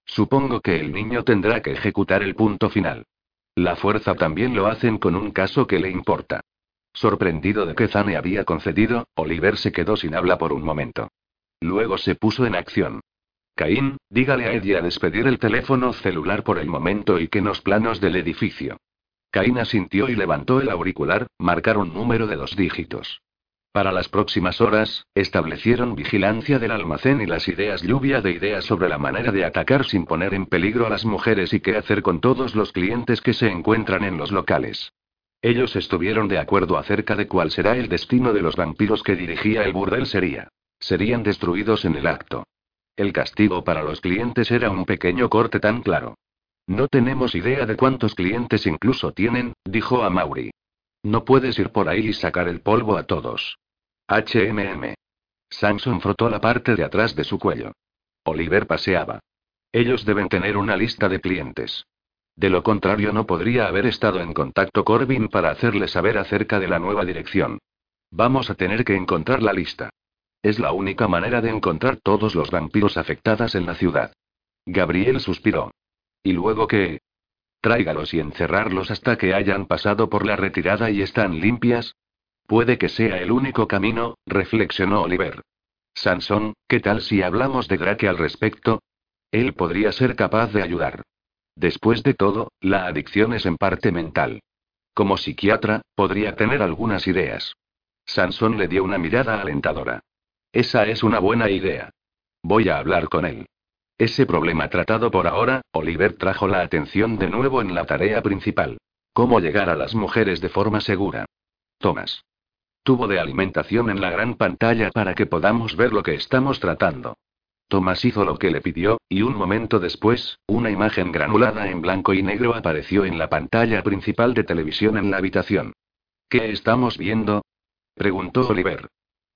[SPEAKER 1] Supongo que el niño tendrá que ejecutar el punto final. La fuerza también lo hacen con un caso que le importa. Sorprendido de que Zane había concedido, Oliver se quedó sin habla por un momento. Luego se puso en acción. Caín, dígale a Eddie a despedir el teléfono celular por el momento y que nos planos del edificio. Caín asintió y levantó el auricular, marcar un número de dos dígitos. Para las próximas horas, establecieron vigilancia del almacén y las ideas lluvia de ideas sobre la manera de atacar sin poner en peligro a las mujeres y qué hacer con todos los clientes que se encuentran en los locales. Ellos estuvieron de acuerdo acerca de cuál será el destino de los vampiros que dirigía el burdel sería. Serían destruidos en el acto. El castigo para los clientes era un pequeño corte tan claro. No tenemos idea de cuántos clientes incluso tienen, dijo a Mauri. No puedes ir por ahí y sacar el polvo a todos. HMM. Samson frotó la parte de atrás de su cuello. Oliver paseaba. Ellos deben tener una lista de clientes. De lo contrario no podría haber estado en contacto Corbin para hacerle saber acerca de la nueva dirección. Vamos a tener que encontrar la lista. Es la única manera de encontrar todos los vampiros afectados en la ciudad. Gabriel suspiró. ¿Y luego qué? Tráigalos y encerrarlos hasta que hayan pasado por la retirada y están limpias. Puede que sea el único camino, reflexionó Oliver. Sansón, ¿qué tal si hablamos de Drake al respecto? Él podría ser capaz de ayudar. Después de todo, la adicción es en parte mental. Como psiquiatra, podría tener algunas ideas. Sansón le dio una mirada alentadora. Esa es una buena idea. Voy a hablar con él. Ese problema tratado por ahora, Oliver trajo la atención de nuevo en la tarea principal. ¿Cómo llegar a las mujeres de forma segura? Thomas. Tubo de alimentación en la gran pantalla para que podamos ver lo que estamos tratando. Thomas hizo lo que le pidió, y un momento después, una imagen granulada en blanco y negro apareció en la pantalla principal de televisión en la habitación. ¿Qué estamos viendo? preguntó Oliver.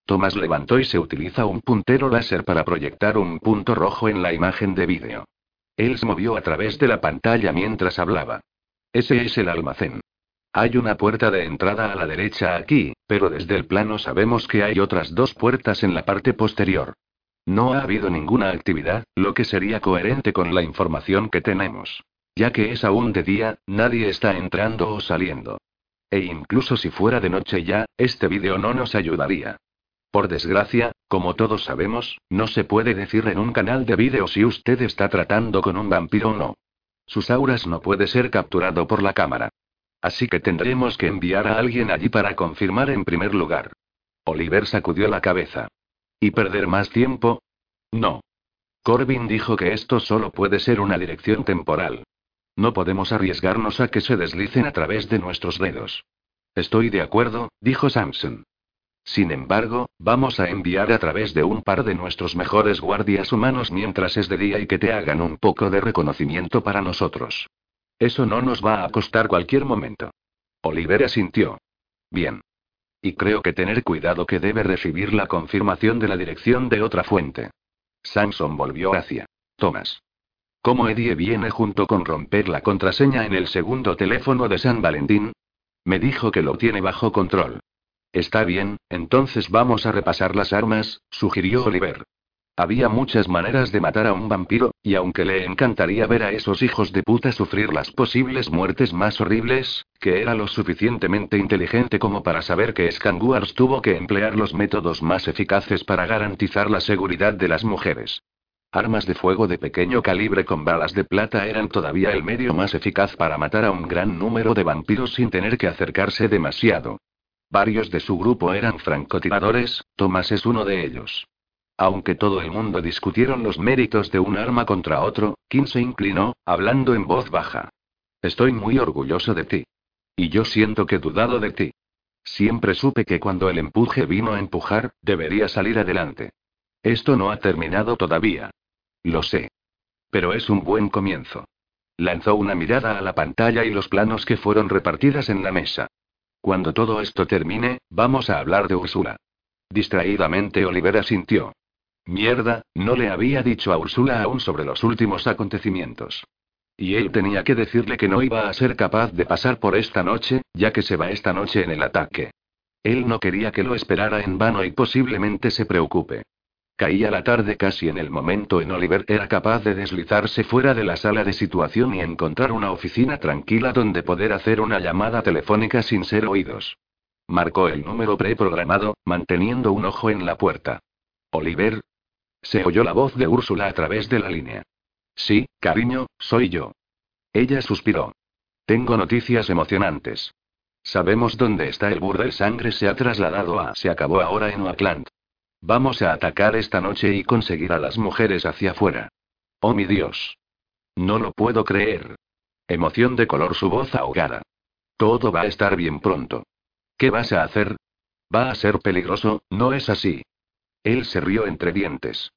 [SPEAKER 1] Thomas levantó y se utiliza un puntero láser para proyectar un punto rojo en la imagen de vídeo. Él se movió a través de la pantalla mientras hablaba. Ese es el almacén. Hay una puerta de entrada a la derecha aquí, pero desde el plano sabemos que hay otras dos puertas en la parte posterior. No ha habido ninguna actividad, lo que sería coherente con la información que tenemos. Ya que es aún de día, nadie está entrando o saliendo. E incluso si fuera de noche ya, este vídeo no nos ayudaría. Por desgracia, como todos sabemos, no se puede decir en un canal de vídeo si usted está tratando con un vampiro o no. Sus auras no puede ser capturado por la cámara. Así que tendremos que enviar a alguien allí para confirmar en primer lugar. Oliver sacudió la cabeza. ¿Y perder más tiempo? No. Corbin dijo que esto solo puede ser una dirección temporal. No podemos arriesgarnos a que se deslicen a través de nuestros dedos. Estoy de acuerdo, dijo Samson. Sin embargo, vamos a enviar a través de un par de nuestros mejores guardias humanos mientras es de día y que te hagan un poco de reconocimiento para nosotros. Eso no nos va a costar cualquier momento. Olivera sintió. Bien. Y creo que tener cuidado que debe recibir la confirmación de la dirección de otra fuente. Samson volvió hacia Thomas. ¿Cómo Eddie viene junto con romper la contraseña en el segundo teléfono de San Valentín? Me dijo que lo tiene bajo control. Está bien, entonces vamos a repasar las armas, sugirió Oliver. Había muchas maneras de matar a un vampiro, y aunque le encantaría ver a esos hijos de puta sufrir las posibles muertes más horribles, que era lo suficientemente inteligente como para saber que Scanguars tuvo que emplear los métodos más eficaces para garantizar la seguridad de las mujeres. Armas de fuego de pequeño calibre con balas de plata eran todavía el medio más eficaz para matar a un gran número de vampiros sin tener que acercarse demasiado. Varios de su grupo eran francotiradores, Thomas es uno de ellos. Aunque todo el mundo discutieron los méritos de un arma contra otro, Kim se inclinó, hablando en voz baja. Estoy muy orgulloso de ti. Y yo siento que he dudado de ti. Siempre supe que cuando el empuje vino a empujar, debería salir adelante. Esto no ha terminado todavía. Lo sé. Pero es un buen comienzo. Lanzó una mirada a la pantalla y los planos que fueron repartidas en la mesa. Cuando todo esto termine, vamos a hablar de Úrsula. Distraídamente Olivera sintió. Mierda, no le había dicho a Úrsula aún sobre los últimos acontecimientos. Y él tenía que decirle que no iba a ser capaz de pasar por esta noche, ya que se va esta noche en el ataque. Él no quería que lo esperara en vano y posiblemente se preocupe. Caía la tarde casi en el momento en Oliver era capaz de deslizarse fuera de la sala de situación y encontrar una oficina tranquila donde poder hacer una llamada telefónica sin ser oídos. Marcó el número preprogramado, manteniendo un ojo en la puerta. Oliver, se oyó la voz de Úrsula a través de la línea. Sí, cariño, soy yo. Ella suspiró. Tengo noticias emocionantes. Sabemos dónde está el burdel sangre se ha trasladado a se acabó ahora en Oakland. Vamos a atacar esta noche y conseguir a las mujeres hacia afuera. Oh mi Dios. No lo puedo creer. Emoción de color su voz ahogada. Todo va a estar bien pronto. ¿Qué vas a hacer? Va a ser peligroso, ¿no es así? Él se rió entre dientes.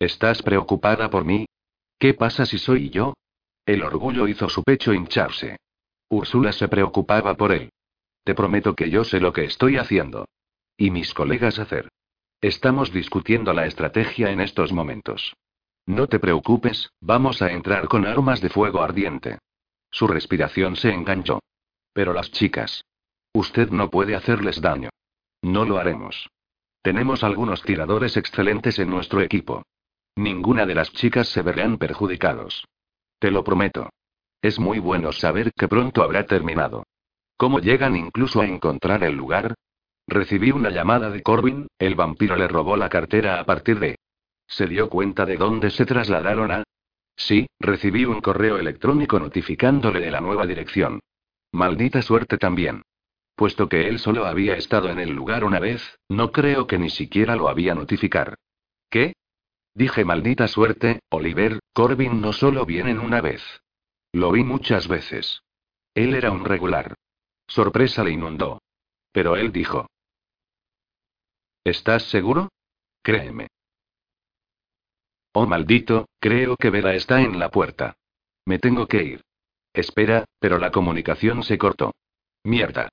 [SPEAKER 1] ¿Estás preocupada por mí? ¿Qué pasa si soy yo? El orgullo hizo su pecho hincharse. Úrsula se preocupaba por él. Te prometo que yo sé lo que estoy haciendo. Y mis colegas hacer. Estamos discutiendo la estrategia en estos momentos. No te preocupes, vamos a entrar con armas de fuego ardiente. Su respiración se enganchó. Pero las chicas. Usted no puede hacerles daño. No lo haremos. Tenemos algunos tiradores excelentes en nuestro equipo. Ninguna de las chicas se verán perjudicados. Te lo prometo. Es muy bueno saber que pronto habrá terminado. ¿Cómo llegan incluso a encontrar el lugar? Recibí una llamada de Corbin, el vampiro le robó la cartera a partir de... ¿Se dio cuenta de dónde se trasladaron a? Sí, recibí un correo electrónico notificándole de la nueva dirección. Maldita suerte también. Puesto que él solo había estado en el lugar una vez, no creo que ni siquiera lo había notificar. ¿Qué? Dije maldita suerte, Oliver, Corbin no solo vienen una vez. Lo vi muchas veces. Él era un regular. Sorpresa le inundó. Pero él dijo. ¿Estás seguro? Créeme. Oh maldito, creo que Vera está en la puerta. Me tengo que ir. Espera, pero la comunicación se cortó. Mierda.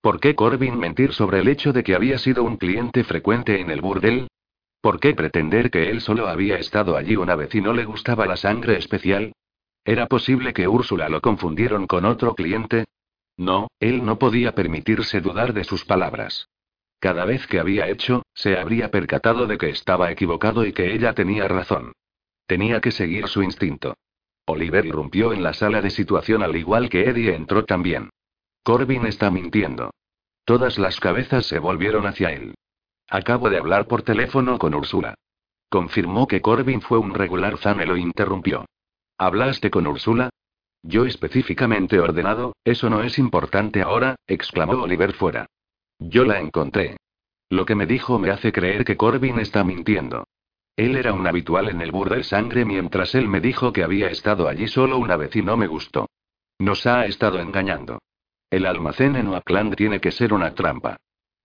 [SPEAKER 1] ¿Por qué Corbin mentir sobre el hecho de que había sido un cliente frecuente en el burdel? ¿Por qué pretender que él solo había estado allí una vez y no le gustaba la sangre especial? ¿Era posible que Úrsula lo confundieron con otro cliente? No, él no podía permitirse dudar de sus palabras. Cada vez que había hecho, se habría percatado de que estaba equivocado y que ella tenía razón. Tenía que seguir su instinto. Oliver irrumpió en la sala de situación al igual que Eddie entró también. Corbin está mintiendo. Todas las cabezas se volvieron hacia él. Acabo de hablar por teléfono con Úrsula. Confirmó que Corbin fue un regular Zane lo interrumpió. ¿Hablaste con Úrsula? Yo específicamente ordenado, eso no es importante ahora, exclamó Oliver fuera. Yo la encontré. Lo que me dijo me hace creer que Corbin está mintiendo. Él era un habitual en el burdel sangre mientras él me dijo que había estado allí solo una vez y no me gustó. Nos ha estado engañando. El almacén en Oakland tiene que ser una trampa.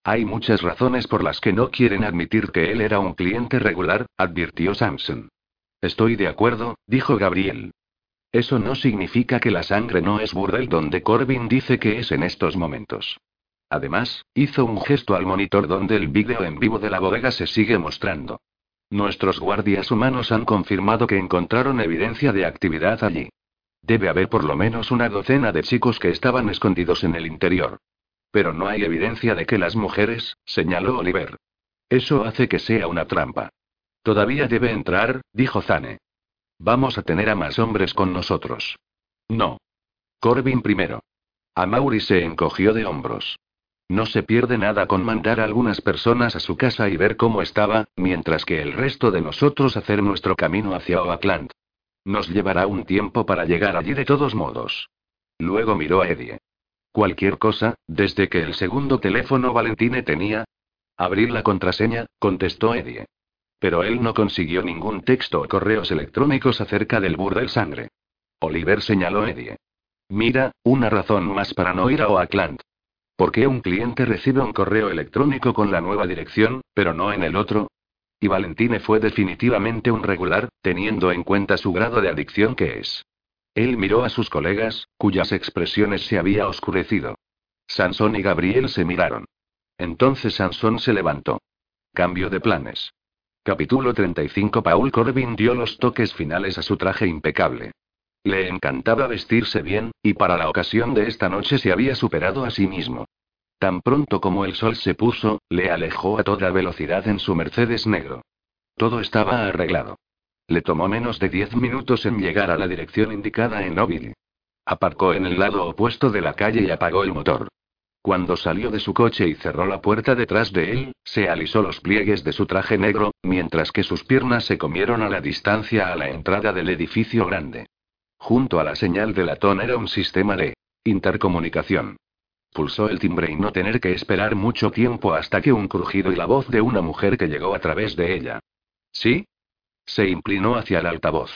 [SPEAKER 1] Hay muchas razones por las que no quieren admitir que él era un cliente regular, advirtió Samson. Estoy de acuerdo, dijo Gabriel. Eso no significa que la sangre no es burdel donde Corbin dice que es en estos momentos. Además, hizo un gesto al monitor donde el vídeo en vivo de la bodega se sigue mostrando. Nuestros guardias humanos han confirmado que encontraron evidencia de actividad allí. Debe haber por lo menos una docena de chicos que estaban escondidos en el interior. Pero no hay evidencia de que las mujeres, señaló Oliver. Eso hace que sea una trampa. Todavía debe entrar, dijo Zane. Vamos a tener a más hombres con nosotros. No. Corbin primero. Amaury se encogió de hombros. No se pierde nada con mandar a algunas personas a su casa y ver cómo estaba, mientras que el resto de nosotros hacer nuestro camino hacia Oakland. Nos llevará un tiempo para llegar allí de todos modos. Luego miró a Eddie. Cualquier cosa, desde que el segundo teléfono Valentine tenía. Abrir la contraseña, contestó Eddie. Pero él no consiguió ningún texto o correos electrónicos acerca del burdel sangre. Oliver señaló a Eddie. Mira, una razón más para no ir a Oakland. ¿Por qué un cliente recibe un correo electrónico con la nueva dirección, pero no en el otro? Y Valentine fue definitivamente un regular, teniendo en cuenta su grado de adicción que es. Él miró a sus colegas, cuyas expresiones se había oscurecido. Sansón y Gabriel se miraron. Entonces Sansón se levantó. Cambio de planes. Capítulo 35 Paul Corbin dio los toques finales a su traje impecable. Le encantaba vestirse bien, y para la ocasión de esta noche se había superado a sí mismo. Tan pronto como el sol se puso, le alejó a toda velocidad en su Mercedes negro. Todo estaba arreglado. Le tomó menos de diez minutos en llegar a la dirección indicada en Oville. Aparcó en el lado opuesto de la calle y apagó el motor. Cuando salió de su coche y cerró la puerta detrás de él, se alisó los pliegues de su traje negro, mientras que sus piernas se comieron a la distancia a la entrada del edificio grande. Junto a la señal de latón era un sistema de intercomunicación. Pulsó el timbre y no tener que esperar mucho tiempo hasta que un crujido y la voz de una mujer que llegó a través de ella. ¿Sí? Se inclinó hacia el altavoz.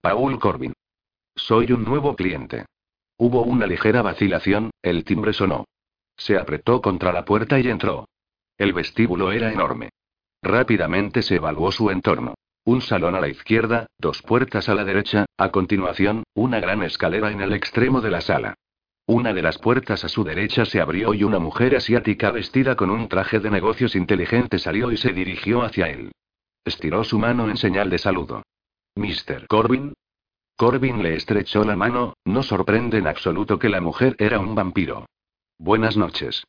[SPEAKER 1] Paul Corbin. Soy un nuevo cliente. Hubo una ligera vacilación, el timbre sonó. Se apretó contra la puerta y entró. El vestíbulo era enorme. Rápidamente se evaluó su entorno. Un salón a la izquierda, dos puertas a la derecha, a continuación, una gran escalera en el extremo de la sala. Una de las puertas a su derecha se abrió y una mujer asiática vestida con un traje de negocios inteligente salió y se dirigió hacia él. Estiró su mano en señal de saludo. Mr. Corbin. Corbin le estrechó la mano, no sorprende en absoluto que la mujer era un vampiro. Buenas noches.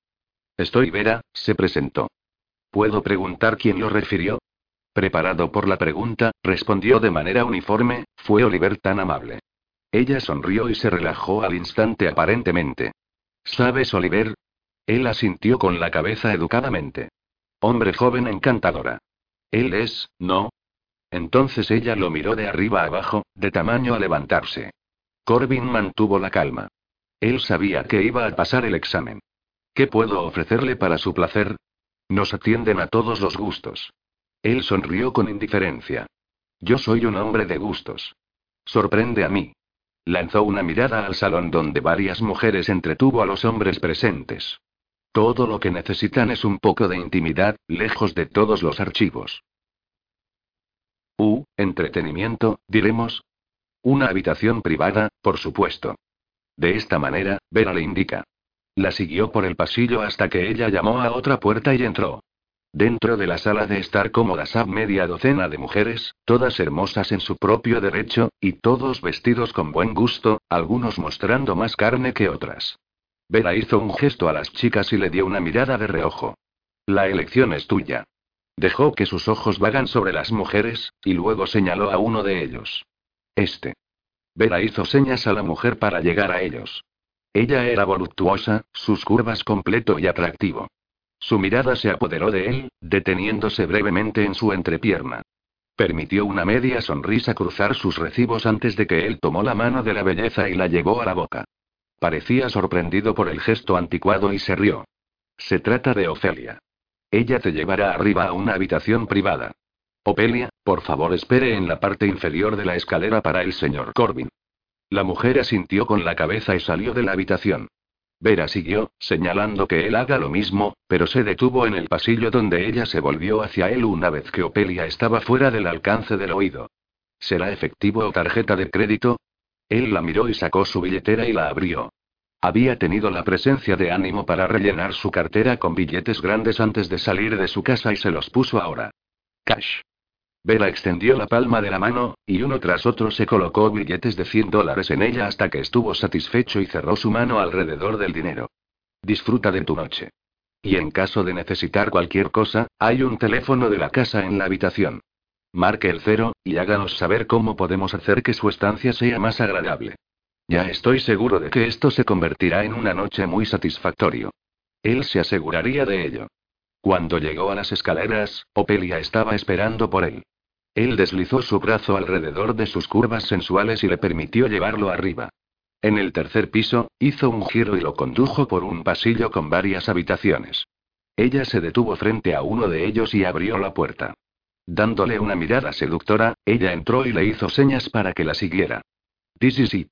[SPEAKER 1] Estoy Vera, se presentó. ¿Puedo preguntar quién lo refirió? Preparado por la pregunta, respondió de manera uniforme, fue Oliver tan amable. Ella sonrió y se relajó al instante aparentemente. ¿Sabes, Oliver? Él asintió con la cabeza educadamente. Hombre joven encantadora. Él es, ¿no? Entonces ella lo miró de arriba abajo, de tamaño a levantarse. Corbin mantuvo la calma. Él sabía que iba a pasar el examen. ¿Qué puedo ofrecerle para su placer? Nos atienden a todos los gustos. Él sonrió con indiferencia. Yo soy un hombre de gustos. Sorprende a mí. Lanzó una mirada al salón donde varias mujeres entretuvo a los hombres presentes. Todo lo que necesitan es un poco de intimidad, lejos de todos los archivos. Uh, entretenimiento, diremos. Una habitación privada, por supuesto. De esta manera, Vera le indica. La siguió por el pasillo hasta que ella llamó a otra puerta y entró. Dentro de la sala de estar cómodas a media docena de mujeres, todas hermosas en su propio derecho, y todos vestidos con buen gusto, algunos mostrando más carne que otras. Vera hizo un gesto a las chicas y le dio una mirada de reojo. La elección es tuya. Dejó que sus ojos vagan sobre las mujeres, y luego señaló a uno de ellos. Este. Vera hizo señas a la mujer para llegar a ellos. Ella era voluptuosa, sus curvas completo y atractivo. Su mirada se apoderó de él, deteniéndose brevemente en su entrepierna. Permitió una media sonrisa cruzar sus recibos antes de que él tomó la mano de la belleza y la llevó a la boca. Parecía sorprendido por el gesto anticuado y se rió. Se trata de Ofelia. Ella te llevará arriba a una habitación privada. Ofelia, por favor espere en la parte inferior de la escalera para el señor Corbin. La mujer asintió con la cabeza y salió de la habitación. Vera siguió, señalando que él haga lo mismo, pero se detuvo en el pasillo donde ella se volvió hacia él una vez que Opelia estaba fuera del alcance del oído. ¿Será efectivo o tarjeta de crédito? Él la miró y sacó su billetera y la abrió. Había tenido la presencia de ánimo para rellenar su cartera con billetes grandes antes de salir de su casa y se los puso ahora. Cash. Vera extendió la palma de la mano, y uno tras otro se colocó billetes de 100 dólares en ella hasta que estuvo satisfecho y cerró su mano alrededor del dinero. Disfruta de tu noche. Y en caso de necesitar cualquier cosa, hay un teléfono de la casa en la habitación. Marque el cero, y háganos saber cómo podemos hacer que su estancia sea más agradable. Ya estoy seguro de que esto se convertirá en una noche muy satisfactorio. Él se aseguraría de ello. Cuando llegó a las escaleras, Opelia estaba esperando por él. Él deslizó su brazo alrededor de sus curvas sensuales y le permitió llevarlo arriba. En el tercer piso, hizo un giro y lo condujo por un pasillo con varias habitaciones. Ella se detuvo frente a uno de ellos y abrió la puerta. Dándole una mirada seductora, ella entró y le hizo señas para que la siguiera. This is it.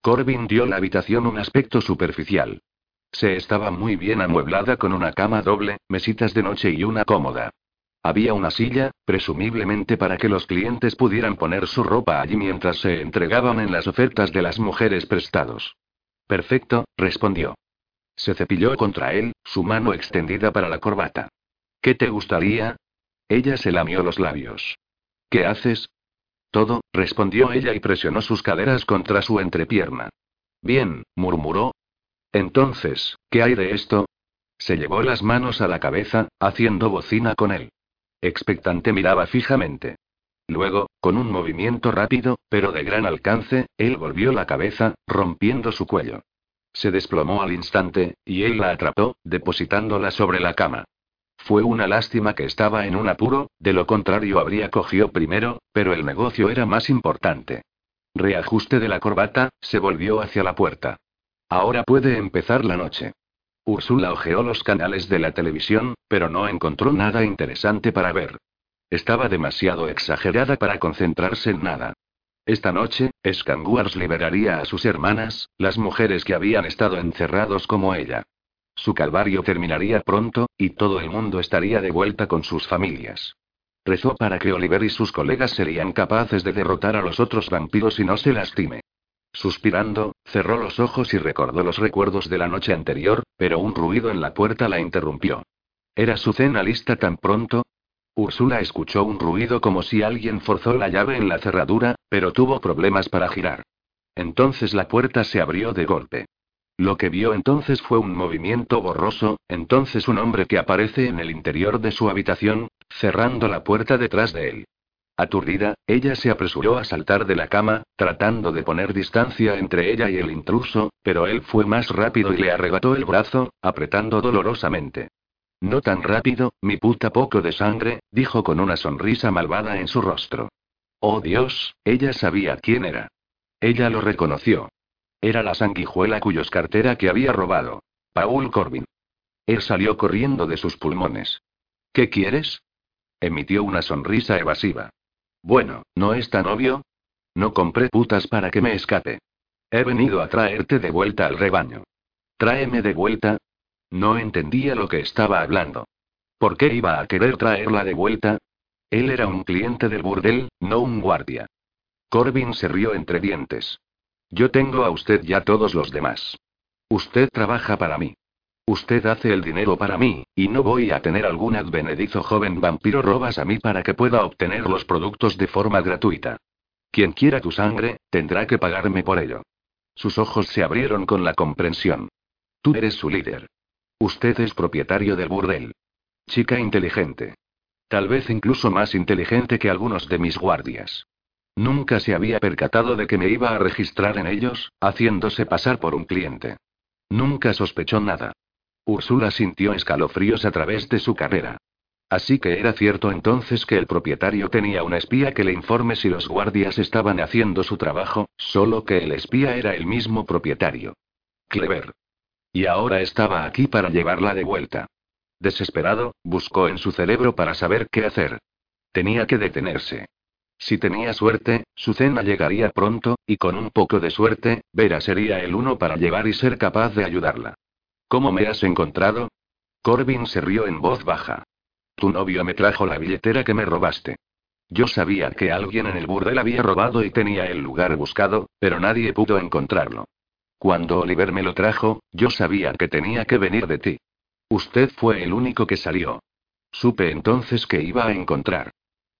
[SPEAKER 1] Corbin dio la habitación un aspecto superficial. Se estaba muy bien amueblada con una cama doble, mesitas de noche y una cómoda. Había una silla, presumiblemente para que los clientes pudieran poner su ropa allí mientras se entregaban en las ofertas de las mujeres prestados. Perfecto, respondió. Se cepilló contra él, su mano extendida para la corbata. ¿Qué te gustaría? Ella se lamió los labios. ¿Qué haces? Todo, respondió ella y presionó sus caderas contra su entrepierna. Bien, murmuró. Entonces, ¿qué hay de esto? Se llevó las manos a la cabeza, haciendo bocina con él. Expectante miraba fijamente. Luego, con un movimiento rápido, pero de gran alcance, él volvió la cabeza, rompiendo su cuello. Se desplomó al instante, y él la atrapó, depositándola sobre la cama. Fue una lástima que estaba en un apuro, de lo contrario habría cogido primero, pero el negocio era más importante. Reajuste de la corbata, se volvió hacia la puerta. Ahora puede empezar la noche. Úrsula ojeó los canales de la televisión, pero no encontró nada interesante para ver. Estaba demasiado exagerada para concentrarse en nada. Esta noche, Scanguars liberaría a sus hermanas, las mujeres que habían estado encerrados como ella. Su calvario terminaría pronto, y todo el mundo estaría de vuelta con sus familias. Rezó para que Oliver y sus colegas serían capaces de derrotar a los otros vampiros y no se lastime. Suspirando, cerró los ojos y recordó los recuerdos de la noche anterior, pero un ruido en la puerta la interrumpió. ¿Era su cena lista tan pronto? Úrsula escuchó un ruido como si alguien forzó la llave en la cerradura, pero tuvo problemas para girar. Entonces la puerta se abrió de golpe. Lo que vio entonces fue un movimiento borroso, entonces un hombre que aparece en el interior de su habitación, cerrando la puerta detrás de él. Aturdida, ella se apresuró a saltar de la cama, tratando de poner distancia entre ella y el intruso, pero él fue más rápido y le arrebató el brazo, apretando dolorosamente. No tan rápido, mi puta poco de sangre, dijo con una sonrisa malvada en su rostro. Oh Dios, ella sabía quién era. Ella lo reconoció. Era la sanguijuela cuyos cartera que había robado. Paul Corbin. Él salió corriendo de sus pulmones. ¿Qué quieres? Emitió una sonrisa evasiva. Bueno, ¿no es tan obvio? No compré putas para que me escape. He venido a traerte de vuelta al rebaño. Tráeme de vuelta. No entendía lo que estaba hablando. ¿Por qué iba a querer traerla de vuelta? Él era un cliente del burdel, no un guardia. Corbin se rió entre dientes. Yo tengo a usted ya todos los demás. Usted trabaja para mí. Usted hace el dinero para mí, y no voy a tener algún advenedizo joven vampiro robas a mí para que pueda obtener los productos de forma gratuita. Quien quiera tu sangre, tendrá que pagarme por ello. Sus ojos se abrieron con la comprensión. Tú eres su líder. Usted es propietario del burdel. Chica inteligente. Tal vez incluso más inteligente que algunos de mis guardias. Nunca se había percatado de que me iba a registrar en ellos, haciéndose pasar por un cliente. Nunca sospechó nada. Úrsula sintió escalofríos a través de su carrera. Así que era cierto entonces que el propietario tenía un espía que le informe si los guardias estaban haciendo su trabajo, solo que el espía era el mismo propietario. Clever. Y ahora estaba aquí para llevarla de vuelta. Desesperado, buscó en su cerebro para saber qué hacer. Tenía que detenerse. Si tenía suerte, su cena llegaría pronto, y con un poco de suerte, Vera sería el uno para llevar y ser capaz de ayudarla. ¿Cómo me has encontrado? Corbin se rió en voz baja. Tu novio me trajo la billetera que me robaste. Yo sabía que alguien en el burdel había robado y tenía el lugar buscado, pero nadie pudo encontrarlo. Cuando Oliver me lo trajo, yo sabía que tenía que venir de ti. Usted fue el único que salió. Supe entonces que iba a encontrar.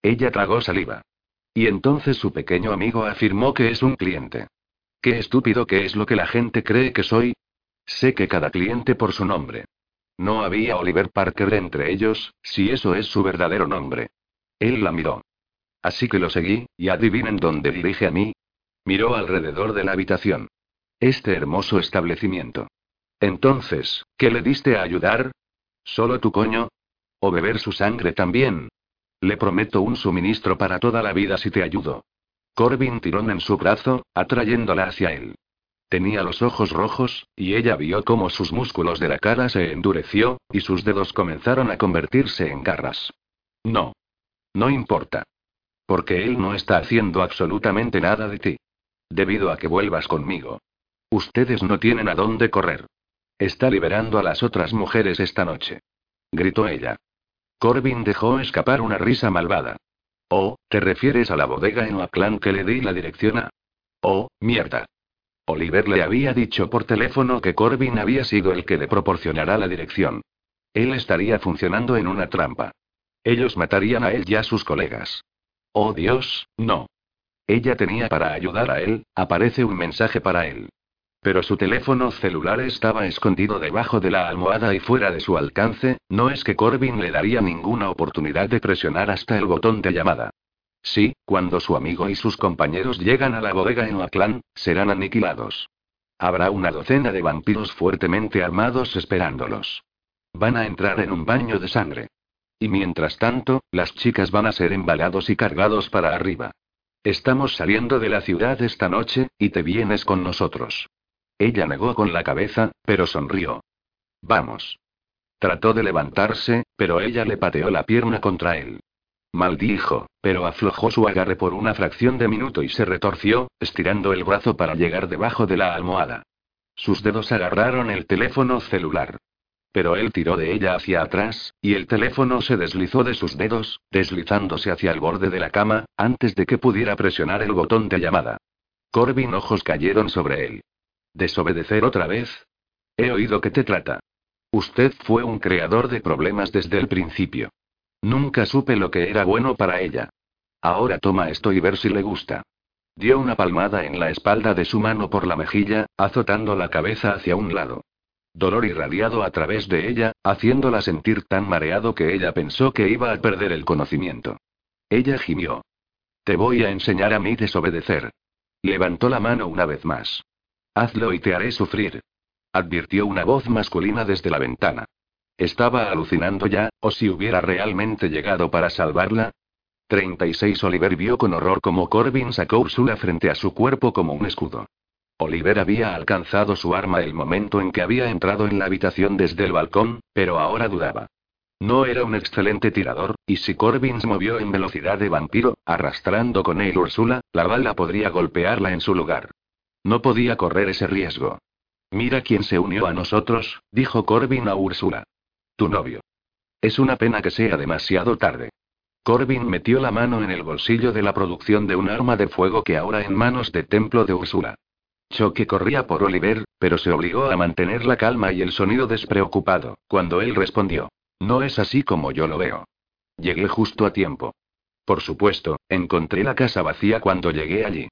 [SPEAKER 1] Ella tragó saliva. Y entonces su pequeño amigo afirmó que es un cliente. Qué estúpido que es lo que la gente cree que soy, Sé que cada cliente por su nombre. No había Oliver Parker entre ellos, si eso es su verdadero nombre. Él la miró. Así que lo seguí, y adivinen dónde dirige a mí. Miró alrededor de la habitación. Este hermoso establecimiento. Entonces, ¿qué le diste a ayudar? ¿Solo tu coño? ¿O beber su sangre también? Le prometo un suministro para toda la vida si te ayudo. Corbin tiró en su brazo, atrayéndola hacia él. Tenía los ojos rojos, y ella vio cómo sus músculos de la cara se endureció, y sus dedos comenzaron a convertirse en garras. No. No importa. Porque él no está haciendo absolutamente nada de ti. Debido a que vuelvas conmigo. Ustedes no tienen a dónde correr. Está liberando a las otras mujeres esta noche. Gritó ella. Corbin dejó escapar una risa malvada. Oh, ¿te refieres a la bodega en Oakland que le di la dirección a? Oh, mierda. Oliver le había dicho por teléfono que Corbin había sido el que le proporcionará la dirección. Él estaría funcionando en una trampa. Ellos matarían a él y a sus colegas. Oh Dios, no. Ella tenía para ayudar a él, aparece un mensaje para él. Pero su teléfono celular estaba escondido debajo de la almohada y fuera de su alcance, no es que Corbin le daría ninguna oportunidad de presionar hasta el botón de llamada. Sí, cuando su amigo y sus compañeros llegan a la bodega en Oakland, serán aniquilados. Habrá una docena de vampiros fuertemente armados esperándolos. Van a entrar en un baño de sangre. Y mientras tanto, las chicas van a ser embalados y cargados para arriba. Estamos saliendo de la ciudad esta noche, y te vienes con nosotros. Ella negó con la cabeza, pero sonrió. Vamos. Trató de levantarse, pero ella le pateó la pierna contra él. Maldijo, pero aflojó su agarre por una fracción de minuto y se retorció, estirando el brazo para llegar debajo de la almohada. Sus dedos agarraron el teléfono celular. Pero él tiró de ella hacia atrás, y el teléfono se deslizó de sus dedos, deslizándose hacia el borde de la cama, antes de que pudiera presionar el botón de llamada. Corbin ojos cayeron sobre él. ¿Desobedecer otra vez? He oído que te trata. Usted fue un creador de problemas desde el principio. Nunca supe lo que era bueno para ella. Ahora toma esto y ver si le gusta. Dio una palmada en la espalda de su mano por la mejilla, azotando la cabeza hacia un lado. Dolor irradiado a través de ella, haciéndola sentir tan mareado que ella pensó que iba a perder el conocimiento. Ella gimió. Te voy a enseñar a mí desobedecer. Levantó la mano una vez más. Hazlo y te haré sufrir. Advirtió una voz masculina desde la ventana. ¿Estaba alucinando ya, o si hubiera realmente llegado para salvarla? 36 Oliver vio con horror cómo Corbin sacó Ursula frente a su cuerpo como un escudo. Oliver había alcanzado su arma el momento en que había entrado en la habitación desde el balcón, pero ahora dudaba. No era un excelente tirador, y si Corbin se movió en velocidad de vampiro, arrastrando con él Úrsula, la bala podría golpearla en su lugar. No podía correr ese riesgo. Mira quién se unió a nosotros, dijo Corbin a Úrsula. Novio. Es una pena que sea demasiado tarde. Corbin metió la mano en el bolsillo de la producción de un arma de fuego que ahora en manos de templo de Úrsula. Choque corría por Oliver, pero se obligó a mantener la calma y el sonido despreocupado, cuando él respondió. No es así como yo lo veo. Llegué justo a tiempo. Por supuesto, encontré la casa vacía cuando llegué allí.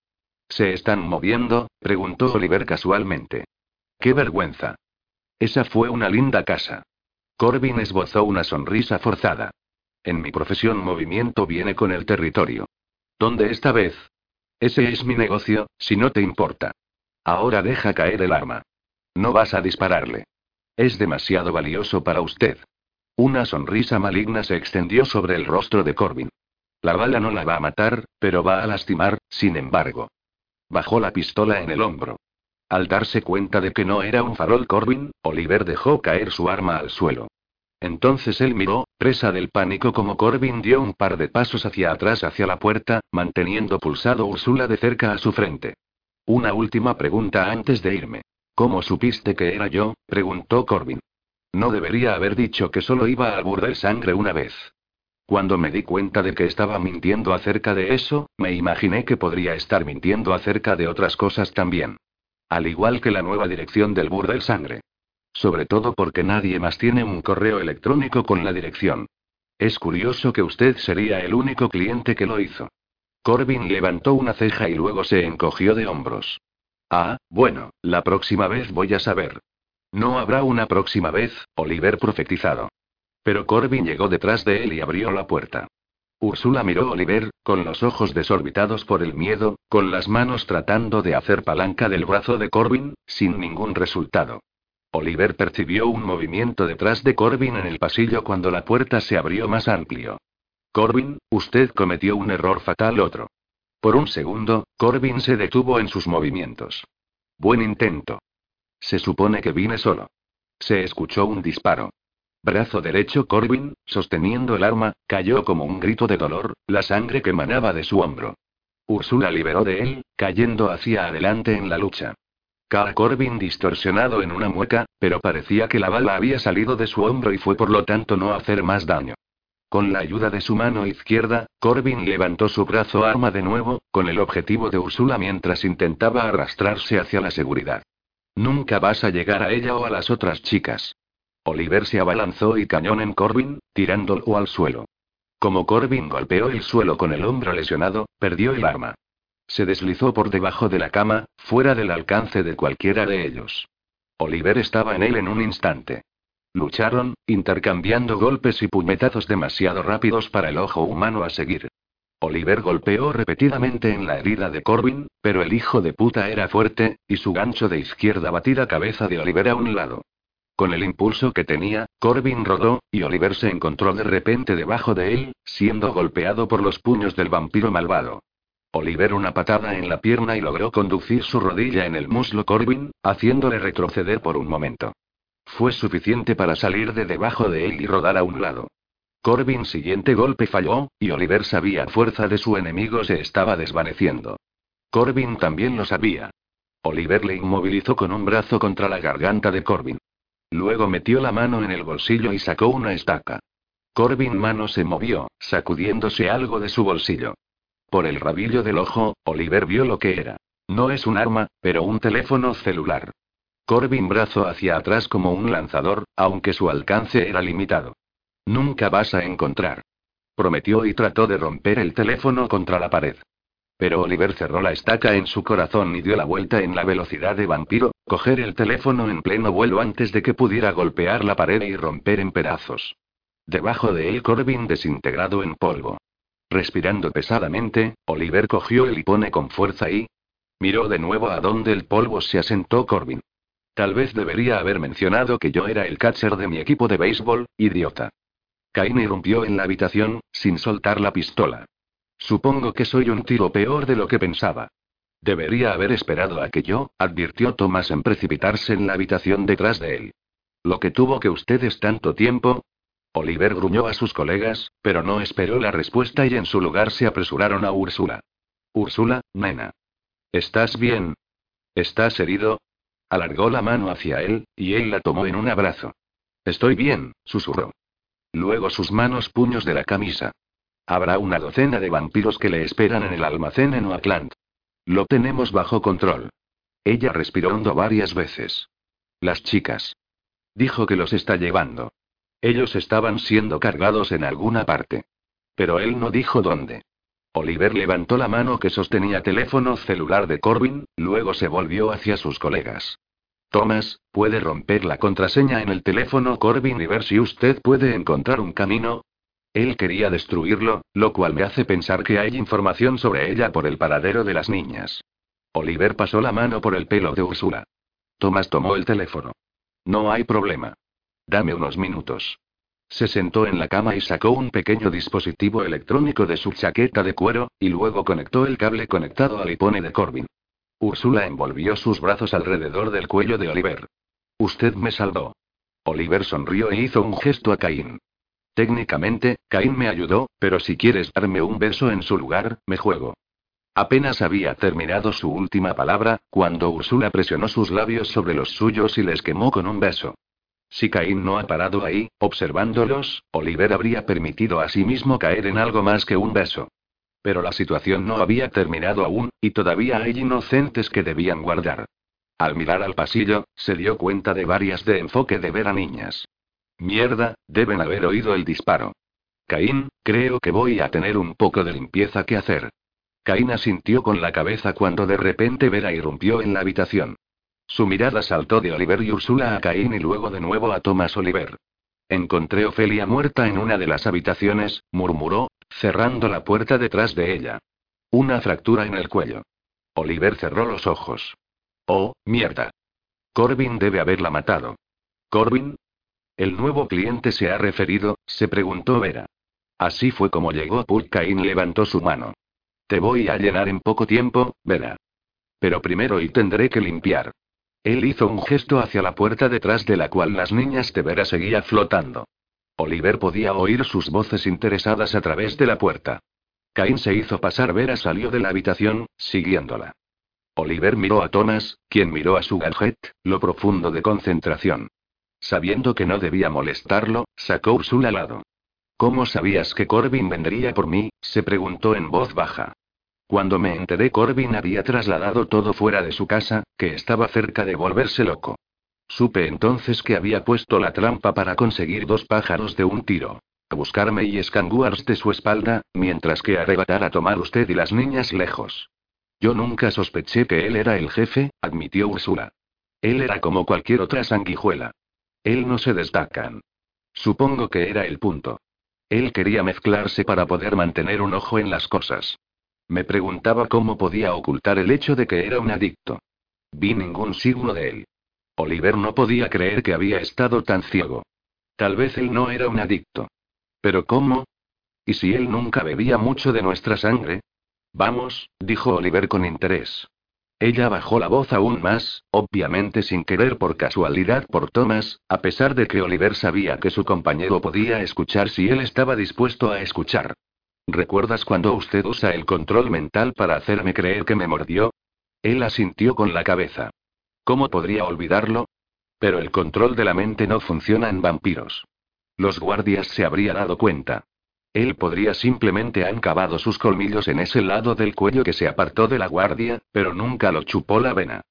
[SPEAKER 1] ¿Se están moviendo? preguntó Oliver casualmente. ¡Qué vergüenza! Esa fue una linda casa. Corbin esbozó una sonrisa forzada. En mi profesión movimiento viene con el territorio. ¿Dónde esta vez? Ese es mi negocio, si no te importa. Ahora deja caer el arma. No vas a dispararle. Es demasiado valioso para usted. Una sonrisa maligna se extendió sobre el rostro de Corbin. La bala no la va a matar, pero va a lastimar, sin embargo. Bajó la pistola en el hombro. Al darse cuenta de que no era un farol Corbin, Oliver dejó caer su arma al suelo. Entonces él miró, presa del pánico como Corbin dio un par de pasos hacia atrás hacia la puerta, manteniendo pulsado Úrsula de cerca a su frente. Una última pregunta antes de irme. ¿Cómo supiste que era yo? preguntó Corbin. No debería haber dicho que solo iba al burdel sangre una vez. Cuando me di cuenta de que estaba mintiendo acerca de eso, me imaginé que podría estar mintiendo acerca de otras cosas también. Al igual que la nueva dirección del burdel sangre. Sobre todo porque nadie más tiene un correo electrónico con la dirección. Es curioso que usted sería el único cliente que lo hizo. Corbin levantó una ceja y luego se encogió de hombros. Ah, bueno, la próxima vez voy a saber. No habrá una próxima vez, Oliver profetizado. Pero Corbin llegó detrás de él y abrió la puerta. Úrsula miró a Oliver, con los ojos desorbitados por el miedo, con las manos tratando de hacer palanca del brazo de Corbin, sin ningún resultado. Oliver percibió un movimiento detrás de Corbin en el pasillo cuando la puerta se abrió más amplio. Corbin, usted cometió un error fatal otro. Por un segundo, Corbin se detuvo en sus movimientos. Buen intento. Se supone que vine solo. Se escuchó un disparo. Brazo derecho Corbin, sosteniendo el arma, cayó como un grito de dolor, la sangre que emanaba de su hombro. Úrsula liberó de él, cayendo hacia adelante en la lucha. Cara Corbin distorsionado en una mueca, pero parecía que la bala había salido de su hombro y fue por lo tanto no hacer más daño. Con la ayuda de su mano izquierda, Corbin levantó su brazo arma de nuevo, con el objetivo de Úrsula mientras intentaba arrastrarse hacia la seguridad. Nunca vas a llegar a ella o a las otras chicas. Oliver se abalanzó y cañón en Corbin, tirándolo al suelo. Como Corbin golpeó el suelo con el hombro lesionado, perdió el arma. Se deslizó por debajo de la cama, fuera del alcance de cualquiera de ellos. Oliver estaba en él en un instante. Lucharon, intercambiando golpes y puñetazos demasiado rápidos para el ojo humano a seguir. Oliver golpeó repetidamente en la herida de Corbin, pero el hijo de puta era fuerte, y su gancho de izquierda batida cabeza de Oliver a un lado. Con el impulso que tenía, Corbin rodó, y Oliver se encontró de repente debajo de él, siendo golpeado por los puños del vampiro malvado. Oliver una patada en la pierna y logró conducir su rodilla en el muslo Corbin, haciéndole retroceder por un momento. Fue suficiente para salir de debajo de él y rodar a un lado. Corbin siguiente golpe falló, y Oliver sabía fuerza de su enemigo se estaba desvaneciendo. Corbin también lo sabía. Oliver le inmovilizó con un brazo contra la garganta de Corbin. Luego metió la mano en el bolsillo y sacó una estaca. Corbin mano se movió, sacudiéndose algo de su bolsillo. Por el rabillo del ojo, Oliver vio lo que era. No es un arma, pero un teléfono celular. Corbin brazo hacia atrás como un lanzador, aunque su alcance era limitado. Nunca vas a encontrar. Prometió y trató de romper el teléfono contra la pared. Pero Oliver cerró la estaca en su corazón y dio la vuelta en la velocidad de vampiro, coger el teléfono en pleno vuelo antes de que pudiera golpear la pared y romper en pedazos. Debajo de él Corbin desintegrado en polvo. Respirando pesadamente, Oliver cogió el hipone con fuerza y... Miró de nuevo a donde el polvo se asentó Corbin. Tal vez debería haber mencionado que yo era el catcher de mi equipo de béisbol, idiota. Cain irrumpió en la habitación, sin soltar la pistola. Supongo que soy un tiro peor de lo que pensaba. Debería haber esperado a que yo, advirtió Thomas en precipitarse en la habitación detrás de él. Lo que tuvo que ustedes tanto tiempo. Oliver gruñó a sus colegas, pero no esperó la respuesta y en su lugar se apresuraron a Úrsula. Úrsula, nena. ¿Estás bien? ¿Estás herido? Alargó la mano hacia él, y él la tomó en un abrazo. Estoy bien, susurró. Luego sus manos puños de la camisa. Habrá una docena de vampiros que le esperan en el almacén en Oakland. Lo tenemos bajo control. Ella respiró hondo varias veces. Las chicas. Dijo que los está llevando. Ellos estaban siendo cargados en alguna parte. Pero él no dijo dónde. Oliver levantó la mano que sostenía teléfono celular de Corbin, luego se volvió hacia sus colegas. Thomas, ¿puede romper la contraseña en el teléfono Corbin y ver si usted puede encontrar un camino? Él quería destruirlo, lo cual me hace pensar que hay información sobre ella por el paradero de las niñas. Oliver pasó la mano por el pelo de Úrsula. Thomas tomó el teléfono. No hay problema. Dame unos minutos. Se sentó en la cama y sacó un pequeño dispositivo electrónico de su chaqueta de cuero, y luego conectó el cable conectado al iPhone de Corbin. Úrsula envolvió sus brazos alrededor del cuello de Oliver. Usted me salvó. Oliver sonrió e hizo un gesto a Caín. Técnicamente, Caín me ayudó, pero si quieres darme un beso en su lugar, me juego. Apenas había terminado su última palabra, cuando Úrsula presionó sus labios sobre los suyos y les quemó con un beso. Si Caín no ha parado ahí, observándolos, Oliver habría permitido a sí mismo caer en algo más que un beso. Pero la situación no había terminado aún, y todavía hay inocentes que debían guardar. Al mirar al pasillo, se dio cuenta de varias de enfoque de ver a niñas. Mierda, deben haber oído el disparo. Caín, creo que voy a tener un poco de limpieza que hacer. Caín asintió con la cabeza cuando de repente Vera irrumpió en la habitación. Su mirada saltó de Oliver y Úrsula a Caín y luego de nuevo a Thomas Oliver. Encontré Ofelia muerta en una de las habitaciones, murmuró, cerrando la puerta detrás de ella. Una fractura en el cuello. Oliver cerró los ojos. Oh, mierda. Corbin debe haberla matado. ¿Corbin? El nuevo cliente se ha referido, se preguntó Vera. Así fue como llegó Cain levantó su mano. Te voy a llenar en poco tiempo, Vera. Pero primero y tendré que limpiar. Él hizo un gesto hacia la puerta detrás de la cual las niñas de Vera seguía flotando. Oliver podía oír sus voces interesadas a través de la puerta. Cain se hizo pasar. Vera salió de la habitación, siguiéndola. Oliver miró a Thomas, quien miró a su gadget, lo profundo de concentración. Sabiendo que no debía molestarlo, sacó Ursula al lado. ¿Cómo sabías que Corbin vendría por mí? se preguntó en voz baja. Cuando me enteré, Corbin había trasladado todo fuera de su casa, que estaba cerca de volverse loco. Supe entonces que había puesto la trampa para conseguir dos pájaros de un tiro. Buscarme y escanguars de su espalda, mientras que arrebatar a tomar usted y las niñas lejos. Yo nunca sospeché que él era el jefe, admitió Úrsula. Él era como cualquier otra sanguijuela. Él no se destacan. Supongo que era el punto. Él quería mezclarse para poder mantener un ojo en las cosas. Me preguntaba cómo podía ocultar el hecho de que era un adicto. Vi ningún signo de él. Oliver no podía creer que había estado tan ciego. Tal vez él no era un adicto. ¿Pero cómo? ¿Y si él nunca bebía mucho de nuestra sangre? Vamos, dijo Oliver con interés. Ella bajó la voz aún más, obviamente sin querer por casualidad por Thomas, a pesar de que Oliver sabía que su compañero podía escuchar si él estaba dispuesto a escuchar. ¿Recuerdas cuando usted usa el control mental para hacerme creer que me mordió? Él asintió con la cabeza. ¿Cómo podría olvidarlo? Pero el control de la mente no funciona en vampiros. Los guardias se habrían dado cuenta. Él podría simplemente han cavado sus colmillos en ese lado del cuello que se apartó de la guardia, pero nunca lo chupó la vena.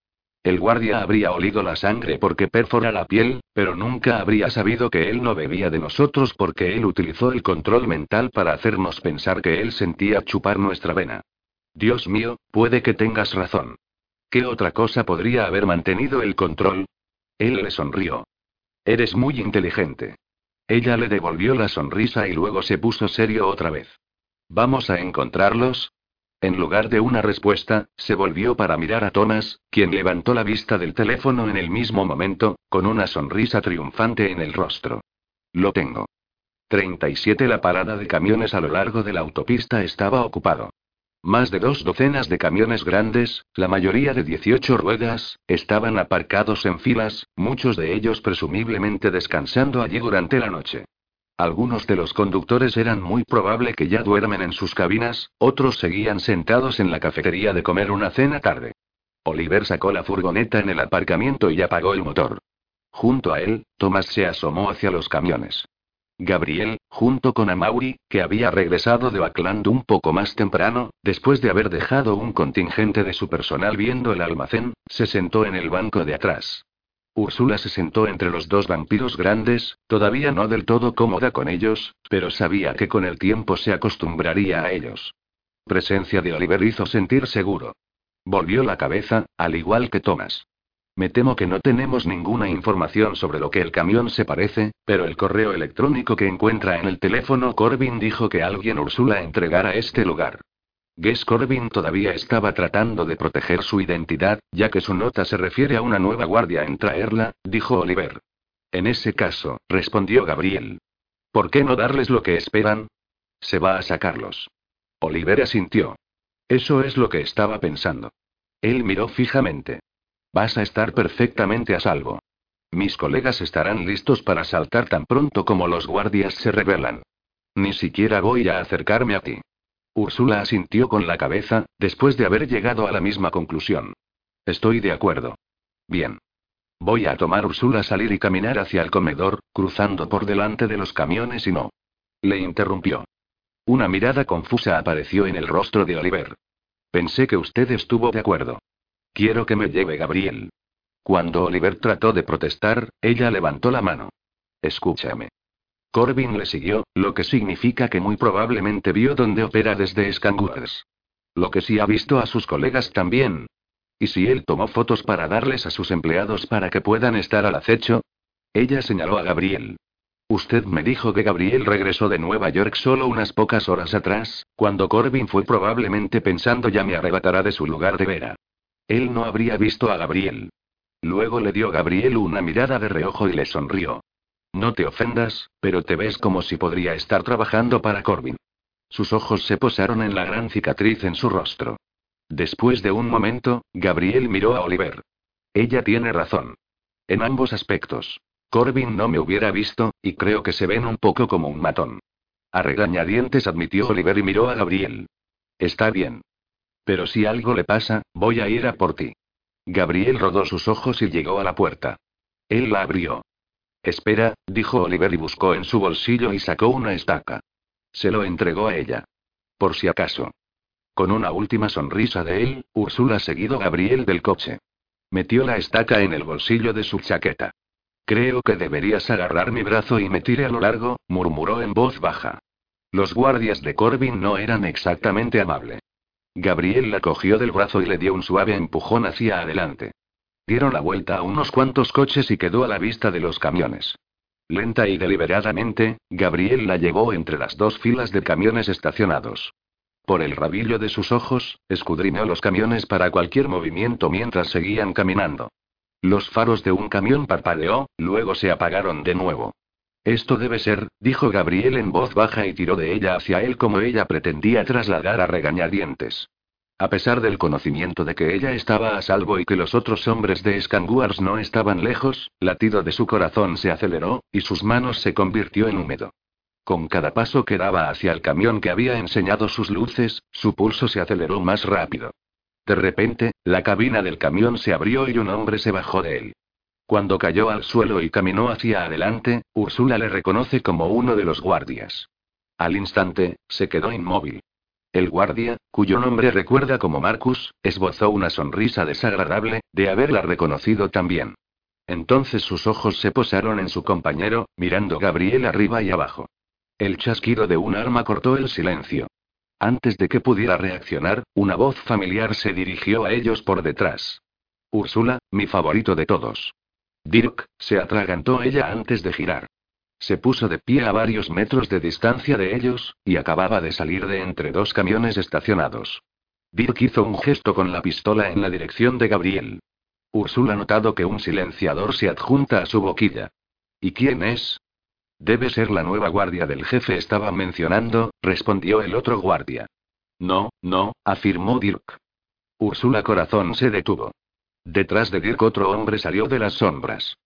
[SPEAKER 1] El guardia habría olido la sangre porque perfora la piel, pero nunca habría sabido que él no bebía de nosotros porque él utilizó el control mental para hacernos pensar que él sentía chupar nuestra vena. Dios mío, puede que tengas razón. ¿Qué otra cosa podría haber mantenido el control? Él le sonrió. Eres muy inteligente. Ella le devolvió la sonrisa y luego se puso serio otra vez. ¿Vamos a encontrarlos? En lugar de una respuesta, se volvió para mirar a Thomas, quien levantó la vista del teléfono en el mismo momento, con una sonrisa triunfante en el rostro. Lo tengo. 37 La parada de camiones a lo largo de la autopista estaba ocupado. Más de dos docenas de camiones grandes, la mayoría de 18 ruedas, estaban aparcados en filas, muchos de ellos presumiblemente descansando allí durante la noche. Algunos de los conductores eran muy probable que ya duermen en sus cabinas, otros seguían sentados en la cafetería de comer una cena tarde. Oliver sacó la furgoneta en el aparcamiento y apagó el motor. Junto a él, Thomas se asomó hacia los camiones. Gabriel, junto con Amaury, que había regresado de Oakland un poco más temprano, después de haber dejado un contingente de su personal viendo el almacén, se sentó en el banco de atrás. Úrsula se sentó entre los dos vampiros grandes, todavía no del todo cómoda con ellos, pero sabía que con el tiempo se acostumbraría a ellos. Presencia de Oliver hizo sentir seguro. Volvió la cabeza, al igual que Thomas. Me temo que no tenemos ninguna información sobre lo que el camión se parece, pero el correo electrónico que encuentra en el teléfono Corbin dijo que alguien Úrsula entregara este lugar. Guess Corbin todavía estaba tratando de proteger su identidad, ya que su nota se refiere a una nueva guardia en traerla, dijo Oliver. En ese caso, respondió Gabriel. ¿Por qué no darles lo que esperan? Se va a sacarlos. Oliver asintió. Eso es lo que estaba pensando. Él miró fijamente. Vas a estar perfectamente a salvo. Mis colegas estarán listos para saltar tan pronto como los guardias se rebelan. Ni siquiera voy a acercarme a ti. Úrsula asintió con la cabeza, después de haber llegado a la misma conclusión. Estoy de acuerdo. Bien. Voy a tomar Úrsula salir y caminar hacia el comedor, cruzando por delante de los camiones y no. Le interrumpió. Una mirada confusa apareció en el rostro de Oliver. Pensé que usted estuvo de acuerdo. Quiero que me lleve Gabriel. Cuando Oliver trató de protestar, ella levantó la mano. Escúchame. Corbin le siguió, lo que significa que muy probablemente vio dónde opera desde Skangwars. Lo que sí ha visto a sus colegas también. ¿Y si él tomó fotos para darles a sus empleados para que puedan estar al acecho? Ella señaló a Gabriel. Usted me dijo que Gabriel regresó de Nueva York solo unas pocas horas atrás, cuando Corbin fue probablemente pensando ya me arrebatará de su lugar de vera. Él no habría visto a Gabriel. Luego le dio Gabriel una mirada de reojo y le sonrió. No te ofendas, pero te ves como si podría estar trabajando para Corbin. Sus ojos se posaron en la gran cicatriz en su rostro. Después de un momento, Gabriel miró a Oliver. Ella tiene razón. En ambos aspectos. Corbin no me hubiera visto, y creo que se ven un poco como un matón. A regañadientes admitió Oliver y miró a Gabriel. Está bien. Pero si algo le pasa, voy a ir a por ti. Gabriel rodó sus ojos y llegó a la puerta. Él la abrió. Espera, dijo Oliver y buscó en su bolsillo y sacó una estaca. Se lo entregó a ella. Por si acaso. Con una última sonrisa de él, Úrsula seguido Gabriel del coche. Metió la estaca en el bolsillo de su chaqueta. Creo que deberías agarrar mi brazo y me tire a lo largo, murmuró en voz baja. Los guardias de Corbin no eran exactamente amables. Gabriel la cogió del brazo y le dio un suave empujón hacia adelante. Dieron la vuelta a unos cuantos coches y quedó a la vista de los camiones. Lenta y deliberadamente, Gabriel la llevó entre las dos filas de camiones estacionados. Por el rabillo de sus ojos, escudriñó los camiones para cualquier movimiento mientras seguían caminando. Los faros de un camión parpadeó, luego se apagaron de nuevo. Esto debe ser, dijo Gabriel en voz baja y tiró de ella hacia él como ella pretendía trasladar a regañadientes. A pesar del conocimiento de que ella estaba a salvo y que los otros hombres de Scanguars no estaban lejos, latido de su corazón se aceleró, y sus manos se convirtió en húmedo. Con cada paso que daba hacia el camión que había enseñado sus luces, su pulso se aceleró más rápido. De repente, la cabina del camión se abrió y un hombre se bajó de él. Cuando cayó al suelo y caminó hacia adelante, Úrsula le reconoce como uno de los guardias. Al instante, se quedó inmóvil. El guardia, cuyo nombre recuerda como Marcus, esbozó una sonrisa desagradable, de haberla reconocido también. Entonces sus ojos se posaron en su compañero, mirando Gabriel arriba y abajo. El chasquido de un arma cortó el silencio. Antes de que pudiera reaccionar, una voz familiar se dirigió a ellos por detrás. Úrsula, mi favorito de todos. Dirk, se atragantó ella antes de girar. Se puso de pie a varios metros de distancia de ellos, y acababa de salir de entre dos camiones estacionados. Dirk hizo un gesto con la pistola en la dirección de Gabriel. Úrsula ha notado que un silenciador se adjunta a su boquilla. ¿Y quién es? Debe ser la nueva guardia del jefe estaba mencionando, respondió el otro guardia. No, no, afirmó Dirk. Úrsula Corazón se detuvo. Detrás de Dirk otro hombre salió de las sombras.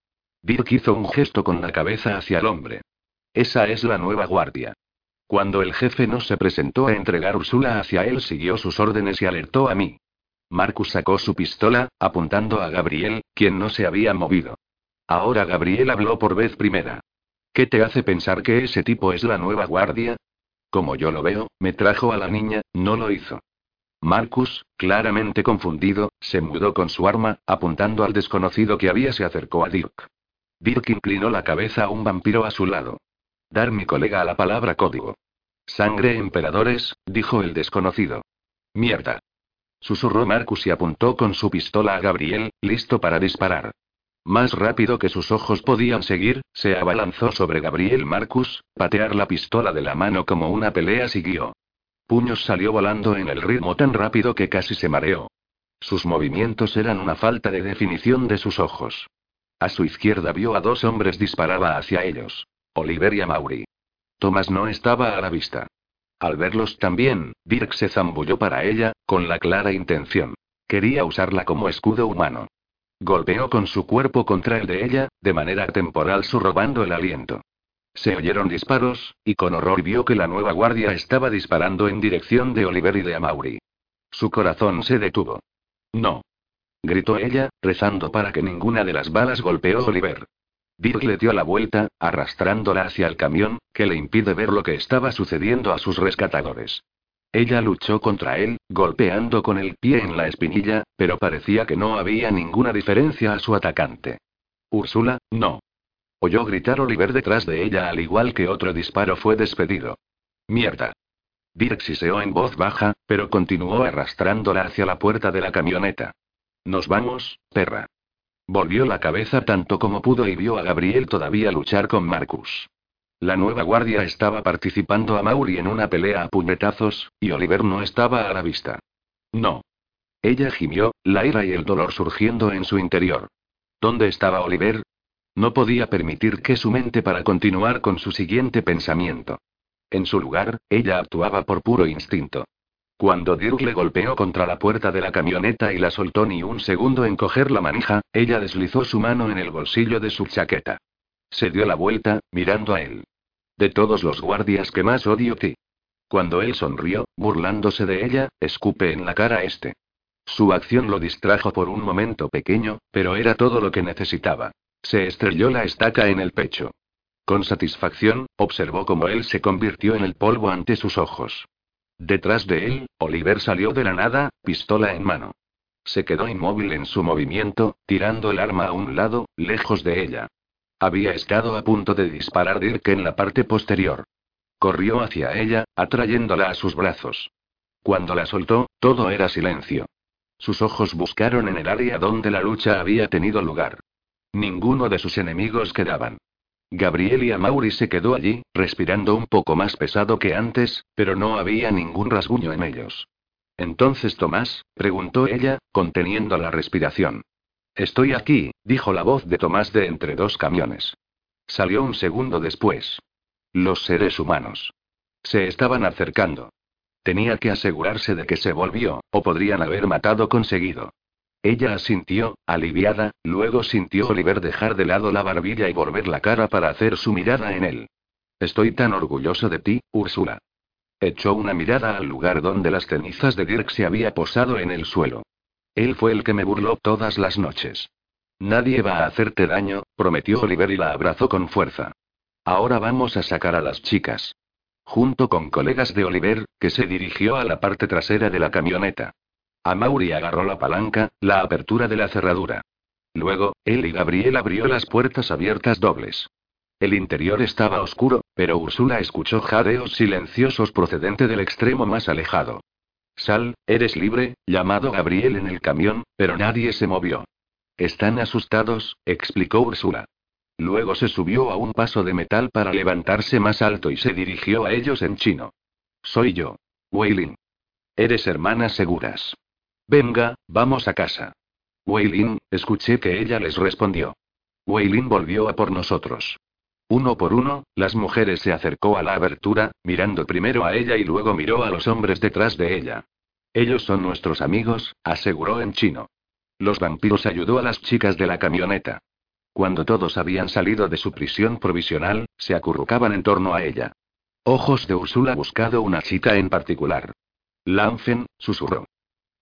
[SPEAKER 1] Dirk hizo un gesto con la cabeza hacia el hombre. Esa es la nueva guardia. Cuando el jefe no se presentó a entregar Úrsula hacia él, siguió sus órdenes y alertó a mí. Marcus sacó su pistola, apuntando a Gabriel, quien no se había movido. Ahora Gabriel habló por vez primera. ¿Qué te hace pensar que ese tipo es la nueva guardia? Como yo lo veo, me trajo a la niña, no lo hizo. Marcus, claramente confundido, se mudó con su arma, apuntando al desconocido que había se acercó a Dirk. Dirk inclinó la cabeza a un vampiro a su lado. Dar mi colega a la palabra código. Sangre emperadores, dijo el desconocido. Mierda. Susurró Marcus y apuntó con su pistola a Gabriel, listo para disparar. Más rápido que sus ojos podían seguir, se abalanzó sobre Gabriel Marcus, patear la pistola de la mano como una pelea siguió. Puños salió volando en el ritmo tan rápido que casi se mareó. Sus movimientos eran una falta de definición de sus ojos. A su izquierda vio a dos hombres disparaba hacia ellos. Oliver y Maury. Thomas no estaba a la vista. Al verlos también, Dirk se zambulló para ella, con la clara intención. Quería usarla como escudo humano. Golpeó con su cuerpo contra el de ella, de manera temporal surrobando el aliento. Se oyeron disparos, y con horror vio que la nueva guardia estaba disparando en dirección de Oliver y de Amaury. Su corazón se detuvo. No. Gritó ella, rezando para que ninguna de las balas golpeó a Oliver. Dirk le dio la vuelta, arrastrándola hacia el camión, que le impide ver lo que estaba sucediendo a sus rescatadores. Ella luchó contra él, golpeando con el pie en la espinilla, pero parecía que no había ninguna diferencia a su atacante. Úrsula, no. Oyó gritar Oliver detrás de ella al igual que otro disparo fue despedido. Mierda. Dirk siseó en voz baja, pero continuó arrastrándola hacia la puerta de la camioneta. Nos vamos, perra. Volvió la cabeza tanto como pudo y vio a Gabriel todavía luchar con Marcus. La nueva guardia estaba participando a Mauri en una pelea a puñetazos, y Oliver no estaba a la vista. No. Ella gimió, la ira y el dolor surgiendo en su interior. ¿Dónde estaba Oliver? No podía permitir que su mente para continuar con su siguiente pensamiento. En su lugar, ella actuaba por puro instinto. Cuando Dirk le golpeó contra la puerta de la camioneta y la soltó ni un segundo en coger la manija, ella deslizó su mano en el bolsillo de su chaqueta. Se dio la vuelta, mirando a él. De todos los guardias que más odio ti. Cuando él sonrió, burlándose de ella, escupe en la cara este. Su acción lo distrajo por un momento pequeño, pero era todo lo que necesitaba. Se estrelló la estaca en el pecho. Con satisfacción, observó cómo él se convirtió en el polvo ante sus ojos. Detrás de él, Oliver salió de la nada, pistola en mano. Se quedó inmóvil en su movimiento, tirando el arma a un lado, lejos de ella. Había estado a punto de disparar Dirk en la parte posterior. Corrió hacia ella, atrayéndola a sus brazos. Cuando la soltó, todo era silencio. Sus ojos buscaron en el área donde la lucha había tenido lugar. Ninguno de sus enemigos quedaban. Gabriel y Amaury se quedó allí, respirando un poco más pesado que antes, pero no había ningún rasguño en ellos. Entonces Tomás, preguntó ella, conteniendo la respiración. Estoy aquí, dijo la voz de Tomás de entre dos camiones. Salió un segundo después. Los seres humanos. Se estaban acercando. Tenía que asegurarse de que se volvió, o podrían haber matado conseguido. Ella asintió, aliviada, luego sintió Oliver dejar de lado la barbilla y volver la cara para hacer su mirada en él. Estoy tan orgulloso de ti, Úrsula. Echó una mirada al lugar donde las cenizas de Dirk se había posado en el suelo. Él fue el que me burló todas las noches. Nadie va a hacerte daño, prometió Oliver y la abrazó con fuerza. Ahora vamos a sacar a las chicas. Junto con colegas de Oliver, que se dirigió a la parte trasera de la camioneta. Amaury agarró la palanca, la apertura de la cerradura. Luego, él y Gabriel abrió las puertas abiertas dobles. El interior estaba oscuro, pero Úrsula escuchó jadeos silenciosos procedente del extremo más alejado. Sal, eres libre, llamado Gabriel en el camión, pero nadie se movió. Están asustados, explicó Úrsula. Luego se subió a un paso de metal para levantarse más alto y se dirigió a ellos en chino. Soy yo. Weilin. Eres hermanas seguras. Venga, vamos a casa. Weilin, escuché que ella les respondió. Weilin volvió a por nosotros. Uno por uno, las mujeres se acercó a la abertura, mirando primero a ella y luego miró a los hombres detrás de ella. Ellos son nuestros amigos, aseguró en chino. Los vampiros ayudó a las chicas de la camioneta. Cuando todos habían salido de su prisión provisional, se acurrucaban en torno a ella. Ojos de Úrsula buscado una chica en particular. Lanfen, susurró.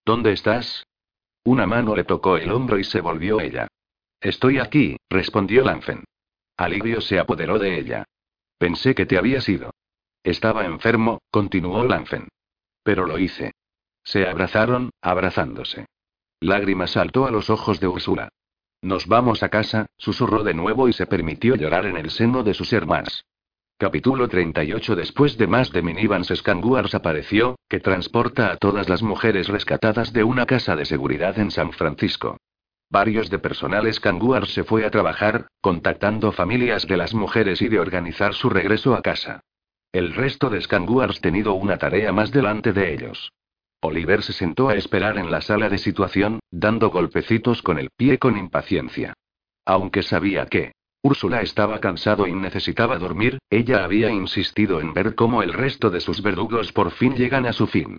[SPEAKER 1] ¿Dónde estás? Una mano le tocó el hombro y se volvió ella. Estoy aquí, respondió Lanfen. Alivio se apoderó de ella. Pensé que te habías ido. Estaba enfermo, continuó Lanfen. Pero lo hice. Se abrazaron, abrazándose. Lágrimas saltó a los ojos de Úrsula. Nos vamos a casa, susurró de nuevo y se permitió llorar en el seno de sus hermanas. Capítulo 38 Después de más de minivans Scanguars apareció, que transporta a todas las mujeres rescatadas de una casa de seguridad en San Francisco. Varios de personal Scanguar se fue a trabajar, contactando familias de las mujeres y de organizar su regreso a casa. El resto de Scanguars tenido una tarea más delante de ellos. Oliver se sentó a esperar en la sala de situación, dando golpecitos con el pie con impaciencia. Aunque sabía que Úrsula estaba cansado y necesitaba dormir, ella había insistido en ver cómo el resto de sus verdugos por fin llegan a su fin.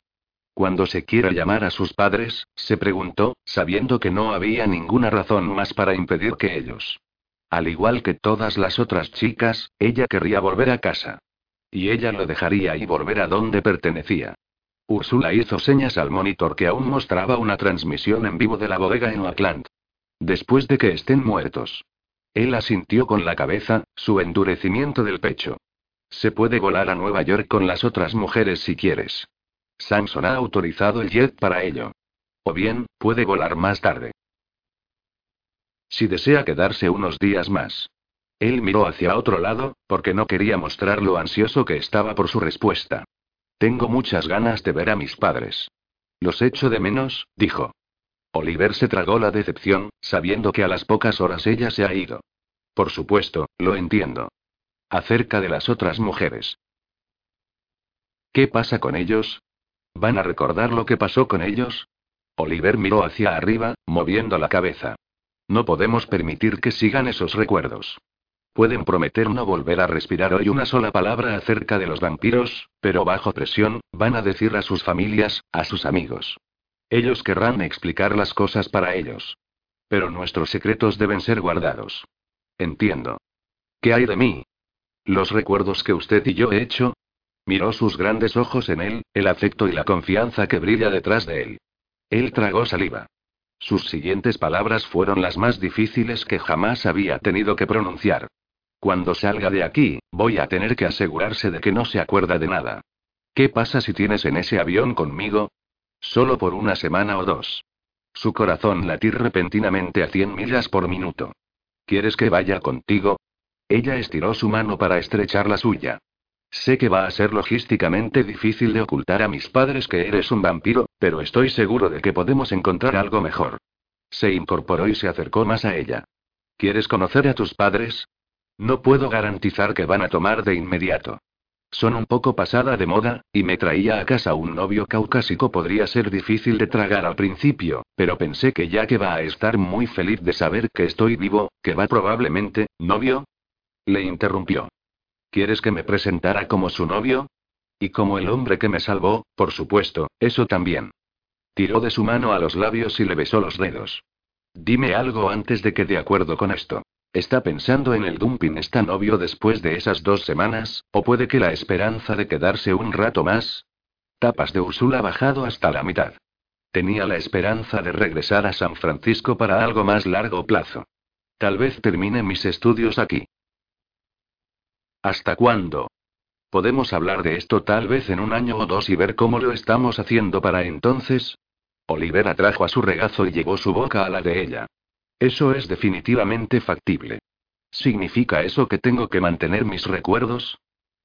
[SPEAKER 1] Cuando se quiera llamar a sus padres, se preguntó, sabiendo que no había ninguna razón más para impedir que ellos. Al igual que todas las otras chicas, ella querría volver a casa. Y ella lo dejaría y volver a donde pertenecía. Úrsula hizo señas al monitor que aún mostraba una transmisión en vivo de la bodega en Oakland. Después de que estén muertos. Él asintió con la cabeza, su endurecimiento del pecho. Se puede volar a Nueva York con las otras mujeres si quieres. Samson ha autorizado el jet para ello. O bien, puede volar más tarde. Si desea quedarse unos días más. Él miró hacia otro lado, porque no quería mostrar lo ansioso que estaba por su respuesta. Tengo muchas ganas de ver a mis padres. Los echo de menos, dijo. Oliver se tragó la decepción, sabiendo que a las pocas horas ella se ha ido. Por supuesto, lo entiendo. Acerca de las otras mujeres. ¿Qué pasa con ellos? ¿Van a recordar lo que pasó con ellos? Oliver miró hacia arriba, moviendo la cabeza. No podemos permitir que sigan esos recuerdos. Pueden prometer no volver a respirar hoy una sola palabra acerca de los vampiros, pero bajo presión, van a decir a sus familias, a sus amigos. Ellos querrán explicar las cosas para ellos. Pero nuestros secretos deben ser guardados. Entiendo. ¿Qué hay de mí? Los recuerdos que usted y yo he hecho. Miró sus grandes ojos en él, el afecto y la confianza que brilla detrás de él. Él tragó saliva. Sus siguientes palabras fueron las más difíciles que jamás había tenido que pronunciar. Cuando salga de aquí, voy a tener que asegurarse de que no se acuerda de nada. ¿Qué pasa si tienes en ese avión conmigo? Solo por una semana o dos. Su corazón latir repentinamente a cien millas por minuto. ¿Quieres que vaya contigo? Ella estiró su mano para estrechar la suya. Sé que va a ser logísticamente difícil de ocultar a mis padres que eres un vampiro, pero estoy seguro de que podemos encontrar algo mejor. Se incorporó y se acercó más a ella. ¿Quieres conocer a tus padres? No puedo garantizar que van a tomar de inmediato. Son un poco pasada de moda, y me traía a casa un novio caucásico podría ser difícil de tragar al principio, pero pensé que ya que va a estar muy feliz de saber que estoy vivo, que va probablemente, novio. Le interrumpió. ¿Quieres que me presentara como su novio? Y como el hombre que me salvó, por supuesto, eso también. Tiró de su mano a los labios y le besó los dedos. Dime algo antes de que de acuerdo con esto. ¿Está pensando en el dumping está novio después de esas dos semanas, o puede que la esperanza de quedarse un rato más? Tapas de Úrsula bajado hasta la mitad. Tenía la esperanza de regresar a San Francisco para algo más largo plazo. Tal vez termine mis estudios aquí. ¿Hasta cuándo? Podemos hablar de esto tal vez en un año o dos y ver cómo lo estamos haciendo para entonces. Oliver atrajo a su regazo y llevó su boca a la de ella. Eso es definitivamente factible. ¿Significa eso que tengo que mantener mis recuerdos?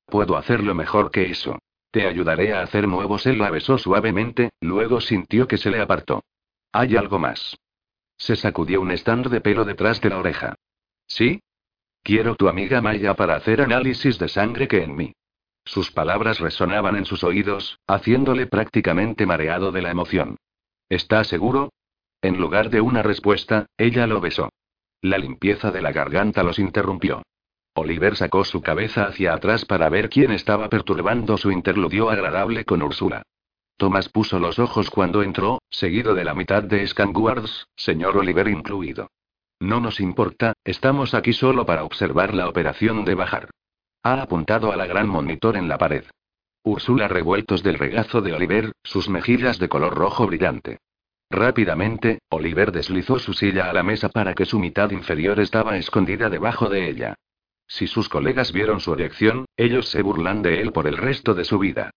[SPEAKER 1] Puedo hacerlo mejor que eso. Te ayudaré a hacer nuevos. Él la besó suavemente, luego sintió que se le apartó. Hay algo más. Se sacudió un stand de pelo detrás de la oreja. ¿Sí? Quiero tu amiga Maya para hacer análisis de sangre que en mí. Sus palabras resonaban en sus oídos, haciéndole prácticamente mareado de la emoción. ¿Está seguro? En lugar de una respuesta, ella lo besó. La limpieza de la garganta los interrumpió. Oliver sacó su cabeza hacia atrás para ver quién estaba perturbando su interludio agradable con Úrsula. Thomas puso los ojos cuando entró, seguido de la mitad de Scanguards, señor Oliver incluido. No nos importa, estamos aquí solo para observar la operación de bajar. Ha apuntado a la gran monitor en la pared. Úrsula revueltos del regazo de Oliver, sus mejillas de color rojo brillante. Rápidamente, Oliver deslizó su silla a la mesa para que su mitad inferior estaba escondida debajo de ella. Si sus colegas vieron su erección, ellos se burlan de él por el resto de su vida.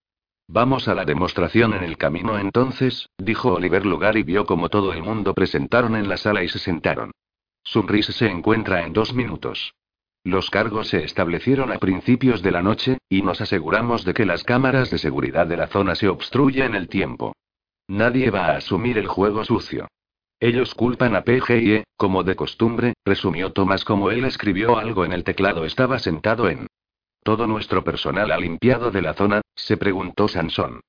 [SPEAKER 1] Vamos a la demostración en el camino entonces, dijo Oliver Lugar y vio como todo el mundo presentaron en la sala y se sentaron. Sunrise se encuentra en dos minutos. Los cargos se establecieron a principios de la noche, y nos aseguramos de que las cámaras de seguridad de la zona se obstruyen el tiempo. Nadie va a asumir el juego sucio. Ellos culpan a PGE, como de costumbre, resumió Thomas como él escribió algo en el teclado. Estaba sentado en. Todo nuestro personal ha limpiado de la zona, se preguntó Sansón.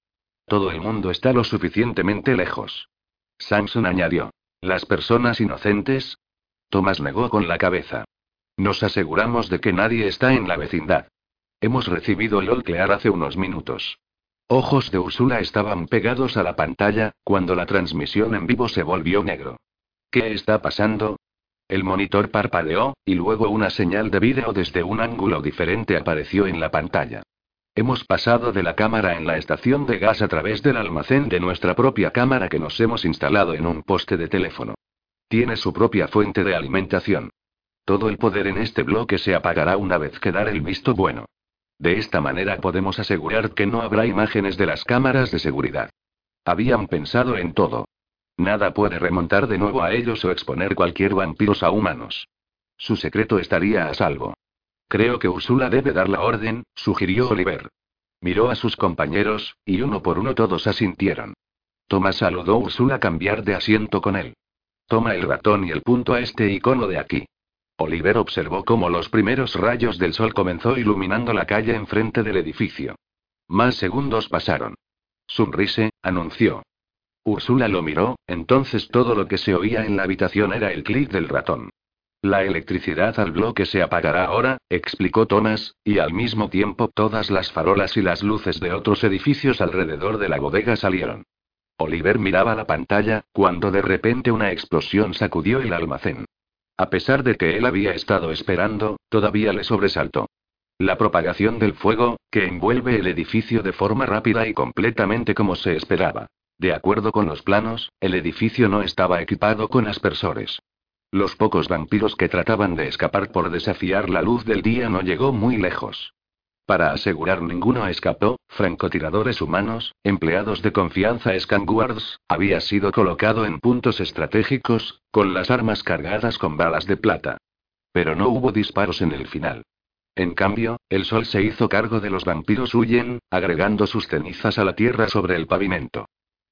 [SPEAKER 1] Todo el mundo está lo suficientemente lejos. Samson añadió. ¿Las personas inocentes? Thomas negó con la cabeza. Nos aseguramos de que nadie está en la vecindad. Hemos recibido el olclear hace unos minutos. Ojos de Úrsula estaban pegados a la pantalla, cuando la transmisión en vivo se volvió negro. ¿Qué está pasando? El monitor parpadeó, y luego una señal de vídeo desde un ángulo diferente apareció en la pantalla. Hemos pasado de la cámara en la estación de gas a través del almacén de nuestra propia cámara que nos hemos instalado en un poste de teléfono. Tiene su propia fuente de alimentación. Todo el poder en este bloque se apagará una vez que dar el visto bueno. De esta manera podemos asegurar que no habrá imágenes de las cámaras de seguridad. Habían pensado en todo. Nada puede remontar de nuevo a ellos o exponer cualquier vampiros a humanos. Su secreto estaría a salvo. Creo que Úrsula debe dar la orden, sugirió Oliver. Miró a sus compañeros, y uno por uno todos asintieron. Thomas saludó a Úrsula cambiar de asiento con él. Toma el ratón y el punto a este icono de aquí. Oliver observó cómo los primeros rayos del sol comenzó iluminando la calle enfrente del edificio. Más segundos pasaron. Sunrise, anunció. Úrsula lo miró, entonces todo lo que se oía en la habitación era el clic del ratón. La electricidad al bloque se apagará ahora, explicó Thomas, y al mismo tiempo todas las farolas y las luces de otros edificios alrededor de la bodega salieron. Oliver miraba la pantalla, cuando de repente una explosión sacudió el almacén. A pesar de que él había estado esperando, todavía le sobresaltó. La propagación del fuego, que envuelve el edificio de forma rápida y completamente como se esperaba. De acuerdo con los planos, el edificio no estaba equipado con aspersores. Los pocos vampiros que trataban de escapar por desafiar la luz del día no llegó muy lejos. Para asegurar ninguno escapó, francotiradores humanos, empleados de confianza Scanguards, había sido colocado en puntos estratégicos, con las armas cargadas con balas de plata. Pero no hubo disparos en el final. En cambio, el sol se hizo cargo de los vampiros huyen, agregando sus cenizas a la tierra sobre el pavimento.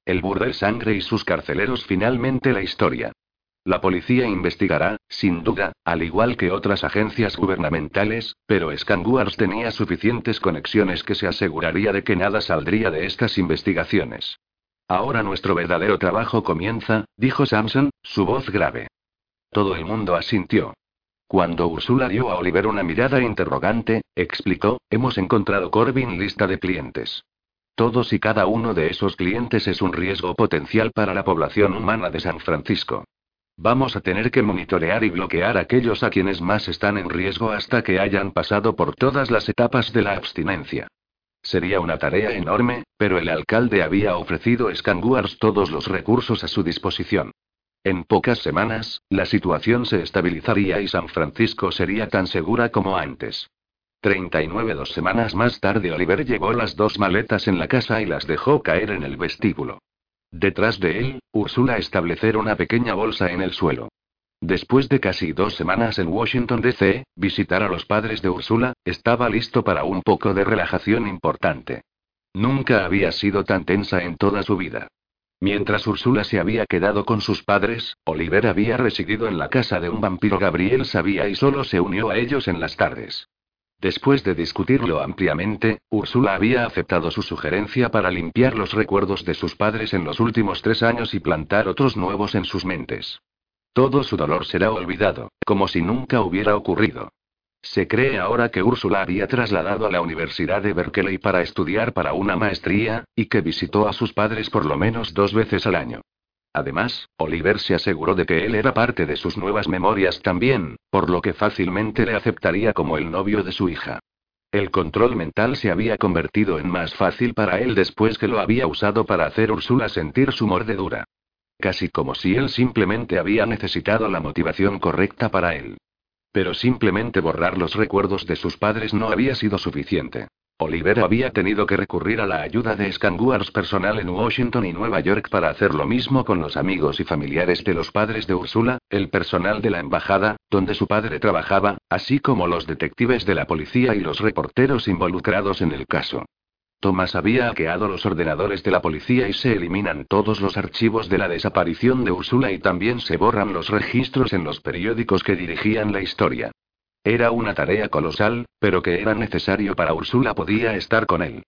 [SPEAKER 1] El burdel sangre y sus carceleros finalmente la historia. La policía investigará, sin duda, al igual que otras agencias gubernamentales, pero Scanguars tenía suficientes conexiones que se aseguraría de que nada saldría de estas investigaciones. Ahora nuestro verdadero trabajo comienza, dijo Samson, su voz grave. Todo el mundo asintió. Cuando Ursula dio a Oliver una mirada interrogante, explicó, hemos encontrado Corbin lista de clientes. Todos y cada uno de esos clientes es un riesgo potencial para la población humana de San Francisco. Vamos a tener que monitorear y bloquear a aquellos a quienes más están en riesgo hasta que hayan pasado por todas las etapas de la abstinencia. Sería una tarea enorme, pero el alcalde había ofrecido a Scanguars todos los recursos a su disposición. En pocas semanas, la situación se estabilizaría y San Francisco sería tan segura como antes. 39 dos semanas más tarde Oliver llevó las dos maletas en la casa y las dejó caer en el vestíbulo. Detrás de él, Úrsula establecer una pequeña bolsa en el suelo. Después de casi dos semanas en Washington, D.C., visitar a los padres de Úrsula, estaba listo para un poco de relajación importante. Nunca había sido tan tensa en toda su vida. Mientras Úrsula se había quedado con sus padres, Oliver había residido en la casa de un vampiro Gabriel sabía y solo se unió a ellos en las tardes. Después de discutirlo ampliamente, Úrsula había aceptado su sugerencia para limpiar los recuerdos de sus padres en los últimos tres años y plantar otros nuevos en sus mentes. Todo su dolor será olvidado, como si nunca hubiera ocurrido. Se cree ahora que Úrsula había trasladado a la Universidad de Berkeley para estudiar para una maestría, y que visitó a sus padres por lo menos dos veces al año. Además, Oliver se aseguró de que él era parte de sus nuevas memorias también, por lo que fácilmente le aceptaría como el novio de su hija. El control mental se había convertido en más fácil para él después que lo había usado para hacer Úrsula sentir su mordedura. Casi como si él simplemente había necesitado la motivación correcta para él. Pero simplemente borrar los recuerdos de sus padres no había sido suficiente. Oliver había tenido que recurrir a la ayuda de Scanguars personal en Washington y Nueva York para hacer lo mismo con los amigos y familiares de los padres de Úrsula, el personal de la embajada, donde su padre trabajaba, así como los detectives de la policía y los reporteros involucrados en el caso. Thomas había hackeado los ordenadores de la policía y se eliminan todos los archivos de la desaparición de Úrsula y también se borran los registros en los periódicos que dirigían la historia. Era una tarea colosal, pero que era necesario para Úrsula podía estar con él.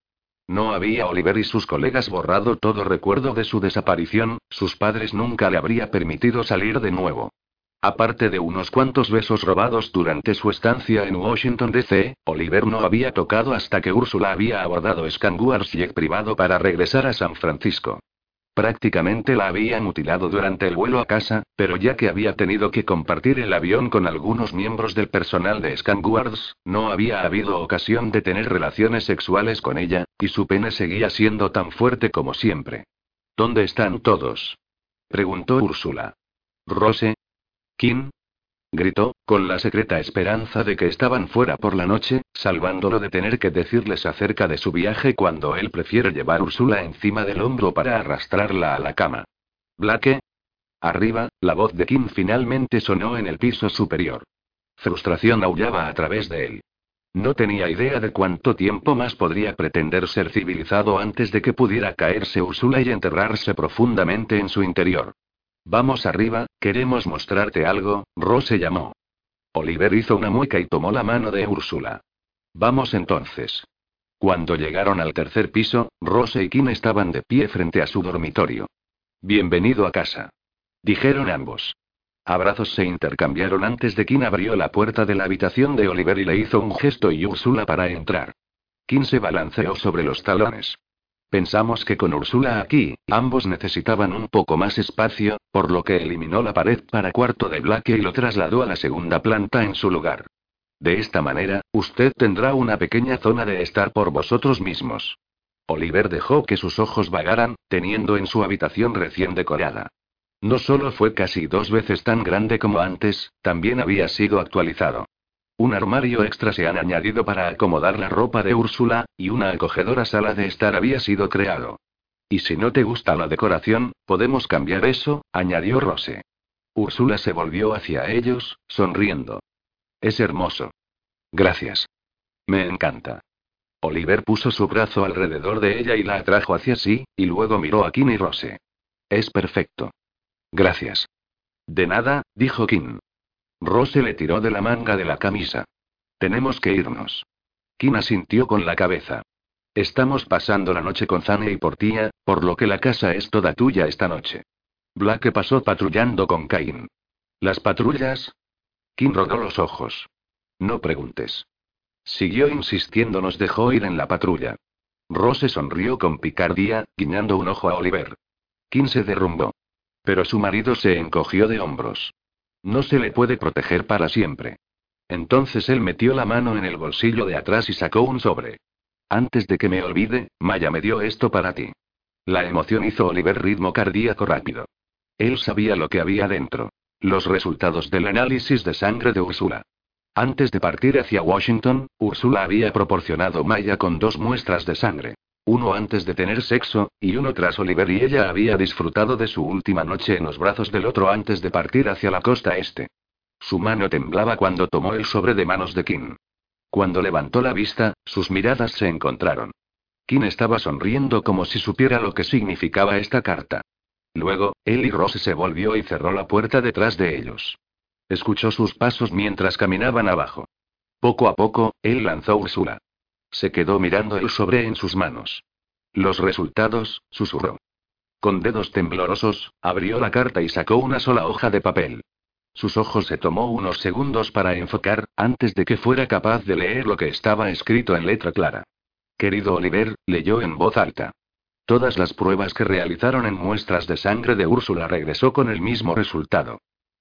[SPEAKER 1] No había Oliver y sus colegas borrado todo recuerdo de su desaparición, sus padres nunca le habría permitido salir de nuevo. Aparte de unos cuantos besos robados durante su estancia en Washington DC, Oliver no había tocado hasta que Úrsula había abordado Scanguars jet privado para regresar a San Francisco. Prácticamente la había mutilado durante el vuelo a casa, pero ya que había tenido que compartir el avión con algunos miembros del personal de Scanguards, no había habido ocasión de tener relaciones sexuales con ella, y su pene seguía siendo tan fuerte como siempre. ¿Dónde están todos? preguntó Úrsula. Rose. Kim, gritó, con la secreta esperanza de que estaban fuera por la noche, salvándolo de tener que decirles acerca de su viaje cuando él prefiere llevar a Úrsula encima del hombro para arrastrarla a la cama. Blake. Arriba, la voz de Kim finalmente sonó en el piso superior. Frustración aullaba a través de él. No tenía idea de cuánto tiempo más podría pretender ser civilizado antes de que pudiera caerse Úrsula y enterrarse profundamente en su interior. Vamos arriba, queremos mostrarte algo, Rose llamó. Oliver hizo una mueca y tomó la mano de Úrsula. Vamos entonces. Cuando llegaron al tercer piso, Rose y Kim estaban de pie frente a su dormitorio. Bienvenido a casa. Dijeron ambos. Abrazos se intercambiaron antes de Kim abrió la puerta de la habitación de Oliver y le hizo un gesto y Úrsula para entrar. Kim se balanceó sobre los talones. Pensamos que con Úrsula aquí, ambos necesitaban un poco más espacio, por lo que eliminó la pared para cuarto de Blake y lo trasladó a la segunda planta en su lugar. De esta manera, usted tendrá una pequeña zona de estar por vosotros mismos. Oliver dejó que sus ojos vagaran, teniendo en su habitación recién decorada. No solo fue casi dos veces tan grande como antes, también había sido actualizado. Un armario extra se han añadido para acomodar la ropa de Úrsula, y una acogedora sala de estar había sido creado. Y si no te gusta la decoración, podemos cambiar eso, añadió Rose. Úrsula se volvió hacia ellos, sonriendo. Es hermoso. Gracias. Me encanta. Oliver puso su brazo alrededor de ella y la atrajo hacia sí, y luego miró a Kim y Rose. Es perfecto. Gracias. De nada, dijo Kim. Rose le tiró de la manga de la camisa. Tenemos que irnos. Kim asintió con la cabeza. Estamos pasando la noche con Zane y Portía, por lo que la casa es toda tuya esta noche. Blake pasó patrullando con Cain. ¿Las patrullas? Kim rodó los ojos. No preguntes. Siguió insistiendo, nos dejó ir en la patrulla. Rose sonrió con picardía, guiñando un ojo a Oliver. Kim se derrumbó. Pero su marido se encogió de hombros. No se le puede proteger para siempre. Entonces él metió la mano en el bolsillo de atrás y sacó un sobre. Antes de que me olvide, Maya me dio esto para ti. La emoción hizo Oliver ritmo cardíaco rápido. Él sabía lo que había dentro. Los resultados del análisis de sangre de Úrsula. Antes de partir hacia Washington, Úrsula había proporcionado Maya con dos muestras de sangre. Uno antes de tener sexo, y uno tras Oliver y ella había disfrutado de su última noche en los brazos del otro antes de partir hacia la costa este. Su mano temblaba cuando tomó el sobre de manos de Kim. Cuando levantó la vista, sus miradas se encontraron. Kim estaba sonriendo como si supiera lo que significaba esta carta. Luego, él y Rose se volvió y cerró la puerta detrás de ellos. Escuchó sus pasos mientras caminaban abajo. Poco a poco, él lanzó Úrsula. Se quedó mirando el sobre en sus manos. Los resultados, susurró. Con dedos temblorosos, abrió la carta y sacó una sola hoja de papel. Sus ojos se tomó unos segundos para enfocar, antes de que fuera capaz de leer lo que estaba escrito en letra clara. Querido Oliver, leyó en voz alta. Todas las pruebas que realizaron en muestras de sangre de Úrsula regresó con el mismo resultado.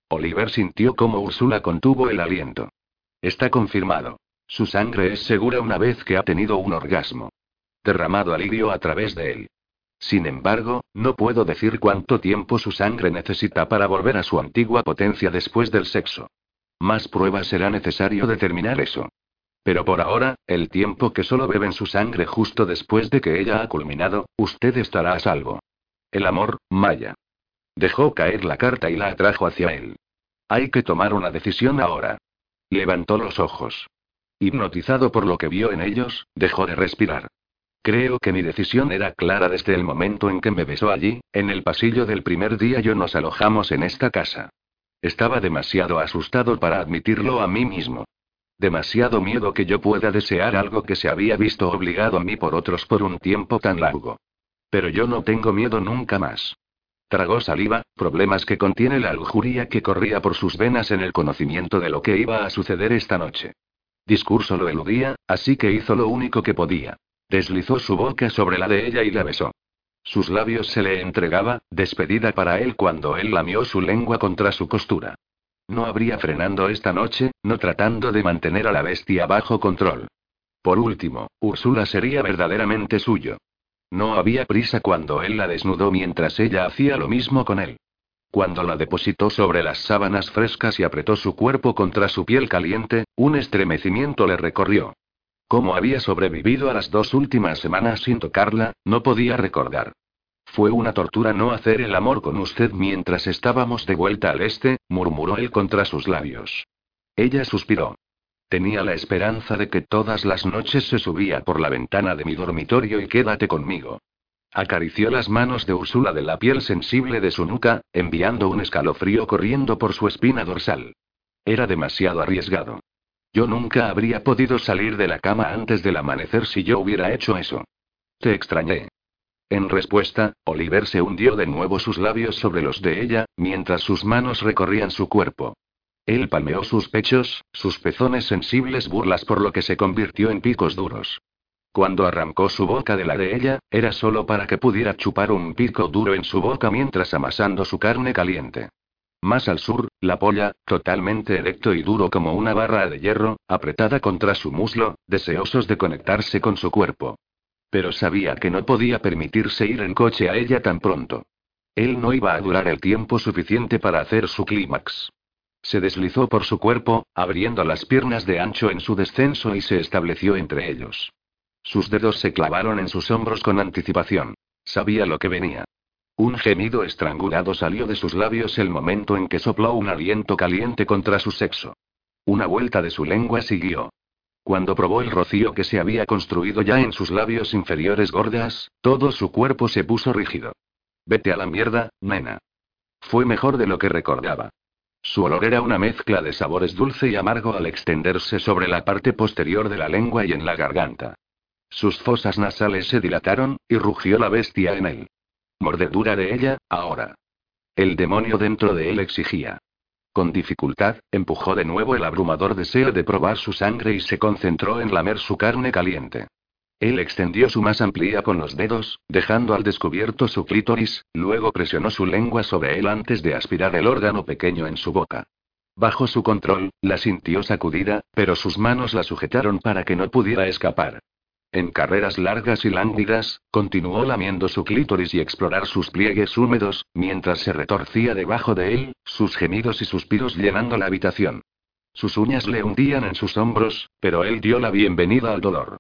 [SPEAKER 1] Oliver sintió cómo Úrsula contuvo el aliento. Está confirmado. Su sangre es segura una vez que ha tenido un orgasmo. Derramado alivio a través de él. Sin embargo, no puedo decir cuánto tiempo su sangre necesita para volver a su antigua potencia después del sexo. Más pruebas será necesario determinar eso. Pero por ahora, el tiempo que solo beben su sangre justo después de que ella ha culminado, usted estará a salvo. El amor, Maya. Dejó caer la carta y la atrajo hacia él. Hay que tomar una decisión ahora. Levantó los ojos. Hipnotizado por lo que vio en ellos, dejó de respirar. Creo que mi decisión era clara desde el momento en que me besó allí, en el pasillo del primer día yo nos alojamos en esta casa. Estaba demasiado asustado para admitirlo a mí mismo. Demasiado miedo que yo pueda desear algo que se había visto obligado a mí por otros por un tiempo tan largo. Pero yo no tengo miedo nunca más. Tragó saliva, problemas que contiene la lujuria que corría por sus venas en el conocimiento de lo que iba a suceder esta noche. Discurso lo eludía, así que hizo lo único que podía. Deslizó su boca sobre la de ella y la besó. Sus labios se le entregaba, despedida para él cuando él lamió su lengua contra su costura. No habría frenando esta noche, no tratando de mantener a la bestia bajo control. Por último, Úrsula sería verdaderamente suyo. No había prisa cuando él la desnudó mientras ella hacía lo mismo con él. Cuando la depositó sobre las sábanas frescas y apretó su cuerpo contra su piel caliente, un estremecimiento le recorrió. Cómo había sobrevivido a las dos últimas semanas sin tocarla, no podía recordar. Fue una tortura no hacer el amor con usted mientras estábamos de vuelta al este, murmuró él contra sus labios. Ella suspiró. Tenía la esperanza de que todas las noches se subía por la ventana de mi dormitorio y quédate conmigo. Acarició las manos de Úrsula de la piel sensible de su nuca, enviando un escalofrío corriendo por su espina dorsal. Era demasiado arriesgado. Yo nunca habría podido salir de la cama antes del amanecer si yo hubiera hecho eso. Te extrañé. En respuesta, Oliver se hundió de nuevo sus labios sobre los de ella, mientras sus manos recorrían su cuerpo. Él palmeó sus pechos, sus pezones sensibles burlas por lo que se convirtió en picos duros. Cuando arrancó su boca de la de ella, era solo para que pudiera chupar un pico duro en su boca mientras amasando su carne caliente. Más al sur, la polla, totalmente erecto y duro como una barra de hierro, apretada contra su muslo, deseosos de conectarse con su cuerpo. Pero sabía que no podía permitirse ir en coche a ella tan pronto. Él no iba a durar el tiempo suficiente para hacer su clímax. Se deslizó por su cuerpo, abriendo las piernas de ancho en su descenso y se estableció entre ellos. Sus dedos se clavaron en sus hombros con anticipación. Sabía lo que venía. Un gemido estrangulado salió de sus labios el momento en que sopló un aliento caliente contra su sexo. Una vuelta de su lengua siguió. Cuando probó el rocío que se había construido ya en sus labios inferiores gordas, todo su cuerpo se puso rígido. Vete a la mierda, nena. Fue mejor de lo que recordaba. Su olor era una mezcla de sabores dulce y amargo al extenderse sobre la parte posterior de la lengua y en la garganta. Sus fosas nasales se dilataron, y rugió la bestia en él. Mordedura de ella, ahora. El demonio dentro de él exigía. Con dificultad, empujó de nuevo el abrumador deseo de probar su sangre y se concentró en lamer su carne caliente. Él extendió su más amplia con los dedos, dejando al descubierto su clítoris, luego presionó su lengua sobre él antes de aspirar el órgano pequeño en su boca. Bajo su control, la sintió sacudida, pero sus manos la sujetaron para que no pudiera escapar. En carreras largas y lánguidas, continuó lamiendo su clítoris y explorar sus pliegues húmedos, mientras se retorcía debajo de él, sus gemidos y suspiros llenando la habitación. Sus uñas le hundían en sus hombros, pero él dio la bienvenida al dolor.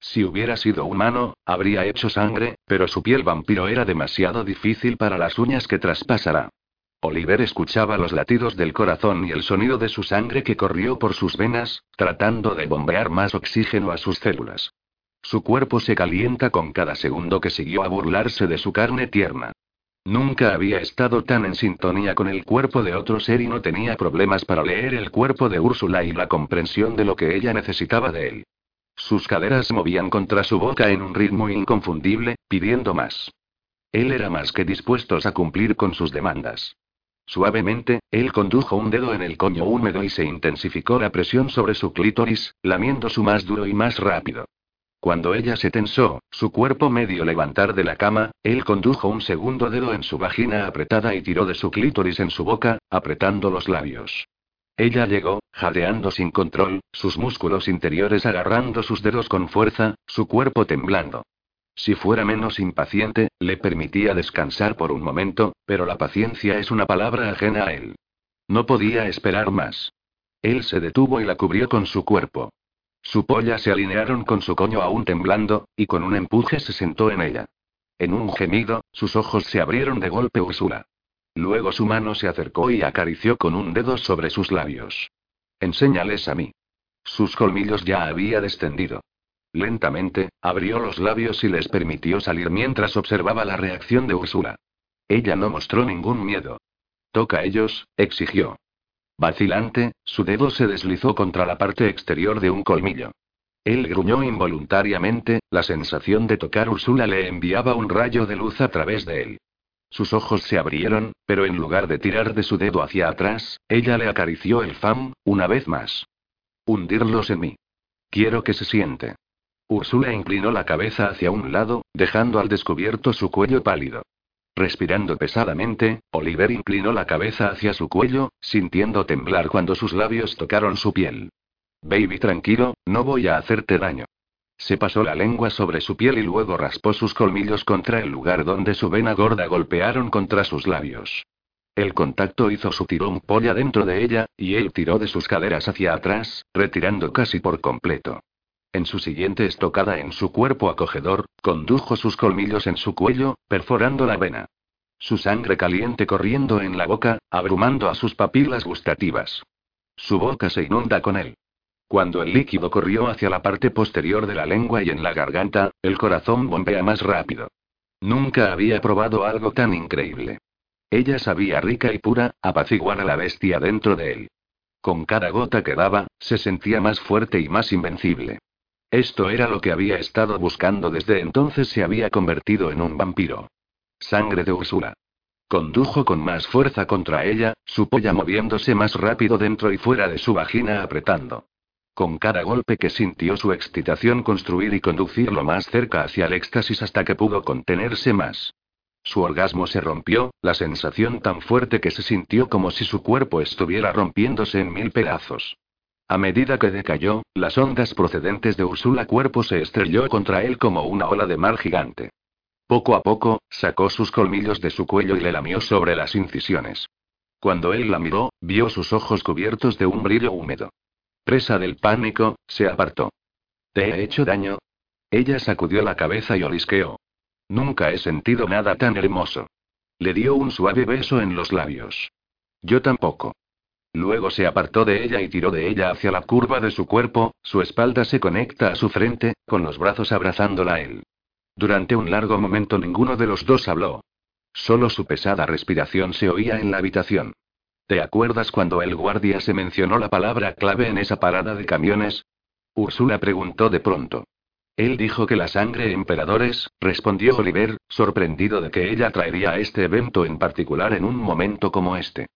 [SPEAKER 1] Si hubiera sido humano, habría hecho sangre, pero su piel vampiro era demasiado difícil para las uñas que traspasará. Oliver escuchaba los latidos del corazón y el sonido de su sangre que corrió por sus venas, tratando de bombear más oxígeno a sus células. Su cuerpo se calienta con cada segundo que siguió a burlarse de su carne tierna. Nunca había estado tan en sintonía con el cuerpo de otro ser y no tenía problemas para leer el cuerpo de Úrsula y la comprensión de lo que ella necesitaba de él. Sus caderas movían contra su boca en un ritmo inconfundible, pidiendo más. Él era más que dispuesto a cumplir con sus demandas. Suavemente, él condujo un dedo en el coño húmedo y se intensificó la presión sobre su clítoris, lamiendo su más duro y más rápido. Cuando ella se tensó, su cuerpo medio levantar de la cama, él condujo un segundo dedo en su vagina apretada y tiró de su clítoris en su boca, apretando los labios. Ella llegó, jadeando sin control, sus músculos interiores agarrando sus dedos con fuerza, su cuerpo temblando. Si fuera menos impaciente, le permitía descansar por un momento, pero la paciencia es una palabra ajena a él. No podía esperar más. Él se detuvo y la cubrió con su cuerpo. Su polla se alinearon con su coño aún temblando, y con un empuje se sentó en ella. En un gemido, sus ojos se abrieron de golpe Úrsula. Luego su mano se acercó y acarició con un dedo sobre sus labios. Enséñales a mí. Sus colmillos ya había descendido. Lentamente, abrió los labios y les permitió salir mientras observaba la reacción de Úrsula. Ella no mostró ningún miedo. Toca ellos, exigió. Vacilante, su dedo se deslizó contra la parte exterior de un colmillo. Él gruñó involuntariamente, la sensación de tocar Úrsula le enviaba un rayo de luz a través de él. Sus ojos se abrieron, pero en lugar de tirar de su dedo hacia atrás, ella le acarició el fam, una vez más. Hundirlos en mí. Quiero que se siente. Úrsula inclinó la cabeza hacia un lado, dejando al descubierto su cuello pálido. Respirando pesadamente, Oliver inclinó la cabeza hacia su cuello, sintiendo temblar cuando sus labios tocaron su piel. Baby, tranquilo, no voy a hacerte daño. Se pasó la lengua sobre su piel y luego raspó sus colmillos contra el lugar donde su vena gorda golpearon contra sus labios. El contacto hizo su tirón polla dentro de ella, y él tiró de sus caderas hacia atrás, retirando casi por completo. En su siguiente estocada en su cuerpo acogedor, condujo sus colmillos en su cuello, perforando la vena. Su sangre caliente corriendo en la boca, abrumando a sus papilas gustativas. Su boca se inunda con él. Cuando el líquido corrió hacia la parte posterior de la lengua y en la garganta, el corazón bombea más rápido. Nunca había probado algo tan increíble. Ella sabía rica y pura, apaciguar a la bestia dentro de él. Con cada gota que daba, se sentía más fuerte y más invencible. Esto era lo que había estado buscando desde entonces se había convertido en un vampiro. Sangre de Úrsula. Condujo con más fuerza contra ella, su polla moviéndose más rápido dentro y fuera de su vagina apretando. Con cada golpe que sintió su excitación construir y conducirlo más cerca hacia el éxtasis hasta que pudo contenerse más. Su orgasmo se rompió, la sensación tan fuerte que se sintió como si su cuerpo estuviera rompiéndose en mil pedazos. A medida que decayó, las ondas procedentes de Úrsula cuerpo se estrelló contra él como una ola de mar gigante. Poco a poco, sacó sus colmillos de su cuello y le lamió sobre las incisiones. Cuando él la miró, vio sus ojos cubiertos de un brillo húmedo. Presa del pánico, se apartó. ¿Te he hecho daño? Ella sacudió la cabeza y olisqueó. Nunca he sentido nada tan hermoso. Le dio un suave beso en los labios. Yo tampoco. Luego se apartó de ella y tiró de ella hacia la curva de su cuerpo, su espalda se conecta a su frente, con los brazos abrazándola a él. Durante un largo momento ninguno de los dos habló. Solo su pesada respiración se oía en la habitación. ¿Te acuerdas cuando el guardia se mencionó la palabra clave en esa parada de camiones? Úrsula preguntó de pronto. Él dijo que la sangre emperadores, respondió Oliver, sorprendido de que ella traería este evento en particular en un momento como este.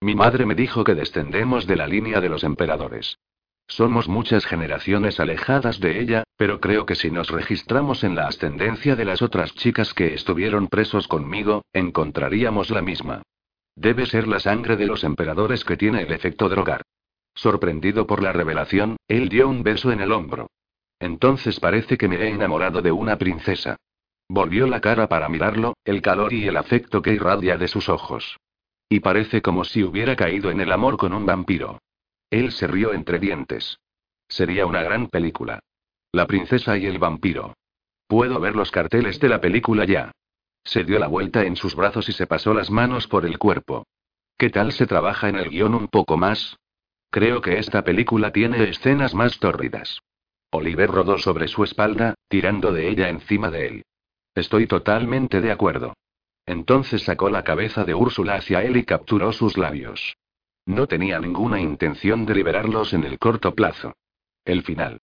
[SPEAKER 1] Mi madre me dijo que descendemos de la línea de los emperadores. Somos muchas generaciones alejadas de ella, pero creo que si nos registramos en la ascendencia de las otras chicas que estuvieron presos conmigo, encontraríamos la misma. Debe ser la sangre de los emperadores que tiene el efecto drogar. Sorprendido por la revelación, él dio un beso en el hombro. Entonces parece que me he enamorado de una princesa. Volvió la cara para mirarlo, el calor y el afecto que irradia de sus ojos. Y parece como si hubiera caído en el amor con un vampiro. Él se rió entre dientes. Sería una gran película. La princesa y el vampiro. Puedo ver los carteles de la película ya. Se dio la vuelta en sus brazos y se pasó las manos por el cuerpo. ¿Qué tal se trabaja en el guion un poco más? Creo que esta película tiene escenas más tórridas. Oliver rodó sobre su espalda, tirando de ella encima de él. Estoy totalmente de acuerdo. Entonces sacó la cabeza de Úrsula hacia él y capturó sus labios. No tenía ninguna intención de liberarlos en el corto plazo. El final.